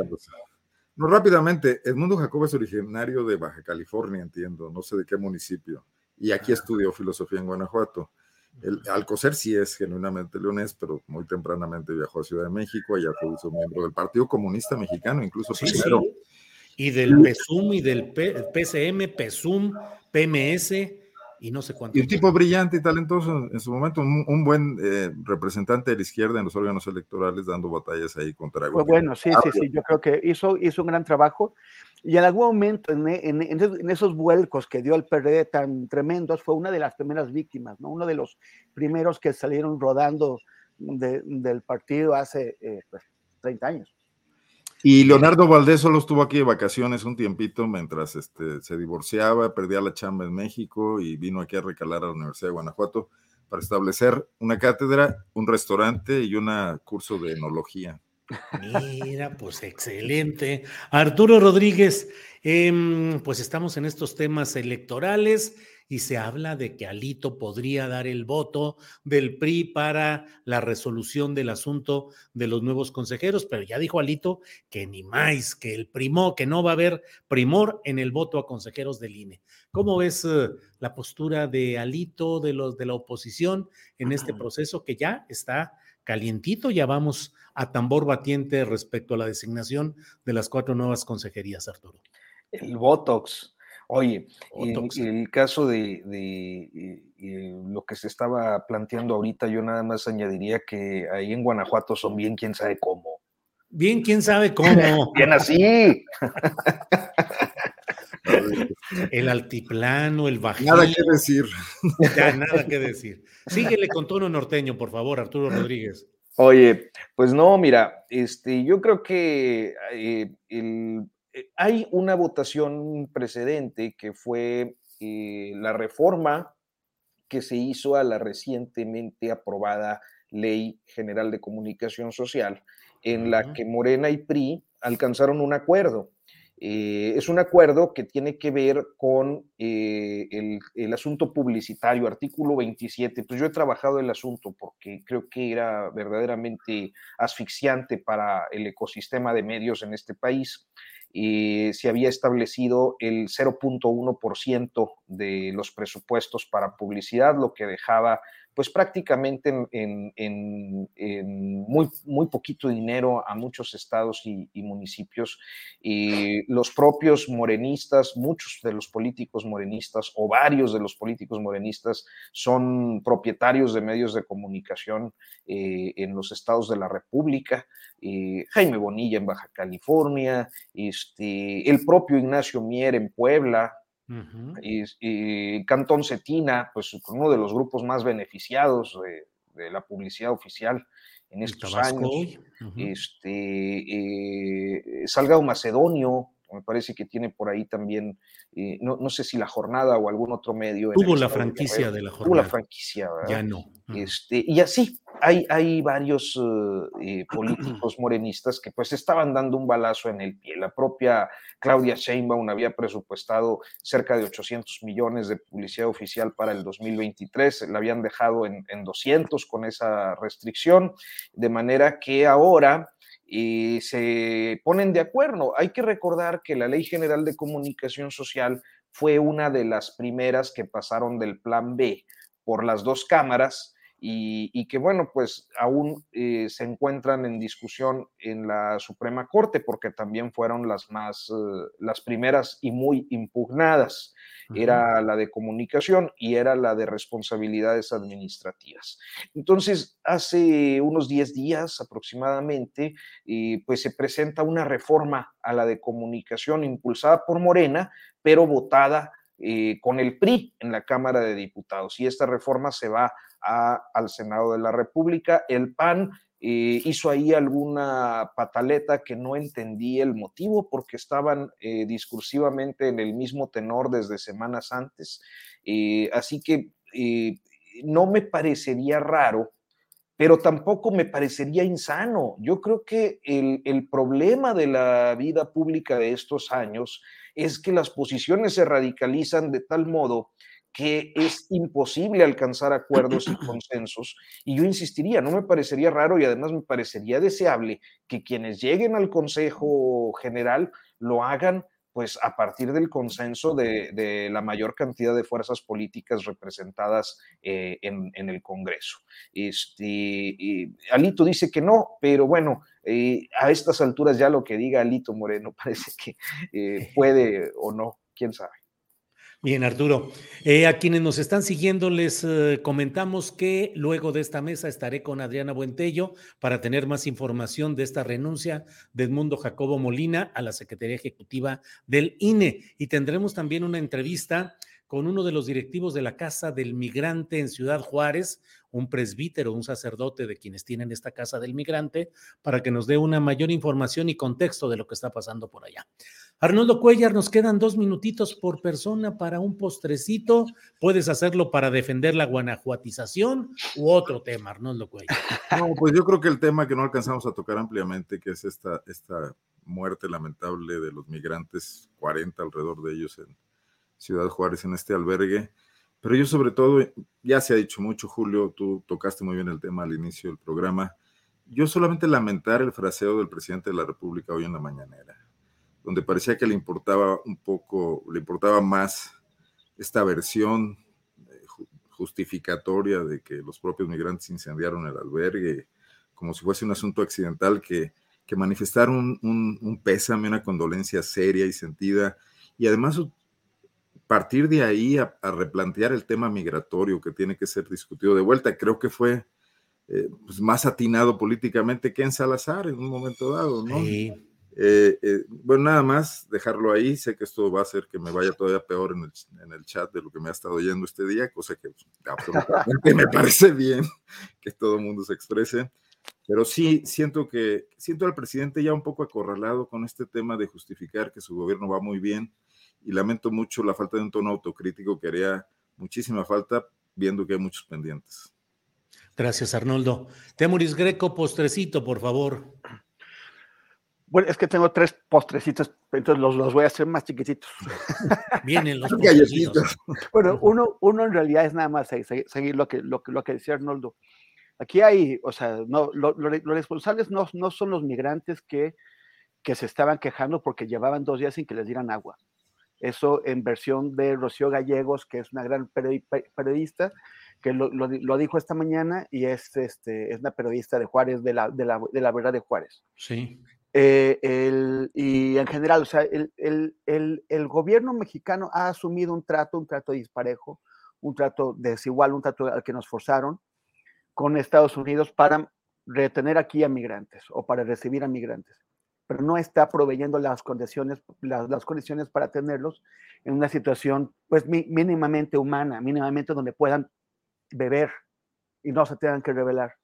No, rápidamente, Edmundo Jacob es originario de Baja California, entiendo, no sé de qué municipio, y aquí estudió filosofía en Guanajuato. El Alcocer sí es genuinamente leonés, pero muy tempranamente viajó a Ciudad de México, allá fue miembro del Partido Comunista Mexicano, incluso sí, primero. Sí y del PSUM y del P PCM, PSUM, PMS y no sé cuánto. Y un tipo brillante y talentoso en su momento, un, un buen eh, representante de la izquierda en los órganos electorales dando batallas ahí contra. Pues bueno, sí, sí, sí, yo creo que hizo, hizo un gran trabajo y en algún momento en, en, en, esos vuelcos que dio el PRD tan tremendos fue una de las primeras víctimas, ¿no? Uno de los primeros que salieron rodando de, del partido hace eh, pues, 30 años. Y Leonardo Valdés solo estuvo aquí de vacaciones un tiempito mientras este, se divorciaba, perdía la chamba en México y vino aquí a recalar a la Universidad de Guanajuato para establecer una cátedra, un restaurante y un curso de enología. Mira, pues excelente. Arturo Rodríguez, eh, pues estamos en estos temas electorales y se habla de que Alito podría dar el voto del PRI para la resolución del asunto de los nuevos consejeros, pero ya dijo Alito que ni más, que el primo, que no va a haber primor en el voto a consejeros del INE. ¿Cómo ves uh, la postura de Alito, de los de la oposición en este proceso que ya está calientito? Ya vamos a tambor batiente respecto a la designación de las cuatro nuevas consejerías, Arturo. El Botox Oye, en, el caso de, de, de, lo que se estaba planteando ahorita, yo nada más añadiría que ahí en Guanajuato son bien quién sabe cómo. Bien quién sabe cómo. *laughs* bien así. *laughs* el altiplano, el bajío. Nada que decir. *laughs* Ya, nada que decir. Síguele con tono norteño, por favor, Arturo Rodríguez. Oye, pues no, mira, este, yo creo que eh, el, hay una votación precedente que fue eh, la reforma que se hizo a la recientemente aprobada Ley General de Comunicación Social, en la que Morena y PRI alcanzaron un acuerdo. Eh, es un acuerdo que tiene que ver con eh, el, el, asunto publicitario, artículo 27. Pues yo he trabajado el asunto porque creo que era verdaderamente asfixiante para el ecosistema de medios en este país y se había establecido el 0.1% de los presupuestos para publicidad, lo que dejaba pues prácticamente en, muy, muy poquito dinero a muchos estados y, y, municipios. Y los propios morenistas, muchos de los políticos morenistas o varios de los políticos morenistas son propietarios de medios de comunicación eh, en los estados de la República. Eh, Jaime Bonilla en Baja California, este, el propio Ignacio Mier en Puebla, Uh -huh. y, y, Cantón Cetina, pues uno de los grupos más beneficiados de, de la publicidad oficial en estos años. Uh -huh. este, eh, Salgado Macedonio, me parece que tiene por ahí también, eh, no, no, sé si la jornada o algún otro medio. Tuvo la franquicia de, de, la jornada. Tuvo la franquicia, ¿verdad? Ya no. Este, y así, hay, hay varios uh, eh, políticos *clears throat* morenistas que pues estaban dando un balazo en el pie. La propia Claudia Sheinbaum había presupuestado cerca de 800 millones de publicidad oficial para el 2023, la habían dejado en, en 200 con esa restricción, de manera que ahora y se ponen de acuerdo. Hay que recordar que la Ley General de Comunicación Social fue una de las primeras que pasaron del plan B por las dos cámaras y, que bueno, pues aún eh, se encuentran en discusión en la Suprema Corte porque también fueron las más, eh, las primeras y muy impugnadas. Era la de comunicación y era la de responsabilidades administrativas. Entonces, hace unos 10 días aproximadamente, eh, pues se presenta una reforma a la de comunicación impulsada por Morena, pero votada con el PRI en la Cámara de Diputados. Y esta reforma se va al Senado de la República. El PAN eh, hizo ahí alguna pataleta que no entendí el motivo porque estaban eh, discursivamente en el mismo tenor desde semanas antes. Eh, así que no me parecería raro, pero tampoco me parecería insano. Yo creo que el, el problema de la vida pública de estos años es que las posiciones se radicalizan de tal modo que es imposible alcanzar acuerdos y *clears throat* consensos. Y yo insistiría, no me parecería raro y además me parecería deseable que quienes lleguen al Consejo General lo hagan pues a partir del consenso de, la mayor cantidad de fuerzas políticas representadas eh, en, el Congreso. Este, Alito dice que no, pero bueno, eh, a estas alturas ya lo que diga Alito Moreno *laughs* parece que eh, puede o no, quién sabe. Bien, Arturo. Eh, a quienes nos están siguiendo les eh, comentamos que luego de esta mesa estaré con Adriana Buentello para tener más información de esta renuncia de Edmundo Jacobo Molina a la Secretaría Ejecutiva del INE. Y tendremos también una entrevista con uno de los directivos de la Casa del Migrante en Ciudad Juárez, un presbítero, un sacerdote de quienes tienen esta Casa del Migrante, para que nos dé una mayor información y contexto de lo que está pasando por allá. Arnoldo Cuellar, nos quedan dos minutitos por persona para un postrecito. Puedes hacerlo para defender la guanajuatización u otro tema, Arnoldo Cuellar. No, pues yo creo que el tema que no alcanzamos a tocar ampliamente, que es esta, esta muerte lamentable de los migrantes, 40 alrededor de ellos en Ciudad Juárez, en este albergue. Pero yo sobre todo, ya se ha dicho mucho, Julio, tú tocaste muy bien el tema al inicio del programa. Yo solamente lamentar el fraseo del presidente de la República hoy en la mañanera donde parecía que le importaba un poco, le importaba más esta versión eh, justificatoria de que los propios migrantes incendiaron el albergue, como si fuese un asunto accidental, que, que manifestar un, un, pésame, una condolencia seria y sentida, y además partir de ahí a, replantear el tema migratorio que tiene que ser discutido de vuelta, creo que fue eh, pues, más atinado políticamente que en Salazar en un momento dado, ¿no? Sí. Eh, eh, bueno, nada más dejarlo ahí. Sé que esto va a hacer que me vaya todavía peor en el, chat de lo que me ha estado oyendo este día, cosa que absolutamente me parece bien que todo el mundo se exprese. Pero sí siento que siento al presidente ya un poco acorralado con este tema de justificar que su gobierno va muy bien y lamento mucho la falta de un tono autocrítico que haría muchísima falta viendo que hay muchos pendientes. Gracias, Arnoldo. Temuris Greco, postrecito, por favor. Bueno, es que tengo tres postrecitos, entonces los, los voy a hacer más chiquititos. *laughs* Vienen los *laughs* postrecitos. bueno, uno, uno en realidad es nada más seguir, lo, que, lo, lo que decía Arnoldo. Aquí hay, o sea, no, los responsables no, no son los migrantes que, que se estaban quejando porque llevaban dos días sin que les dieran agua. Eso en versión de Rocío Gallegos, que es una gran periodista, que lo, lo, dijo esta mañana y es, este, es una periodista de Juárez, de la, de la, de la verdad de Juárez. Sí. Eh, el, y en general, o sea, el, el, el, gobierno mexicano ha asumido un trato, un trato disparejo, un trato desigual, un trato al que nos forzaron con Estados Unidos para retener aquí a migrantes o para recibir a migrantes, pero no está proveyendo las condiciones, las, condiciones para tenerlos en una situación pues mínimamente humana, mínimamente donde puedan beber y no se tengan que revelar.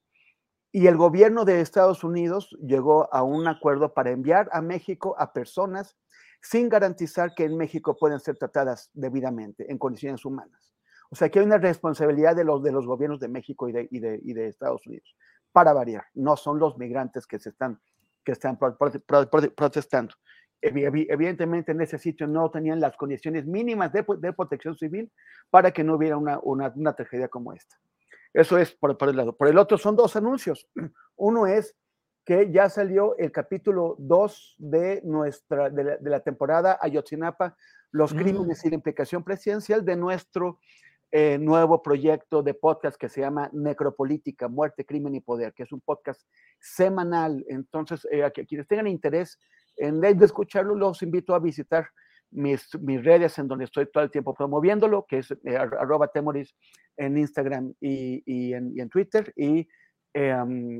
Y el gobierno de Estados Unidos llegó a un acuerdo para enviar a México a personas sin garantizar que en México pueden ser tratadas debidamente, en condiciones humanas. O sea, que hay una responsabilidad de los, de los gobiernos de México y de, y de, y de Estados Unidos, para variar. No son los migrantes que, se están, que están protestando. Evidentemente en ese sitio no tenían las condiciones mínimas de, de protección civil para que no hubiera una, una, una tragedia como esta. Eso es por, el lado. Por el otro son dos anuncios. *clears throat* Uno es que ya salió el capítulo 2 de nuestra de la, temporada Ayotzinapa los crímenes y la implicación presidencial de nuestro eh, nuevo proyecto de podcast que se llama Necropolítica, Muerte, Crimen y Poder, que es un podcast semanal. Entonces, eh, quienes tengan interés en escucharlo, los invito a visitar mis, redes en donde estoy todo el tiempo promoviéndolo, que es eh, arroba temoris en Instagram y, en, en, Twitter y eh,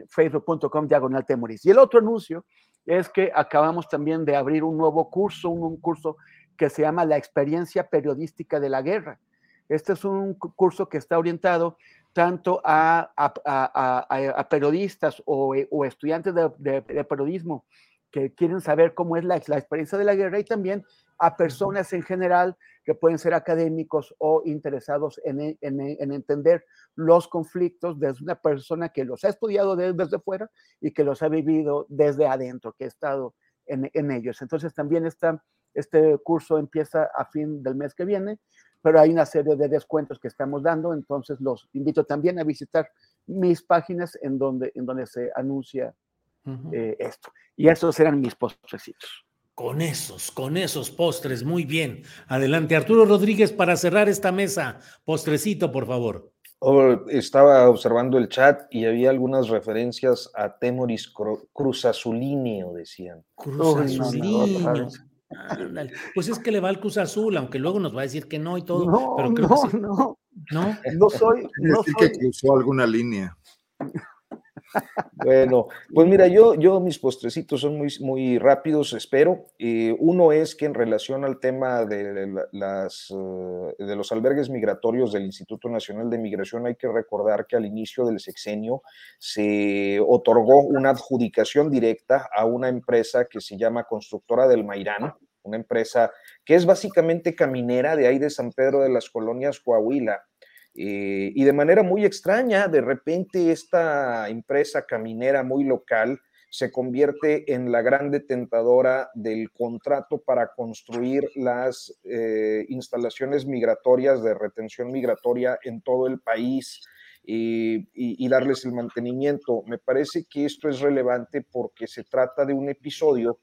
facebook.com diagonal temoris. Y el otro anuncio es que acabamos también de abrir un nuevo curso, un curso que se llama La experiencia periodística de la guerra. Este es un curso que está orientado tanto a, periodistas o, o, estudiantes de, periodismo que quieren saber cómo es la, experiencia de la guerra y también a personas en general que pueden ser académicos o interesados en, en, en entender los conflictos desde una persona que los ha estudiado desde, fuera y que los ha vivido desde adentro, que ha estado en, ellos. Entonces también este curso empieza a fin del mes que viene pero hay una serie de descuentos que estamos dando, entonces los invito también a visitar mis páginas en donde, en donde se anuncia uh -huh. eh, esto. Y esos eran mis postrecitos. Con esos, con esos postres, muy bien. Adelante, Arturo Rodríguez, para cerrar esta mesa. Postrecito, por favor. Oh, estaba observando el chat y había algunas referencias a Temoris Cruz Azulinio, decían. Cruz Azulinio. Ándale. Pues es que le va al Cruz Azul, aunque luego nos va a decir que no y todo. No, pero creo no, que sí. no, no, no soy. *laughs* No decir soy que cruzó alguna línea. *laughs* Bueno, pues mira, yo, yo mis postrecitos son muy, muy rápidos, espero. Eh, uno es que en relación al tema de, las, uh, de los albergues migratorios del Instituto Nacional de Migración, hay que recordar que al inicio del sexenio se otorgó una adjudicación directa a una empresa que se llama Constructora del Mairán, una empresa que es básicamente caminera de ahí de San Pedro de las Colonias Coahuila eh, y de manera muy extraña, de repente esta empresa caminera muy local se convierte en la gran detentadora del contrato para construir las eh, instalaciones migratorias de retención migratoria en todo el país. Eh, y, darles el mantenimiento. Me parece que esto es relevante porque se trata de un episodio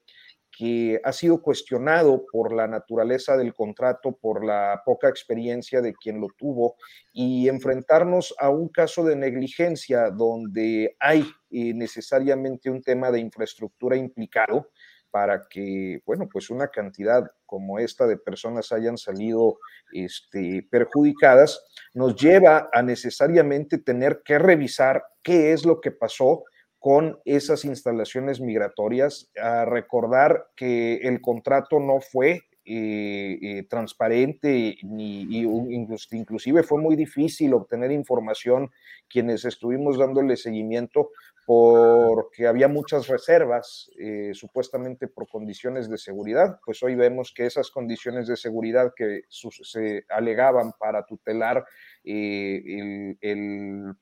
que ha sido cuestionado por la naturaleza del contrato, por la poca experiencia de quien lo tuvo, y enfrentarnos a un caso de negligencia donde hay eh, necesariamente un tema de infraestructura implicado para que, bueno, pues una cantidad como esta de personas hayan salido este, perjudicadas, nos lleva a necesariamente tener que revisar qué es lo que pasó, con esas instalaciones migratorias, a recordar que el contrato no fue eh, eh, transparente ni y, inclusive fue muy difícil obtener información quienes estuvimos dándole seguimiento porque había muchas reservas eh, supuestamente por condiciones de seguridad, pues hoy vemos que esas condiciones de seguridad que se alegaban para tutelar el, el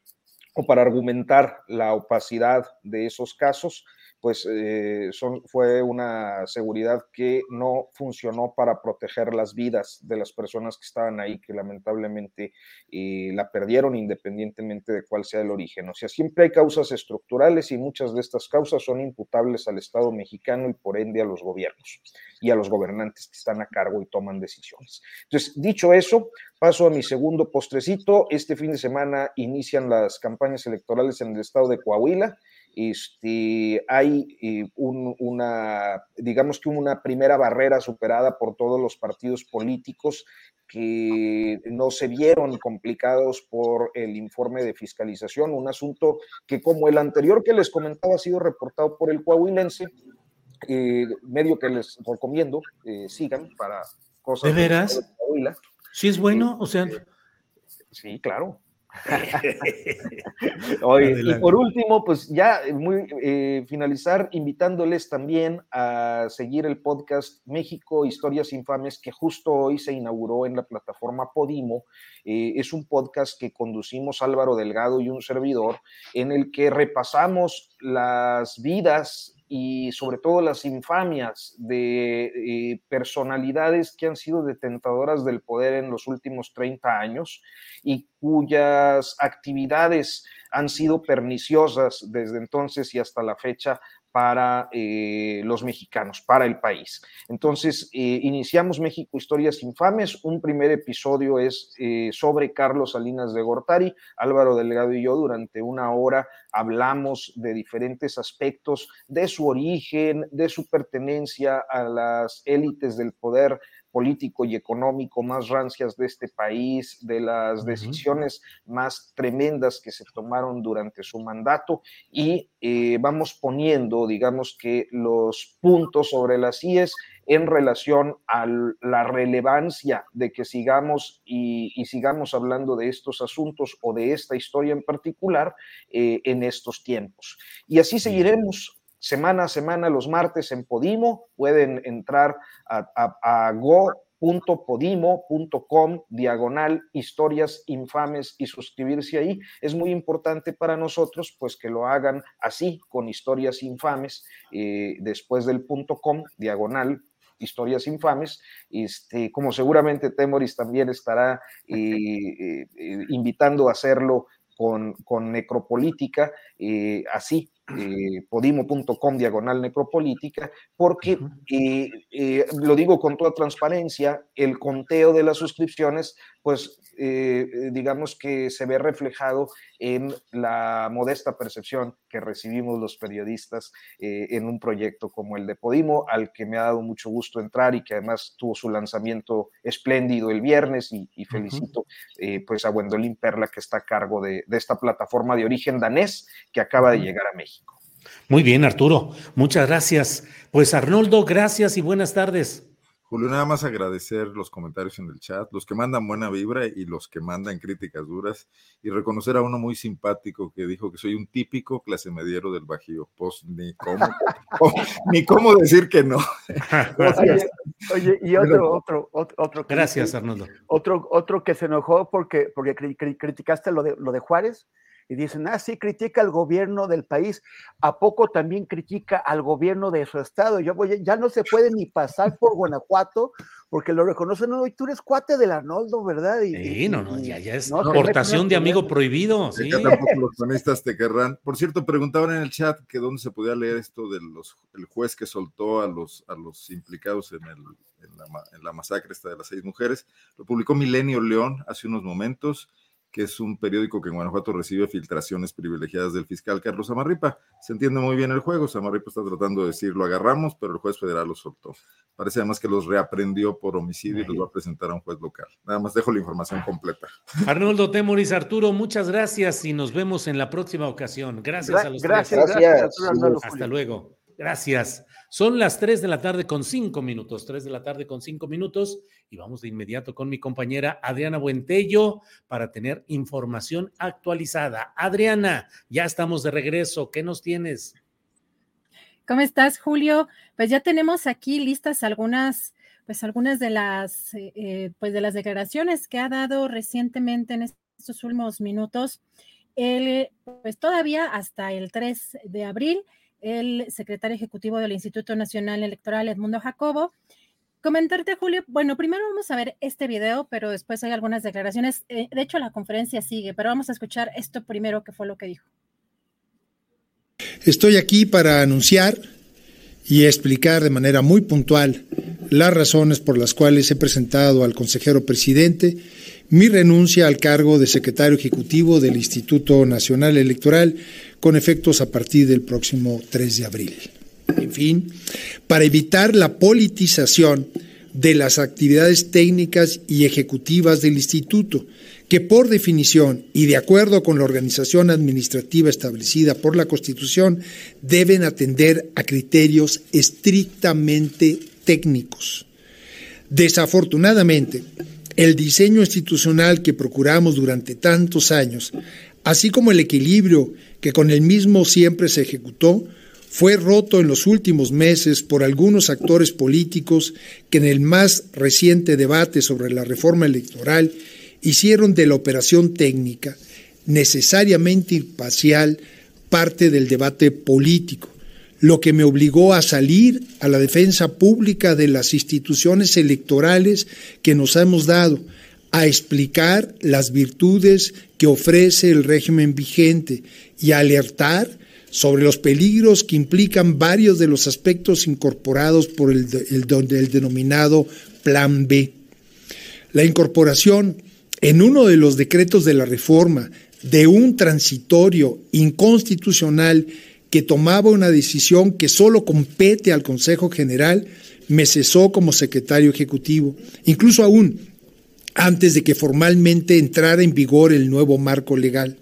o para argumentar la opacidad de esos casos, pues eh, fue una seguridad que no funcionó para proteger las vidas de las personas que estaban ahí, que lamentablemente eh, la perdieron independientemente de cuál sea el origen. O sea, siempre hay causas estructurales y muchas de estas causas son imputables al Estado mexicano y por ende a los gobiernos y a los gobernantes que están a cargo y toman decisiones. Entonces, dicho eso, paso a mi segundo postrecito. Este fin de semana inician las campañas electorales en el estado de Coahuila este, hay eh, un, una, digamos que una primera barrera superada por todos los partidos políticos que no se vieron complicados por el informe de fiscalización, un asunto que como el anterior que les comentaba ha sido reportado por el coahuilense, eh, medio que les recomiendo eh, sigan para cosas. ¿De veras? De Coahuila. ¿Sí es bueno? O sea... Sí, claro. *laughs* Oye, y por último, pues ya muy eh, finalizar invitándoles también a seguir el podcast México Historias Infames que justo hoy se inauguró en la plataforma Podimo. Eh, es un podcast que conducimos Álvaro Delgado y un servidor en el que repasamos las vidas y sobre todo las infamias de eh, personalidades que han sido detentadoras del poder en los últimos 30 años y cuyas actividades han sido perniciosas desde entonces y hasta la fecha para eh, los mexicanos, para el país. Entonces, eh, iniciamos México Historias Infames. Un primer episodio es eh, sobre Carlos Salinas de Gortari. Álvaro Delgado y yo durante una hora hablamos de diferentes aspectos de su origen, de su pertenencia a las élites del poder político y económico más rancias de este país, de las decisiones más tremendas que se tomaron durante su mandato. Y eh, vamos poniendo, digamos que los puntos sobre las IES en relación a la relevancia de que sigamos y, sigamos hablando de estos asuntos o de esta historia en particular eh, en estos tiempos. Y así seguiremos semana a semana los martes en Podimo. Pueden entrar a, go.podimo.com diagonal historias infames y suscribirse ahí. Es muy importante para nosotros pues que lo hagan así con historias infames eh, después del punto com diagonal historias infames, este, como seguramente Temoris también estará eh, eh, invitando a hacerlo con, con Necropolítica, así eh, podimo.com diagonal necropolítica, porque, eh, eh, lo digo con toda transparencia, el conteo de las suscripciones, pues digamos que se ve reflejado en la modesta percepción que recibimos los periodistas en un proyecto como el de Podimo, al que me ha dado mucho gusto entrar y que además tuvo su lanzamiento espléndido el viernes y, felicito pues a Gwendolyn Perla que está a cargo de, de esta plataforma de origen danés que acaba de llegar a México. Muy bien, Arturo. Muchas gracias. Pues Arnoldo, gracias y buenas tardes. Julio, nada más agradecer los comentarios en el chat, los que mandan buena vibra y los que mandan críticas duras, y reconocer a uno muy simpático que dijo que soy un típico clase mediero del Bajío. Pues ni cómo, *laughs* ni cómo decir que no. *laughs* Oye, y otro, otro, otro, Gracias, Arnoldo. Otro, otro que se enojó porque, porque criticaste lo de, lo de Juárez y dicen, ah, sí, critica al gobierno del país, ¿a poco también critica al gobierno de su estado? Yo voy, ya no se puede ni pasar por Guanajuato porque lo reconocen, no, y tú eres cuate del Arnoldo, ¿verdad? Y, sí, no, no, ya, ya es portación de amigo prohibido. Sí. tampoco los cronistas te querrán. Por cierto, preguntaban en el chat que dónde se podía leer esto del el juez que soltó a los, a los implicados en, el, en, la, en la masacre esta de las seis mujeres. Lo publicó Milenio León hace unos momentos que es un periódico que en Guanajuato recibe filtraciones privilegiadas del fiscal Carlos Amarripa. Se entiende muy bien el juego, Amarripa está tratando de decir, lo agarramos, pero el juez federal lo soltó. Parece además que los reaprendió por homicidio y los va a presentar a un juez local. Nada más dejo la información completa. Arnoldo Temoris, Arturo, muchas gracias y nos vemos en la próxima ocasión. Gracias a los gracias, Gracias. Hasta luego. Gracias. Son las 3 de la tarde con 5 minutos, 3 de la tarde con 5 minutos y vamos de inmediato con mi compañera Adriana Buentello para tener información actualizada. Adriana, ya estamos de regreso. ¿Qué nos tienes? ¿Cómo estás, Julio? Pues ya tenemos aquí listas algunas, pues algunas de las, eh, eh, pues de las declaraciones que ha dado recientemente en estos últimos minutos. Él, pues todavía hasta el 3 de abril el secretario ejecutivo del Instituto Nacional Electoral, Edmundo Jacobo. Comentarte, Julio, bueno, primero vamos a ver este video, pero después hay algunas declaraciones. Eh, de hecho, la conferencia sigue, pero vamos a escuchar esto primero, que fue lo que dijo. Estoy aquí para anunciar y explicar de manera muy puntual las razones por las cuales he presentado al consejero presidente mi renuncia al cargo de secretario ejecutivo del Instituto Nacional Electoral con efectos a partir del próximo 3 de abril. En fin, para evitar la politización de las actividades técnicas y ejecutivas del instituto, que por definición y de acuerdo con la organización administrativa establecida por la Constitución, deben atender a criterios estrictamente técnicos. Desafortunadamente, el diseño institucional que procuramos durante tantos años, así como el equilibrio que con el mismo siempre se ejecutó, fue roto en los últimos meses por algunos actores políticos que en el más reciente debate sobre la reforma electoral hicieron de la operación técnica, necesariamente imparcial, parte del debate político, lo que me obligó a salir a la defensa pública de las instituciones electorales que nos hemos dado, a explicar las virtudes que ofrece el régimen vigente y alertar sobre los peligros que implican varios de los aspectos incorporados por el, el denominado Plan B. La incorporación en uno de los decretos de la reforma de un transitorio inconstitucional que tomaba una decisión que solo compete al Consejo General, me cesó como secretario ejecutivo, incluso aún antes de que formalmente entrara en vigor el nuevo marco legal.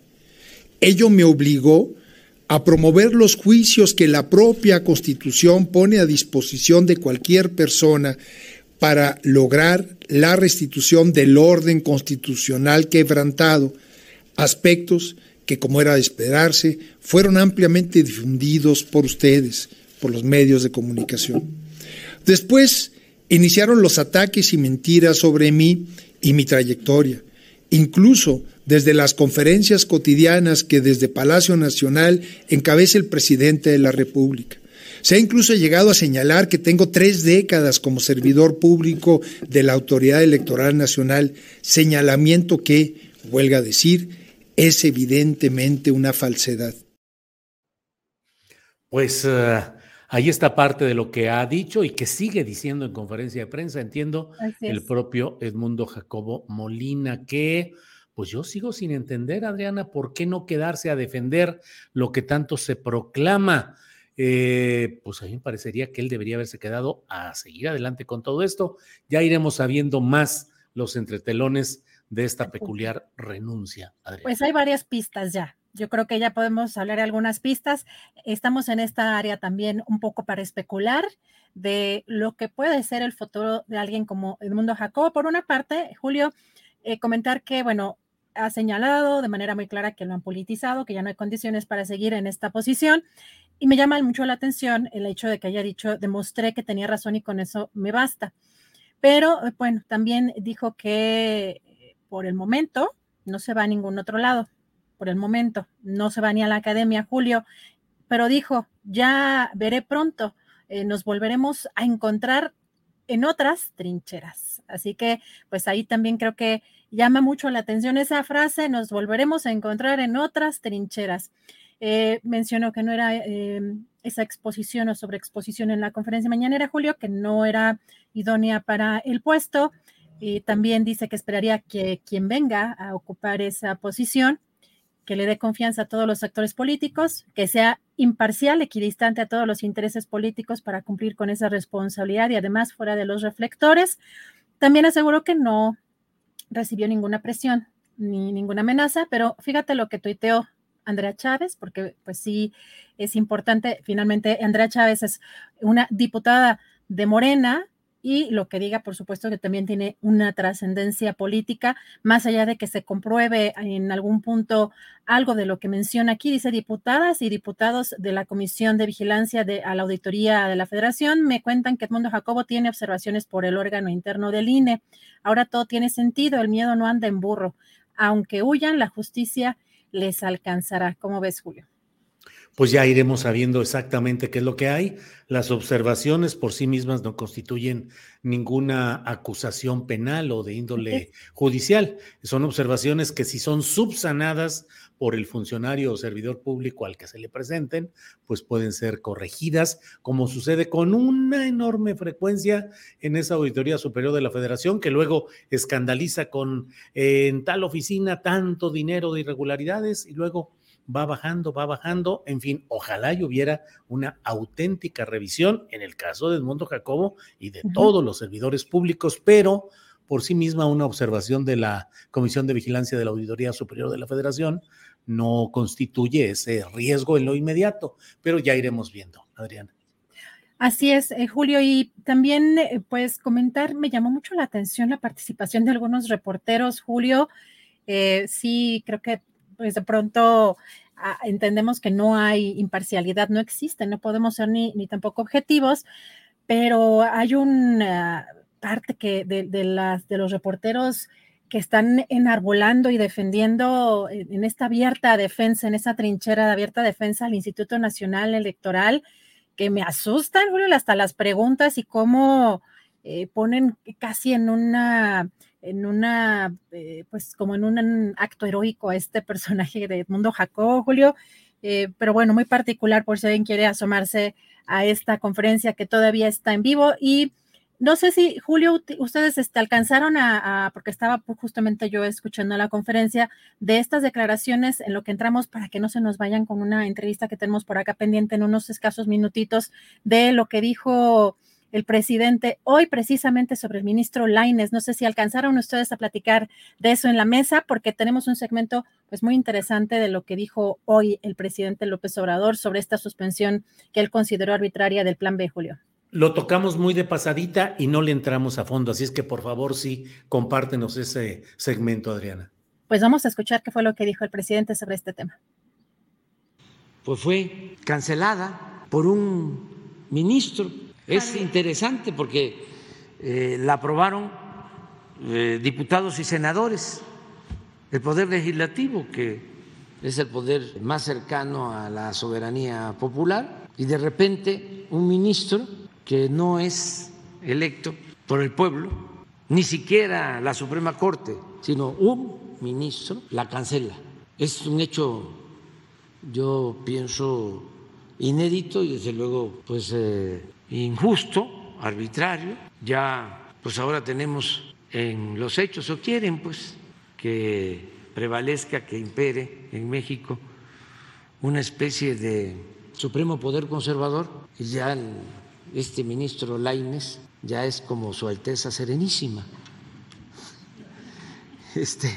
Ello me obligó a promover los juicios que la propia Constitución pone a disposición de cualquier persona para lograr la restitución del orden constitucional quebrantado, aspectos que, como era de esperarse, fueron ampliamente difundidos por ustedes, por los medios de comunicación. Después iniciaron los ataques y mentiras sobre mí y mi trayectoria, incluso desde las conferencias cotidianas que desde Palacio Nacional encabeza el presidente de la República. Se ha incluso llegado a señalar que tengo tres décadas como servidor público de la Autoridad Electoral Nacional, señalamiento que, huelga decir, es evidentemente una falsedad. Pues uh, ahí está parte de lo que ha dicho y que sigue diciendo en conferencia de prensa, entiendo, el propio Edmundo Jacobo Molina, que pues yo sigo sin entender, Adriana, por qué no quedarse a defender lo que tanto se proclama. Eh, pues a mí me parecería que él debería haberse quedado a seguir adelante con todo esto. Ya iremos sabiendo más los entretelones de esta peculiar renuncia. Pues hay varias pistas ya. Yo creo que ya podemos hablar de algunas pistas. Estamos en esta área también un poco para especular de lo que puede ser el futuro de alguien como Edmundo Jacobo. Por una parte, Julio, eh, comentar que, bueno, ha señalado de manera muy clara que lo han politizado, que ya no hay condiciones para seguir en esta posición. Y me llama mucho la atención el hecho de que haya dicho, demostré que tenía razón y con eso me basta. Pero eh, bueno, también dijo que por el momento no se va a ningún otro lado, por el momento, no se va ni a la academia, Julio, pero dijo, ya veré pronto, eh, nos volveremos a encontrar en otras trincheras. Así que, pues ahí también creo que llama mucho la atención esa frase, nos volveremos a encontrar en otras trincheras. Eh, mencionó que no era eh, esa exposición o sobreexposición en la conferencia mañanera, Julio, que no era idónea para el puesto. Y también dice que esperaría que quien venga a ocupar esa posición, que le dé confianza a todos los actores políticos, que sea imparcial, equidistante a todos los intereses políticos para cumplir con esa responsabilidad y además fuera de los reflectores. También aseguró que no recibió ninguna presión ni ninguna amenaza, pero fíjate lo que tuiteó Andrea Chávez, porque pues sí es importante, finalmente Andrea Chávez es una diputada de Morena, y lo que diga, por supuesto, que también tiene una trascendencia política, más allá de que se compruebe en algún punto algo de lo que menciona aquí, dice diputadas y diputados de la Comisión de Vigilancia de a la Auditoría de la Federación, me cuentan que Edmundo Jacobo tiene observaciones por el órgano interno del INE. Ahora todo tiene sentido, el miedo no anda en burro. Aunque huyan, la justicia les alcanzará. ¿Cómo ves, Julio? Pues ya iremos sabiendo exactamente qué es lo que hay. Las observaciones por sí mismas no constituyen ninguna acusación penal o de índole judicial. Son observaciones que si son subsanadas por el funcionario o servidor público al que se le presenten, pues pueden ser corregidas, como sucede con una enorme frecuencia en esa Auditoría Superior de la Federación, que luego escandaliza con en tal oficina tanto dinero de irregularidades y luego va bajando, va bajando. En fin, ojalá y hubiera una auténtica revisión en el caso de Edmundo Jacobo y de todos los servidores públicos, pero por sí misma una observación de la Comisión de Vigilancia de la Auditoría Superior de la Federación no constituye ese riesgo en lo inmediato, pero ya iremos viendo, Adriana. Así es, eh, Julio, y también eh, pues comentar, me llamó mucho la atención la participación de algunos reporteros, Julio. Eh, sí, creo que pues de pronto ah, entendemos que no hay imparcialidad, no existe, no podemos ser ni, ni tampoco objetivos, pero hay una parte que de, las, de los reporteros que están enarbolando y defendiendo en esta abierta defensa, en esa trinchera de abierta defensa al Instituto Nacional Electoral, que me asustan, hasta las preguntas y cómo eh, ponen casi en una en una, eh, pues como en un acto heroico este personaje de Edmundo Jacobo, Julio, eh, pero bueno, muy particular por si alguien quiere asomarse a esta conferencia que todavía está en vivo. Y no sé si, Julio, ustedes este, alcanzaron a, porque estaba justamente yo escuchando la conferencia de estas declaraciones en lo que entramos para que no se nos vayan con una entrevista que tenemos por acá pendiente en unos escasos minutitos de lo que dijo el presidente hoy precisamente sobre el ministro Laines. No sé si alcanzaron ustedes a platicar de eso en la mesa, porque tenemos un segmento pues muy interesante de lo que dijo hoy el presidente López Obrador sobre esta suspensión que él consideró arbitraria del plan B, Julio lo tocamos muy de pasadita y no le entramos a fondo, así es que por favor sí, compártenos ese segmento, Adriana. Pues vamos a escuchar qué fue lo que dijo el presidente sobre este tema. Pues fue cancelada por un ministro. Es interesante porque eh, la aprobaron eh, diputados y senadores, el poder legislativo, que es el poder más cercano a la soberanía popular, y de repente un ministro que no es electo por el pueblo, ni siquiera la Suprema Corte, sino un ministro la cancela. Es un hecho, yo pienso, inédito y desde luego pues eh, injusto, arbitrario. Ya pues ahora tenemos en los hechos, o quieren pues que prevalezca, que impere en México una especie de supremo poder conservador y ya este ministro Laines ya es como su Alteza Serenísima. Este,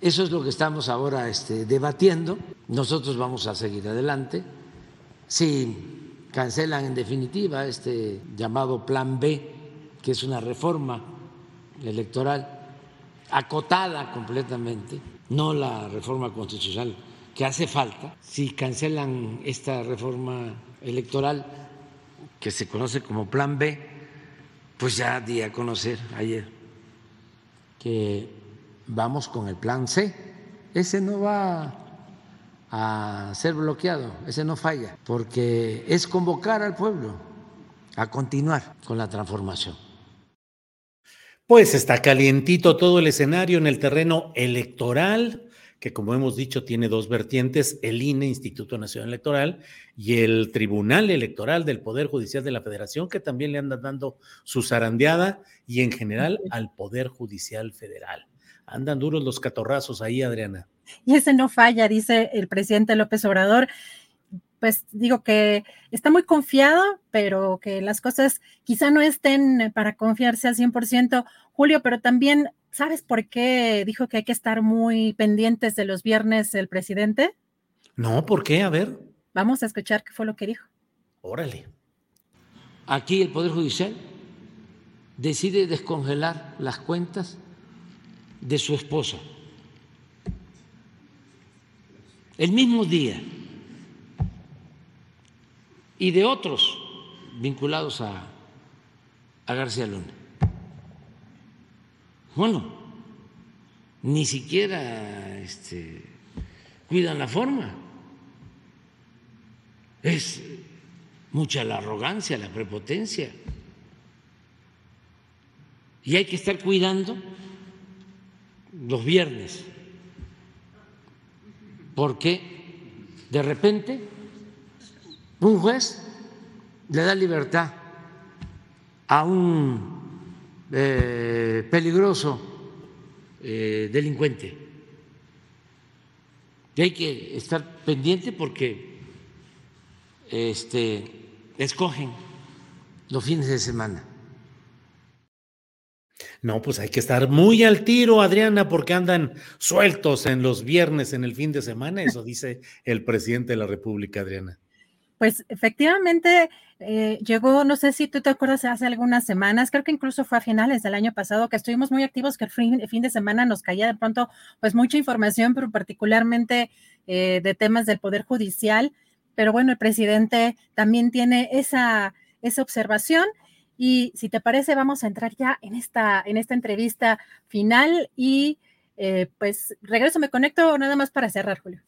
eso es lo que estamos ahora este, debatiendo. Nosotros vamos a seguir adelante. Si cancelan en definitiva este llamado Plan B, que es una reforma electoral acotada completamente, no la reforma constitucional que hace falta, si cancelan esta reforma electoral que se conoce como Plan B, pues ya di a conocer ayer que vamos con el Plan C. Ese no va a ser bloqueado, ese no falla, porque es convocar al pueblo a continuar con la transformación. Pues está calientito todo el escenario en el terreno electoral que como hemos dicho tiene dos vertientes, el INE, Instituto Nacional Electoral, y el Tribunal Electoral del Poder Judicial de la Federación, que también le andan dando su zarandeada, y en general al Poder Judicial Federal. Andan duros los catorrazos ahí, Adriana. Y ese no falla, dice el presidente López Obrador pues digo que está muy confiado, pero que las cosas quizá no estén para confiarse al 100%, Julio, pero también ¿Sabes por qué dijo que hay que estar muy pendientes de los viernes el presidente? No, ¿por qué? A ver. Vamos a escuchar qué fue lo que dijo. Órale. Aquí el Poder Judicial decide descongelar las cuentas de su esposa. El mismo día. Y de otros vinculados a, a García Luna. Bueno, ni siquiera este, cuidan la forma. Es mucha la arrogancia, la prepotencia. Y hay que estar cuidando los viernes, porque de repente un juez le da libertad a un eh, peligroso eh, delincuente. Y hay que estar pendiente porque este, escogen los fines de semana. No, pues hay que estar muy al tiro, Adriana, porque andan sueltos en los viernes, en el fin de semana. Eso *laughs* dice el presidente de la República, Adriana. Pues efectivamente eh, llegó, no sé si tú te acuerdas, hace algunas semanas, creo que incluso fue a finales del año pasado, que estuvimos muy activos, que el fin, de semana nos caía de pronto pues mucha información, pero particularmente eh, de temas del Poder Judicial. Pero bueno, el presidente también tiene esa, esa observación. Y si te parece, vamos a entrar ya en esta, en esta entrevista final y eh, pues regreso, me conecto nada más para cerrar, Julio.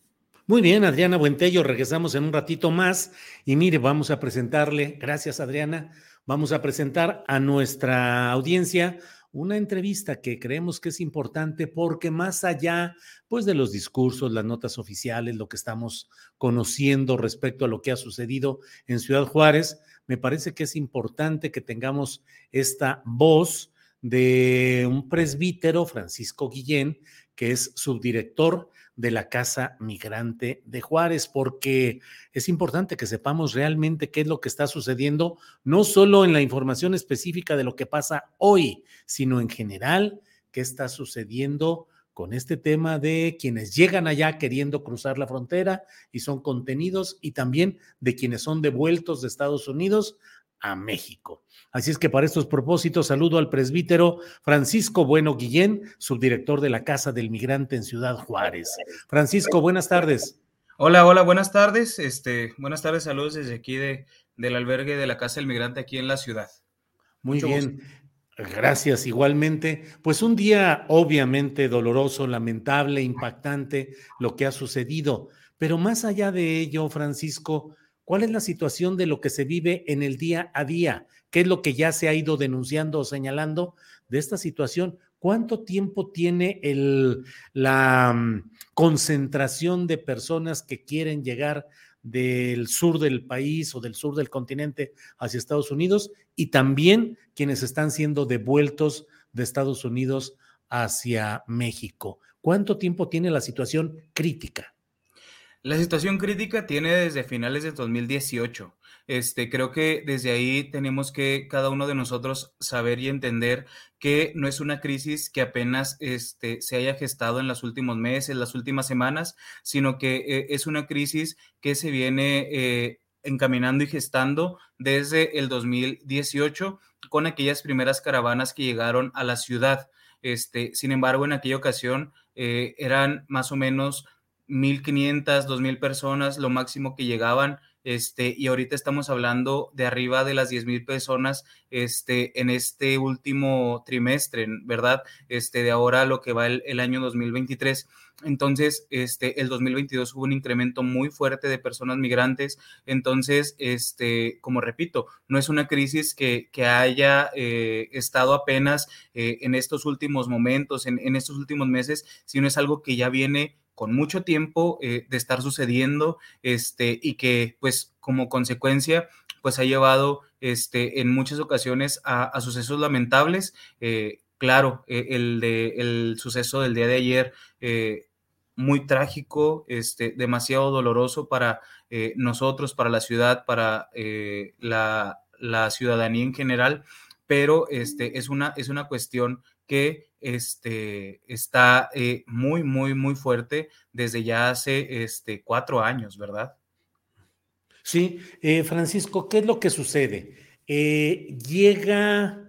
Muy bien, Adriana Buentello, regresamos en un ratito más y mire, vamos a presentarle, gracias Adriana, vamos a presentar a nuestra audiencia una entrevista que creemos que es importante porque más allá pues de los discursos, las notas oficiales, lo que estamos conociendo respecto a lo que ha sucedido en Ciudad Juárez, me parece que es importante que tengamos esta voz de un presbítero, Francisco Guillén, que es subdirector de la Casa Migrante de Juárez, porque es importante que sepamos realmente qué es lo que está sucediendo, no solo en la información específica de lo que pasa hoy, sino en general, qué está sucediendo con este tema de quienes llegan allá queriendo cruzar la frontera y son contenidos y también de quienes son devueltos de Estados Unidos a México. Así es que para estos propósitos saludo al presbítero Francisco Bueno Guillén, subdirector de la Casa del Migrante en Ciudad Juárez. Francisco, buenas tardes. Hola, hola, buenas tardes. Este, buenas tardes, saludos desde aquí de, del albergue de la Casa del Migrante aquí en la ciudad. Muy bien. Gracias, igualmente. Pues un día obviamente doloroso, lamentable, impactante lo que ha sucedido, pero más allá de ello, Francisco, ¿cuál es la situación de lo que se vive en el día a día? ¿Qué es lo que ya se ha ido denunciando o señalando de esta situación? ¿Cuánto tiempo tiene el, la mm, concentración de personas que quieren llegar del sur del país o del sur del continente hacia Estados Unidos y también quienes están siendo devueltos de Estados Unidos hacia México? ¿Cuánto tiempo tiene la situación crítica? La situación crítica tiene desde finales de 2018. Este, creo que desde ahí tenemos que cada uno de nosotros saber y entender que no es una crisis que apenas este, se haya gestado en los últimos meses, las últimas semanas, sino que eh, es una crisis que se viene eh, encaminando y gestando desde el 2018 con aquellas primeras caravanas que llegaron a la ciudad. Este, sin embargo, en aquella ocasión eh, eran más o menos 1.500, 2.000 personas, lo máximo que llegaban este, y ahorita estamos hablando de arriba de las 10 mil personas este, en este último trimestre, ¿verdad? Este, de ahora lo que va el, año 2023. Entonces, este, el 2022 hubo un incremento muy fuerte de personas migrantes. Entonces, este, como repito, no es una crisis que, que haya eh, estado apenas eh, en estos últimos momentos, en, en estos últimos meses, sino es algo que ya viene con mucho tiempo eh, de estar sucediendo este, y que pues como consecuencia pues ha llevado este, en muchas ocasiones a, sucesos lamentables. Eh, claro, e, el, de, el suceso del día de ayer, eh, muy trágico, este, demasiado doloroso para nosotros, para la ciudad, para la, la, ciudadanía en general, pero este, es, una, es una cuestión que este, está eh, muy, muy, muy fuerte desde ya hace este, cuatro años, ¿verdad? Sí, eh, Francisco, ¿qué es lo que sucede? Eh, llega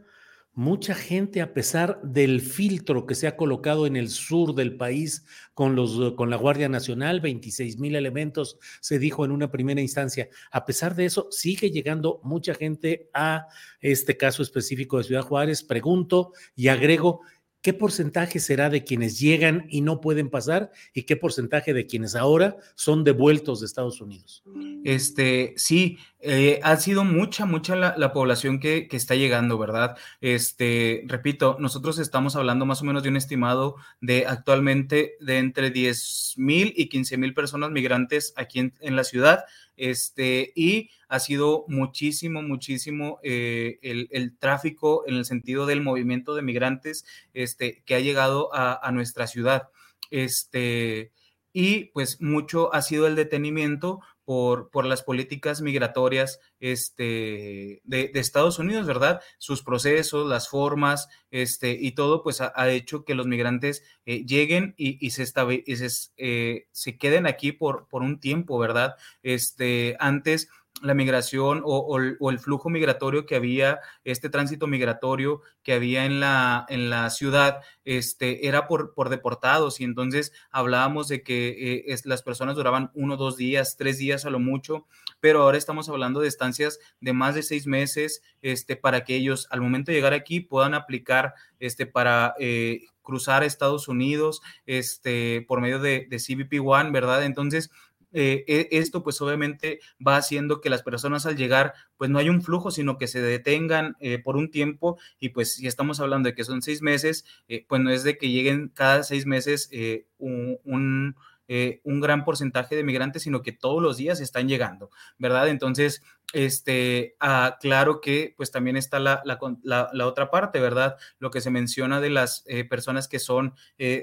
mucha gente a pesar del filtro que se ha colocado en el sur del país con, los, con la Guardia Nacional, 26 mil elementos, se dijo en una primera instancia. A pesar de eso, sigue llegando mucha gente a este caso específico de Ciudad Juárez. Pregunto y agrego, ¿qué porcentaje será de quienes llegan y no pueden pasar y qué porcentaje de quienes ahora son devueltos de Estados Unidos? Este, sí, eh, ha sido mucha, mucha la, población que, está llegando, ¿verdad? Este, repito, nosotros estamos hablando más o menos de un estimado de actualmente de entre 10 mil y 15 mil personas migrantes aquí en, la ciudad, este, y ha sido muchísimo, muchísimo eh, el, tráfico en el sentido del movimiento de migrantes este, que ha llegado a, a nuestra ciudad. Este, y pues mucho ha sido el detenimiento por, por las políticas migratorias este, de, Estados Unidos, ¿verdad? Sus procesos, las formas, este, y todo, pues ha, hecho que los migrantes eh, lleguen y, se, y se, eh, se, queden aquí por, por un tiempo, ¿verdad? Este, antes la migración o, el flujo migratorio que había, este tránsito migratorio que había en la, en la ciudad, este, era por, por deportados y entonces hablábamos de que eh, las personas duraban uno, dos días, tres días a lo mucho, pero ahora estamos hablando de estancias de más de seis meses este, para que ellos al momento de llegar aquí puedan aplicar este, para... Eh, cruzar Estados Unidos este, por medio de, de CBP One, ¿verdad? Entonces, eh, e, esto pues obviamente va haciendo que las personas al llegar pues no hay un flujo, sino que se detengan eh, por un tiempo y pues si estamos hablando de que son seis meses, eh, pues no es de que lleguen cada seis meses un, un, gran porcentaje de migrantes, sino que todos los días están llegando, ¿verdad? Entonces, este, ah, claro que pues también está la, la, la, otra parte, ¿verdad? Lo que se menciona de las personas que son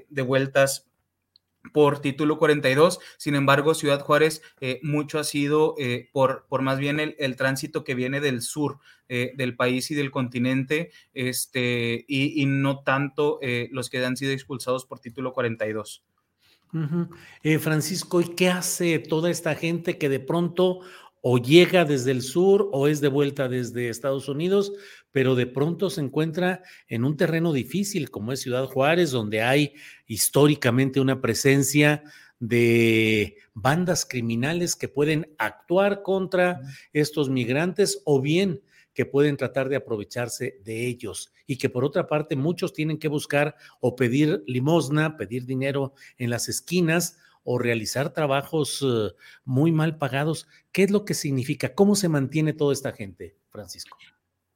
devueltas por título 42. Sin embargo, Ciudad Juárez eh, mucho ha sido eh, por, por más bien el, tránsito que viene del sur eh, del país y del continente, este, y, no tanto los que han sido expulsados por título 42. Francisco, ¿y qué hace toda esta gente que de pronto o llega desde el sur o es de vuelta desde Estados Unidos, pero de pronto se encuentra en un terreno difícil como es Ciudad Juárez, donde hay históricamente una presencia de bandas criminales que pueden actuar contra estos migrantes o bien que pueden tratar de aprovecharse de ellos y que por otra parte muchos tienen que buscar o pedir limosna, pedir dinero en las esquinas o realizar trabajos eh, muy mal pagados. ¿Qué es lo que significa? ¿Cómo se mantiene toda esta gente, Francisco?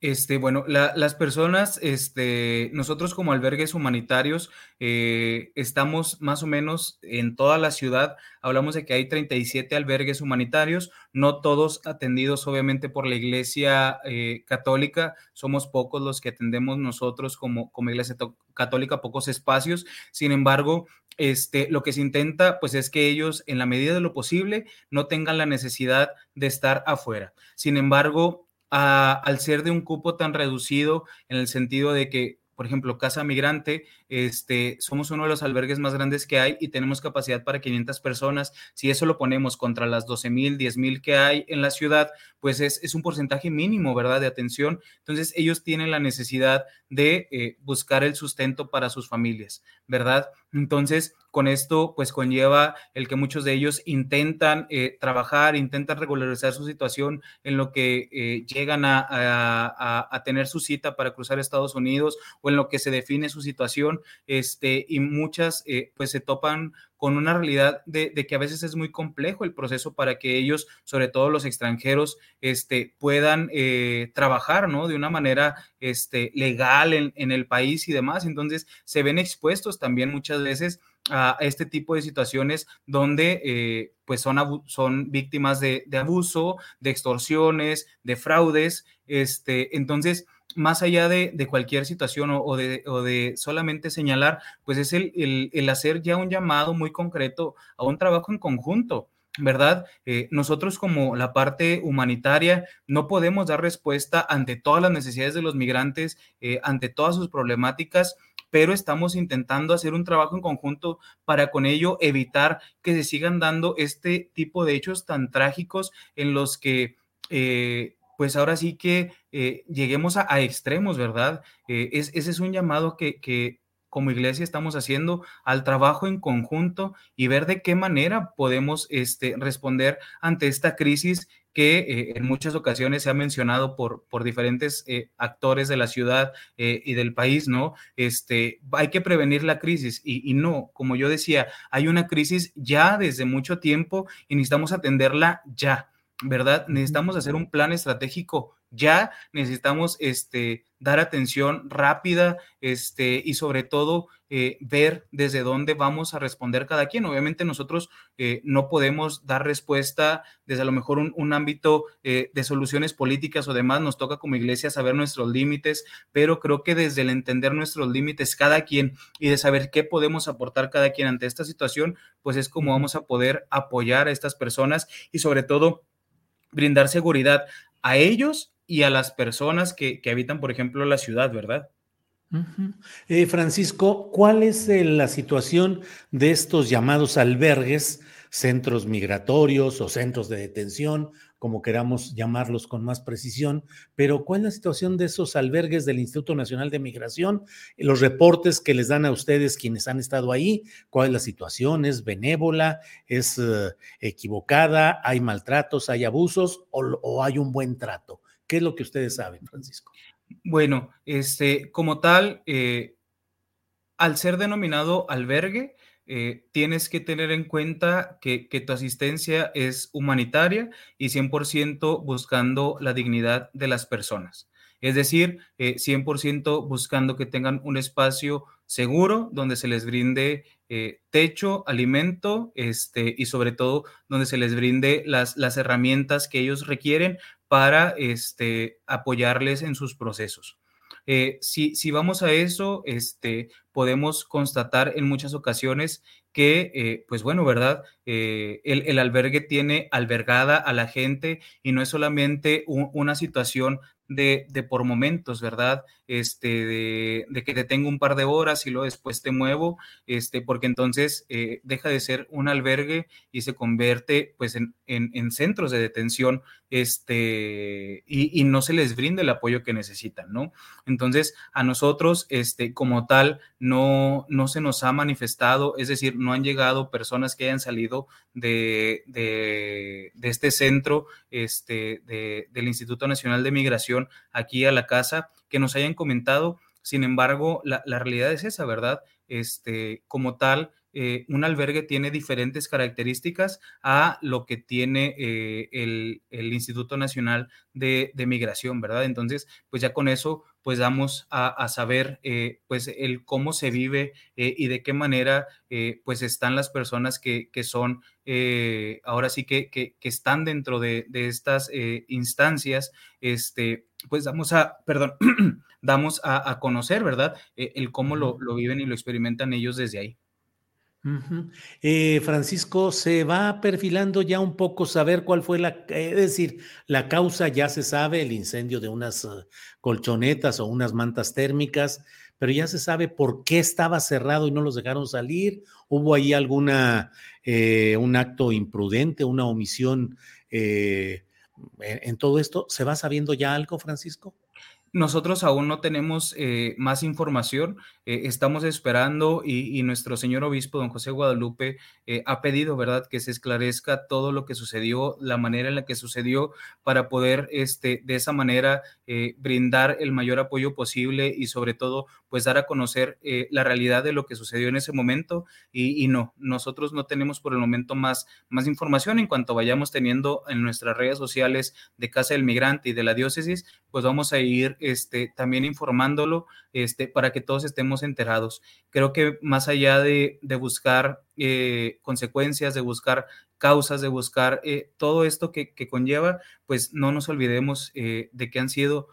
Este, bueno, las personas, este, nosotros como albergues humanitarios eh, estamos más o menos en toda la ciudad. Hablamos de que hay 37 albergues humanitarios, no todos atendidos obviamente por la Iglesia eh, Católica. Somos pocos los que atendemos nosotros como, como Iglesia Católica, pocos espacios. Sin embargo, este, lo que se intenta, pues es que ellos, en la medida de lo posible, no tengan la necesidad de estar afuera. Sin embargo, al ser de un cupo tan reducido, en el sentido de que por ejemplo, Casa Migrante, este, somos uno de los albergues más grandes que hay y tenemos capacidad para 500 personas. Si eso lo ponemos contra las 12 mil, 10 mil que hay en la ciudad, pues es, un porcentaje mínimo, ¿verdad?, de atención. Entonces, ellos tienen la necesidad de eh, buscar el sustento para sus familias, ¿verdad? Entonces, con esto, pues conlleva el que muchos de ellos intentan eh, trabajar, intentan regularizar su situación en lo que eh, llegan a, tener su cita para cruzar Estados Unidos o en lo que se define su situación, este, y muchas eh, pues se topan con una realidad de, que a veces es muy complejo el proceso para que ellos, sobre todo los extranjeros, este, puedan eh, trabajar, ¿no? De una manera este, legal en, el país y demás. Entonces, se ven expuestos también muchas veces a este tipo de situaciones donde eh, pues son, son víctimas de, de, abuso, de extorsiones, de fraudes. Este, entonces, más allá de, cualquier situación o, de, solamente señalar, pues es el, hacer ya un llamado muy concreto a un trabajo en conjunto. ¿verdad? Eh, nosotros como la parte humanitaria no podemos dar respuesta ante todas las necesidades de los migrantes, eh, ante todas sus problemáticas, pero estamos intentando hacer un trabajo en conjunto para con ello evitar que se sigan dando este tipo de hechos tan trágicos en los que... Eh, pues ahora sí que eh, lleguemos a, extremos, ¿verdad? Eh, ese es un llamado que, como iglesia estamos haciendo al trabajo en conjunto y ver de qué manera podemos este, responder ante esta crisis que eh, en muchas ocasiones se ha mencionado por, por diferentes actores de la ciudad y del país, ¿no? Este, hay que prevenir la crisis y, y, no, como yo decía, hay una crisis ya desde mucho tiempo y necesitamos atenderla ya. ¿Verdad? Necesitamos hacer un plan estratégico ya, necesitamos este, dar atención rápida este, y sobre todo eh, ver desde dónde vamos a responder cada quien. Obviamente nosotros eh, no podemos dar respuesta desde a lo mejor un, ámbito eh, de soluciones políticas o demás, nos toca como iglesia saber nuestros límites, pero creo que desde el entender nuestros límites cada quien y de saber qué podemos aportar cada quien ante esta situación, pues es como vamos a poder apoyar a estas personas y sobre todo brindar seguridad a ellos y a las personas que, habitan, por ejemplo, la ciudad, ¿verdad? Eh, Francisco, ¿cuál es eh, la situación de estos llamados albergues, centros migratorios o centros de detención como queramos llamarlos con más precisión, pero ¿cuál es la situación de esos albergues del Instituto Nacional de Migración? Los reportes que les dan a ustedes quienes han estado ahí, ¿cuál es la situación? ¿Es benévola? ¿Es eh, equivocada? ¿Hay maltratos? ¿Hay abusos? O, hay un buen trato? ¿Qué es lo que ustedes saben, Francisco? Bueno, este, como tal, eh, al ser denominado albergue, eh, tienes que tener en cuenta que, tu asistencia es humanitaria y 100% buscando la dignidad de las personas. Es decir, 100% buscando que tengan un espacio seguro donde se les brinde techo, alimento este, y sobre todo donde se les brinde las, las herramientas que ellos requieren para este, apoyarles en sus procesos. Eh, si, si, vamos a eso, este, podemos constatar en muchas ocasiones que, eh, pues bueno, ¿verdad? Eh, el, albergue tiene albergada a la gente y no es solamente una situación de, por momentos, ¿verdad? Este, de, que te tengo un par de horas y luego después te muevo, este, porque entonces eh, deja de ser un albergue y se convierte pues en, en, en centros de detención, este, y, y, no se les brinda el apoyo que necesitan, ¿no? Entonces, a nosotros, este, como tal, no, no se nos ha manifestado, es decir, no han llegado personas que hayan salido de, de, de este centro, este, del Instituto Nacional de Migración aquí a la casa que nos hayan comentado. Sin embargo, la, realidad es esa, ¿verdad? Este, como tal, eh, un albergue tiene diferentes características a lo que tiene eh, el, Instituto Nacional de, Migración, ¿verdad? Entonces, pues ya con eso, pues damos a, saber, eh, pues, el cómo se vive y de qué manera, pues, están las personas que, que son, ahora sí que, que, están dentro de, de estas instancias, este, pues damos a, perdón, *clears throat* damos a, conocer, ¿verdad? el cómo lo, lo viven y lo experimentan ellos desde ahí. Eh, Francisco, se va perfilando ya un poco saber cuál fue la, es decir, la causa ya se sabe, el incendio de unas uh, colchonetas o unas mantas térmicas, pero ya se sabe por qué estaba cerrado y no los dejaron salir. ¿Hubo ahí alguna, eh, un acto imprudente, una omisión eh, en todo esto? ¿Se va sabiendo ya algo, Francisco? Nosotros aún no tenemos eh, más información, eh, estamos esperando y, nuestro señor obispo, don José Guadalupe, eh, ha pedido, ¿verdad?, que se esclarezca todo lo que sucedió, la manera en la que sucedió, para poder, este, de esa manera, brindar el mayor apoyo posible y sobre todo, pues dar a conocer la realidad de lo que sucedió en ese momento. Y, y, no, nosotros no tenemos por el momento más, más información en cuanto vayamos teniendo en nuestras redes sociales de Casa del Migrante y de la diócesis, pues vamos a ir este, también informándolo este, para que todos estemos enterados. Creo que más allá de, buscar eh, consecuencias, de buscar causas, de buscar eh, todo esto que, conlleva, pues no nos olvidemos eh, de que han sido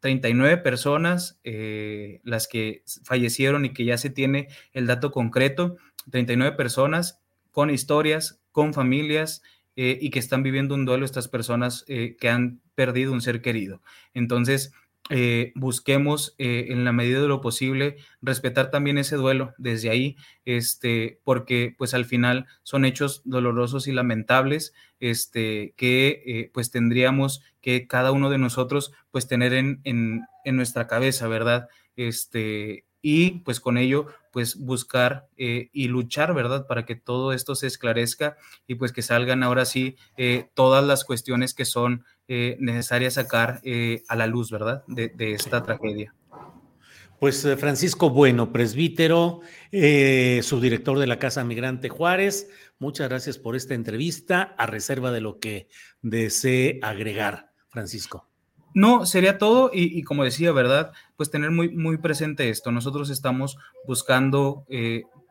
39 personas las que fallecieron y que ya se tiene el dato concreto, 39 personas con historias, con familias, y que están viviendo un duelo estas personas que han perdido un ser querido. Entonces, eh, busquemos eh, en la medida de lo posible respetar también ese duelo desde ahí, este, porque pues al final son hechos dolorosos y lamentables, este, que eh, pues tendríamos que cada uno de nosotros pues tener en, en, en nuestra cabeza, ¿verdad? Este, y pues con ello pues buscar y luchar, ¿verdad? Para que todo esto se esclarezca y pues que salgan ahora sí todas las cuestiones que son eh, necesaria sacar eh, a la luz, ¿verdad? De, esta tragedia. Pues eh, Francisco Bueno, presbítero, subdirector de la Casa Migrante Juárez, muchas gracias por esta entrevista, a reserva de lo que desee agregar, Francisco. No, sería todo y, como decía, ¿verdad? Pues tener muy, muy presente esto. Nosotros estamos buscando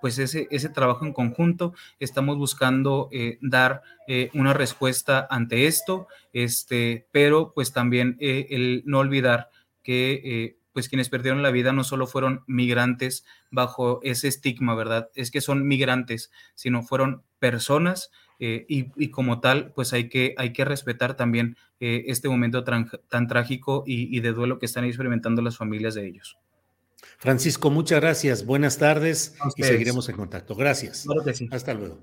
pues ese, ese trabajo en conjunto, estamos buscando eh, dar eh, una respuesta ante esto, este, pero pues también eh, el no olvidar que pues quienes perdieron la vida no solo fueron migrantes bajo ese estigma, ¿verdad? Es que son migrantes, sino fueron personas y, como tal, pues hay que, hay que respetar también este momento tan, trágico y, y de duelo que están experimentando las familias de ellos. Francisco, muchas gracias. Buenas tardes y seguiremos en contacto. Gracias. Hasta luego.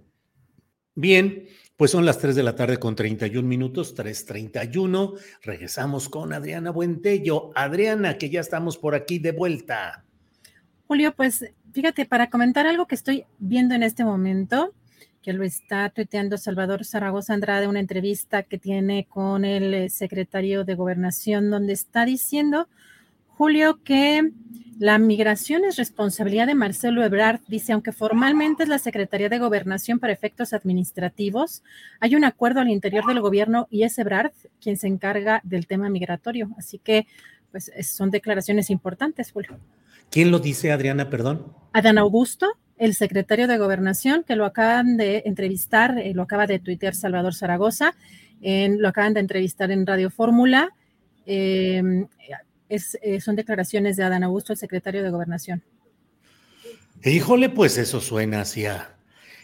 Bien, pues son las 3 de la tarde con 31 minutos, 3.31. Regresamos con Adriana Buentello. Adriana, que ya estamos por aquí de vuelta. Julio, pues fíjate, para comentar algo que estoy viendo en este momento, que lo está tuiteando Salvador Zaragoza Andrade, una entrevista que tiene con el eh, secretario de Gobernación, donde está diciendo Julio, que la migración es responsabilidad de Marcelo Ebrard. Dice, aunque formalmente es la Secretaría de Gobernación para efectos administrativos, hay un acuerdo al interior del gobierno y es Ebrard quien se encarga del tema migratorio. Así que, pues, son declaraciones importantes, Julio. ¿Quién lo dice, Adriana, perdón? Adán Augusto, el secretario de Gobernación, que lo acaban de entrevistar, eh, lo acaba de tuitear Salvador Zaragoza, lo acaban de entrevistar en Radio Fórmula. Em, eh, son declaraciones de Adán Augusto, el secretario de Gobernación. Híjole, pues eso suena hacia,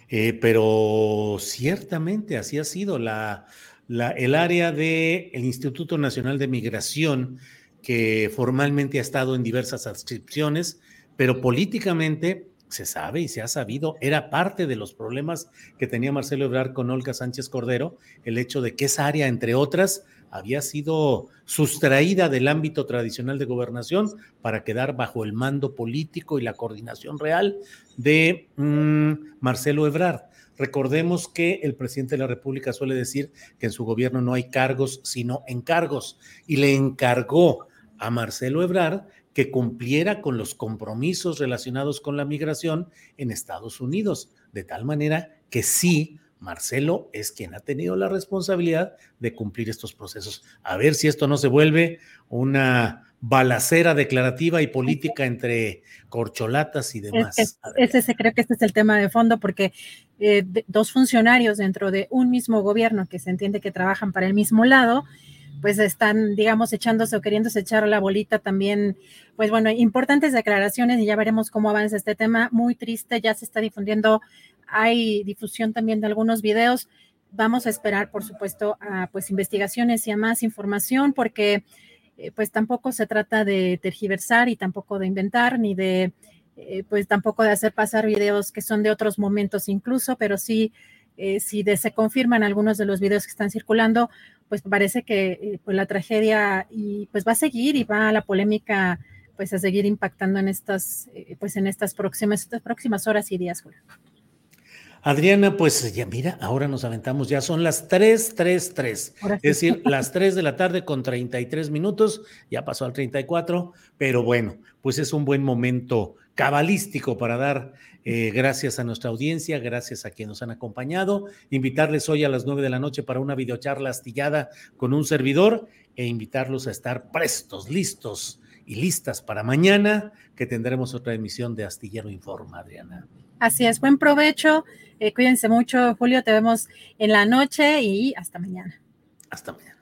eh, pero ciertamente así ha sido la, el área del Instituto Nacional de Migración, que formalmente ha estado en diversas adscripciones, pero políticamente se sabe y se ha sabido, era parte de los problemas que tenía Marcelo Ebrard con Olga Sánchez Cordero, el hecho de que esa área, entre otras, había sido sustraída del ámbito tradicional de gobernación para quedar bajo el mando político y la coordinación real de mm, Marcelo Ebrard. Recordemos que el presidente de la República suele decir que en su gobierno no hay cargos, sino encargos, y le encargó a Marcelo Ebrard que cumpliera con los compromisos relacionados con la migración en Estados Unidos, de tal manera que sí Marcelo es quien ha tenido la responsabilidad de cumplir estos procesos. A ver si esto no se vuelve una balacera declarativa y política entre corcholatas y demás. ese creo que este es el tema de fondo, porque eh, dos funcionarios dentro de un mismo gobierno que se entiende que trabajan para el mismo lado, pues están, digamos, echándose o queriéndose echar la bolita también, pues bueno, importantes declaraciones y ya veremos cómo avanza este tema. Muy triste, ya se está difundiendo hay difusión también de algunos videos. Vamos a esperar, por supuesto, a pues investigaciones y a más información porque eh, pues tampoco se trata de tergiversar y tampoco de inventar ni de eh, pues tampoco de hacer pasar videos que son de otros momentos incluso, pero sí eh, si se confirman algunos de los videos que están circulando, pues parece que pues la tragedia y pues va a seguir y va la polémica pues a seguir impactando en estas pues en estas próximas estas próximas horas y días. Julio. Adriana, pues ya mira, ahora nos aventamos, ya son las 3, 3, 3. Es decir, las 3 de la tarde con 33 minutos, ya pasó al 34, pero bueno, pues es un buen momento cabalístico para dar eh, gracias a nuestra audiencia, gracias a quienes nos han acompañado, invitarles hoy a las 9 de la noche para una videocharla astillada con un servidor e invitarlos a estar prestos, listos y listas para mañana, que tendremos otra emisión de Astillero Informa, Adriana. Así es, buen provecho. Eh, cuídense mucho, Julio. Te vemos en la noche y hasta mañana. Hasta mañana.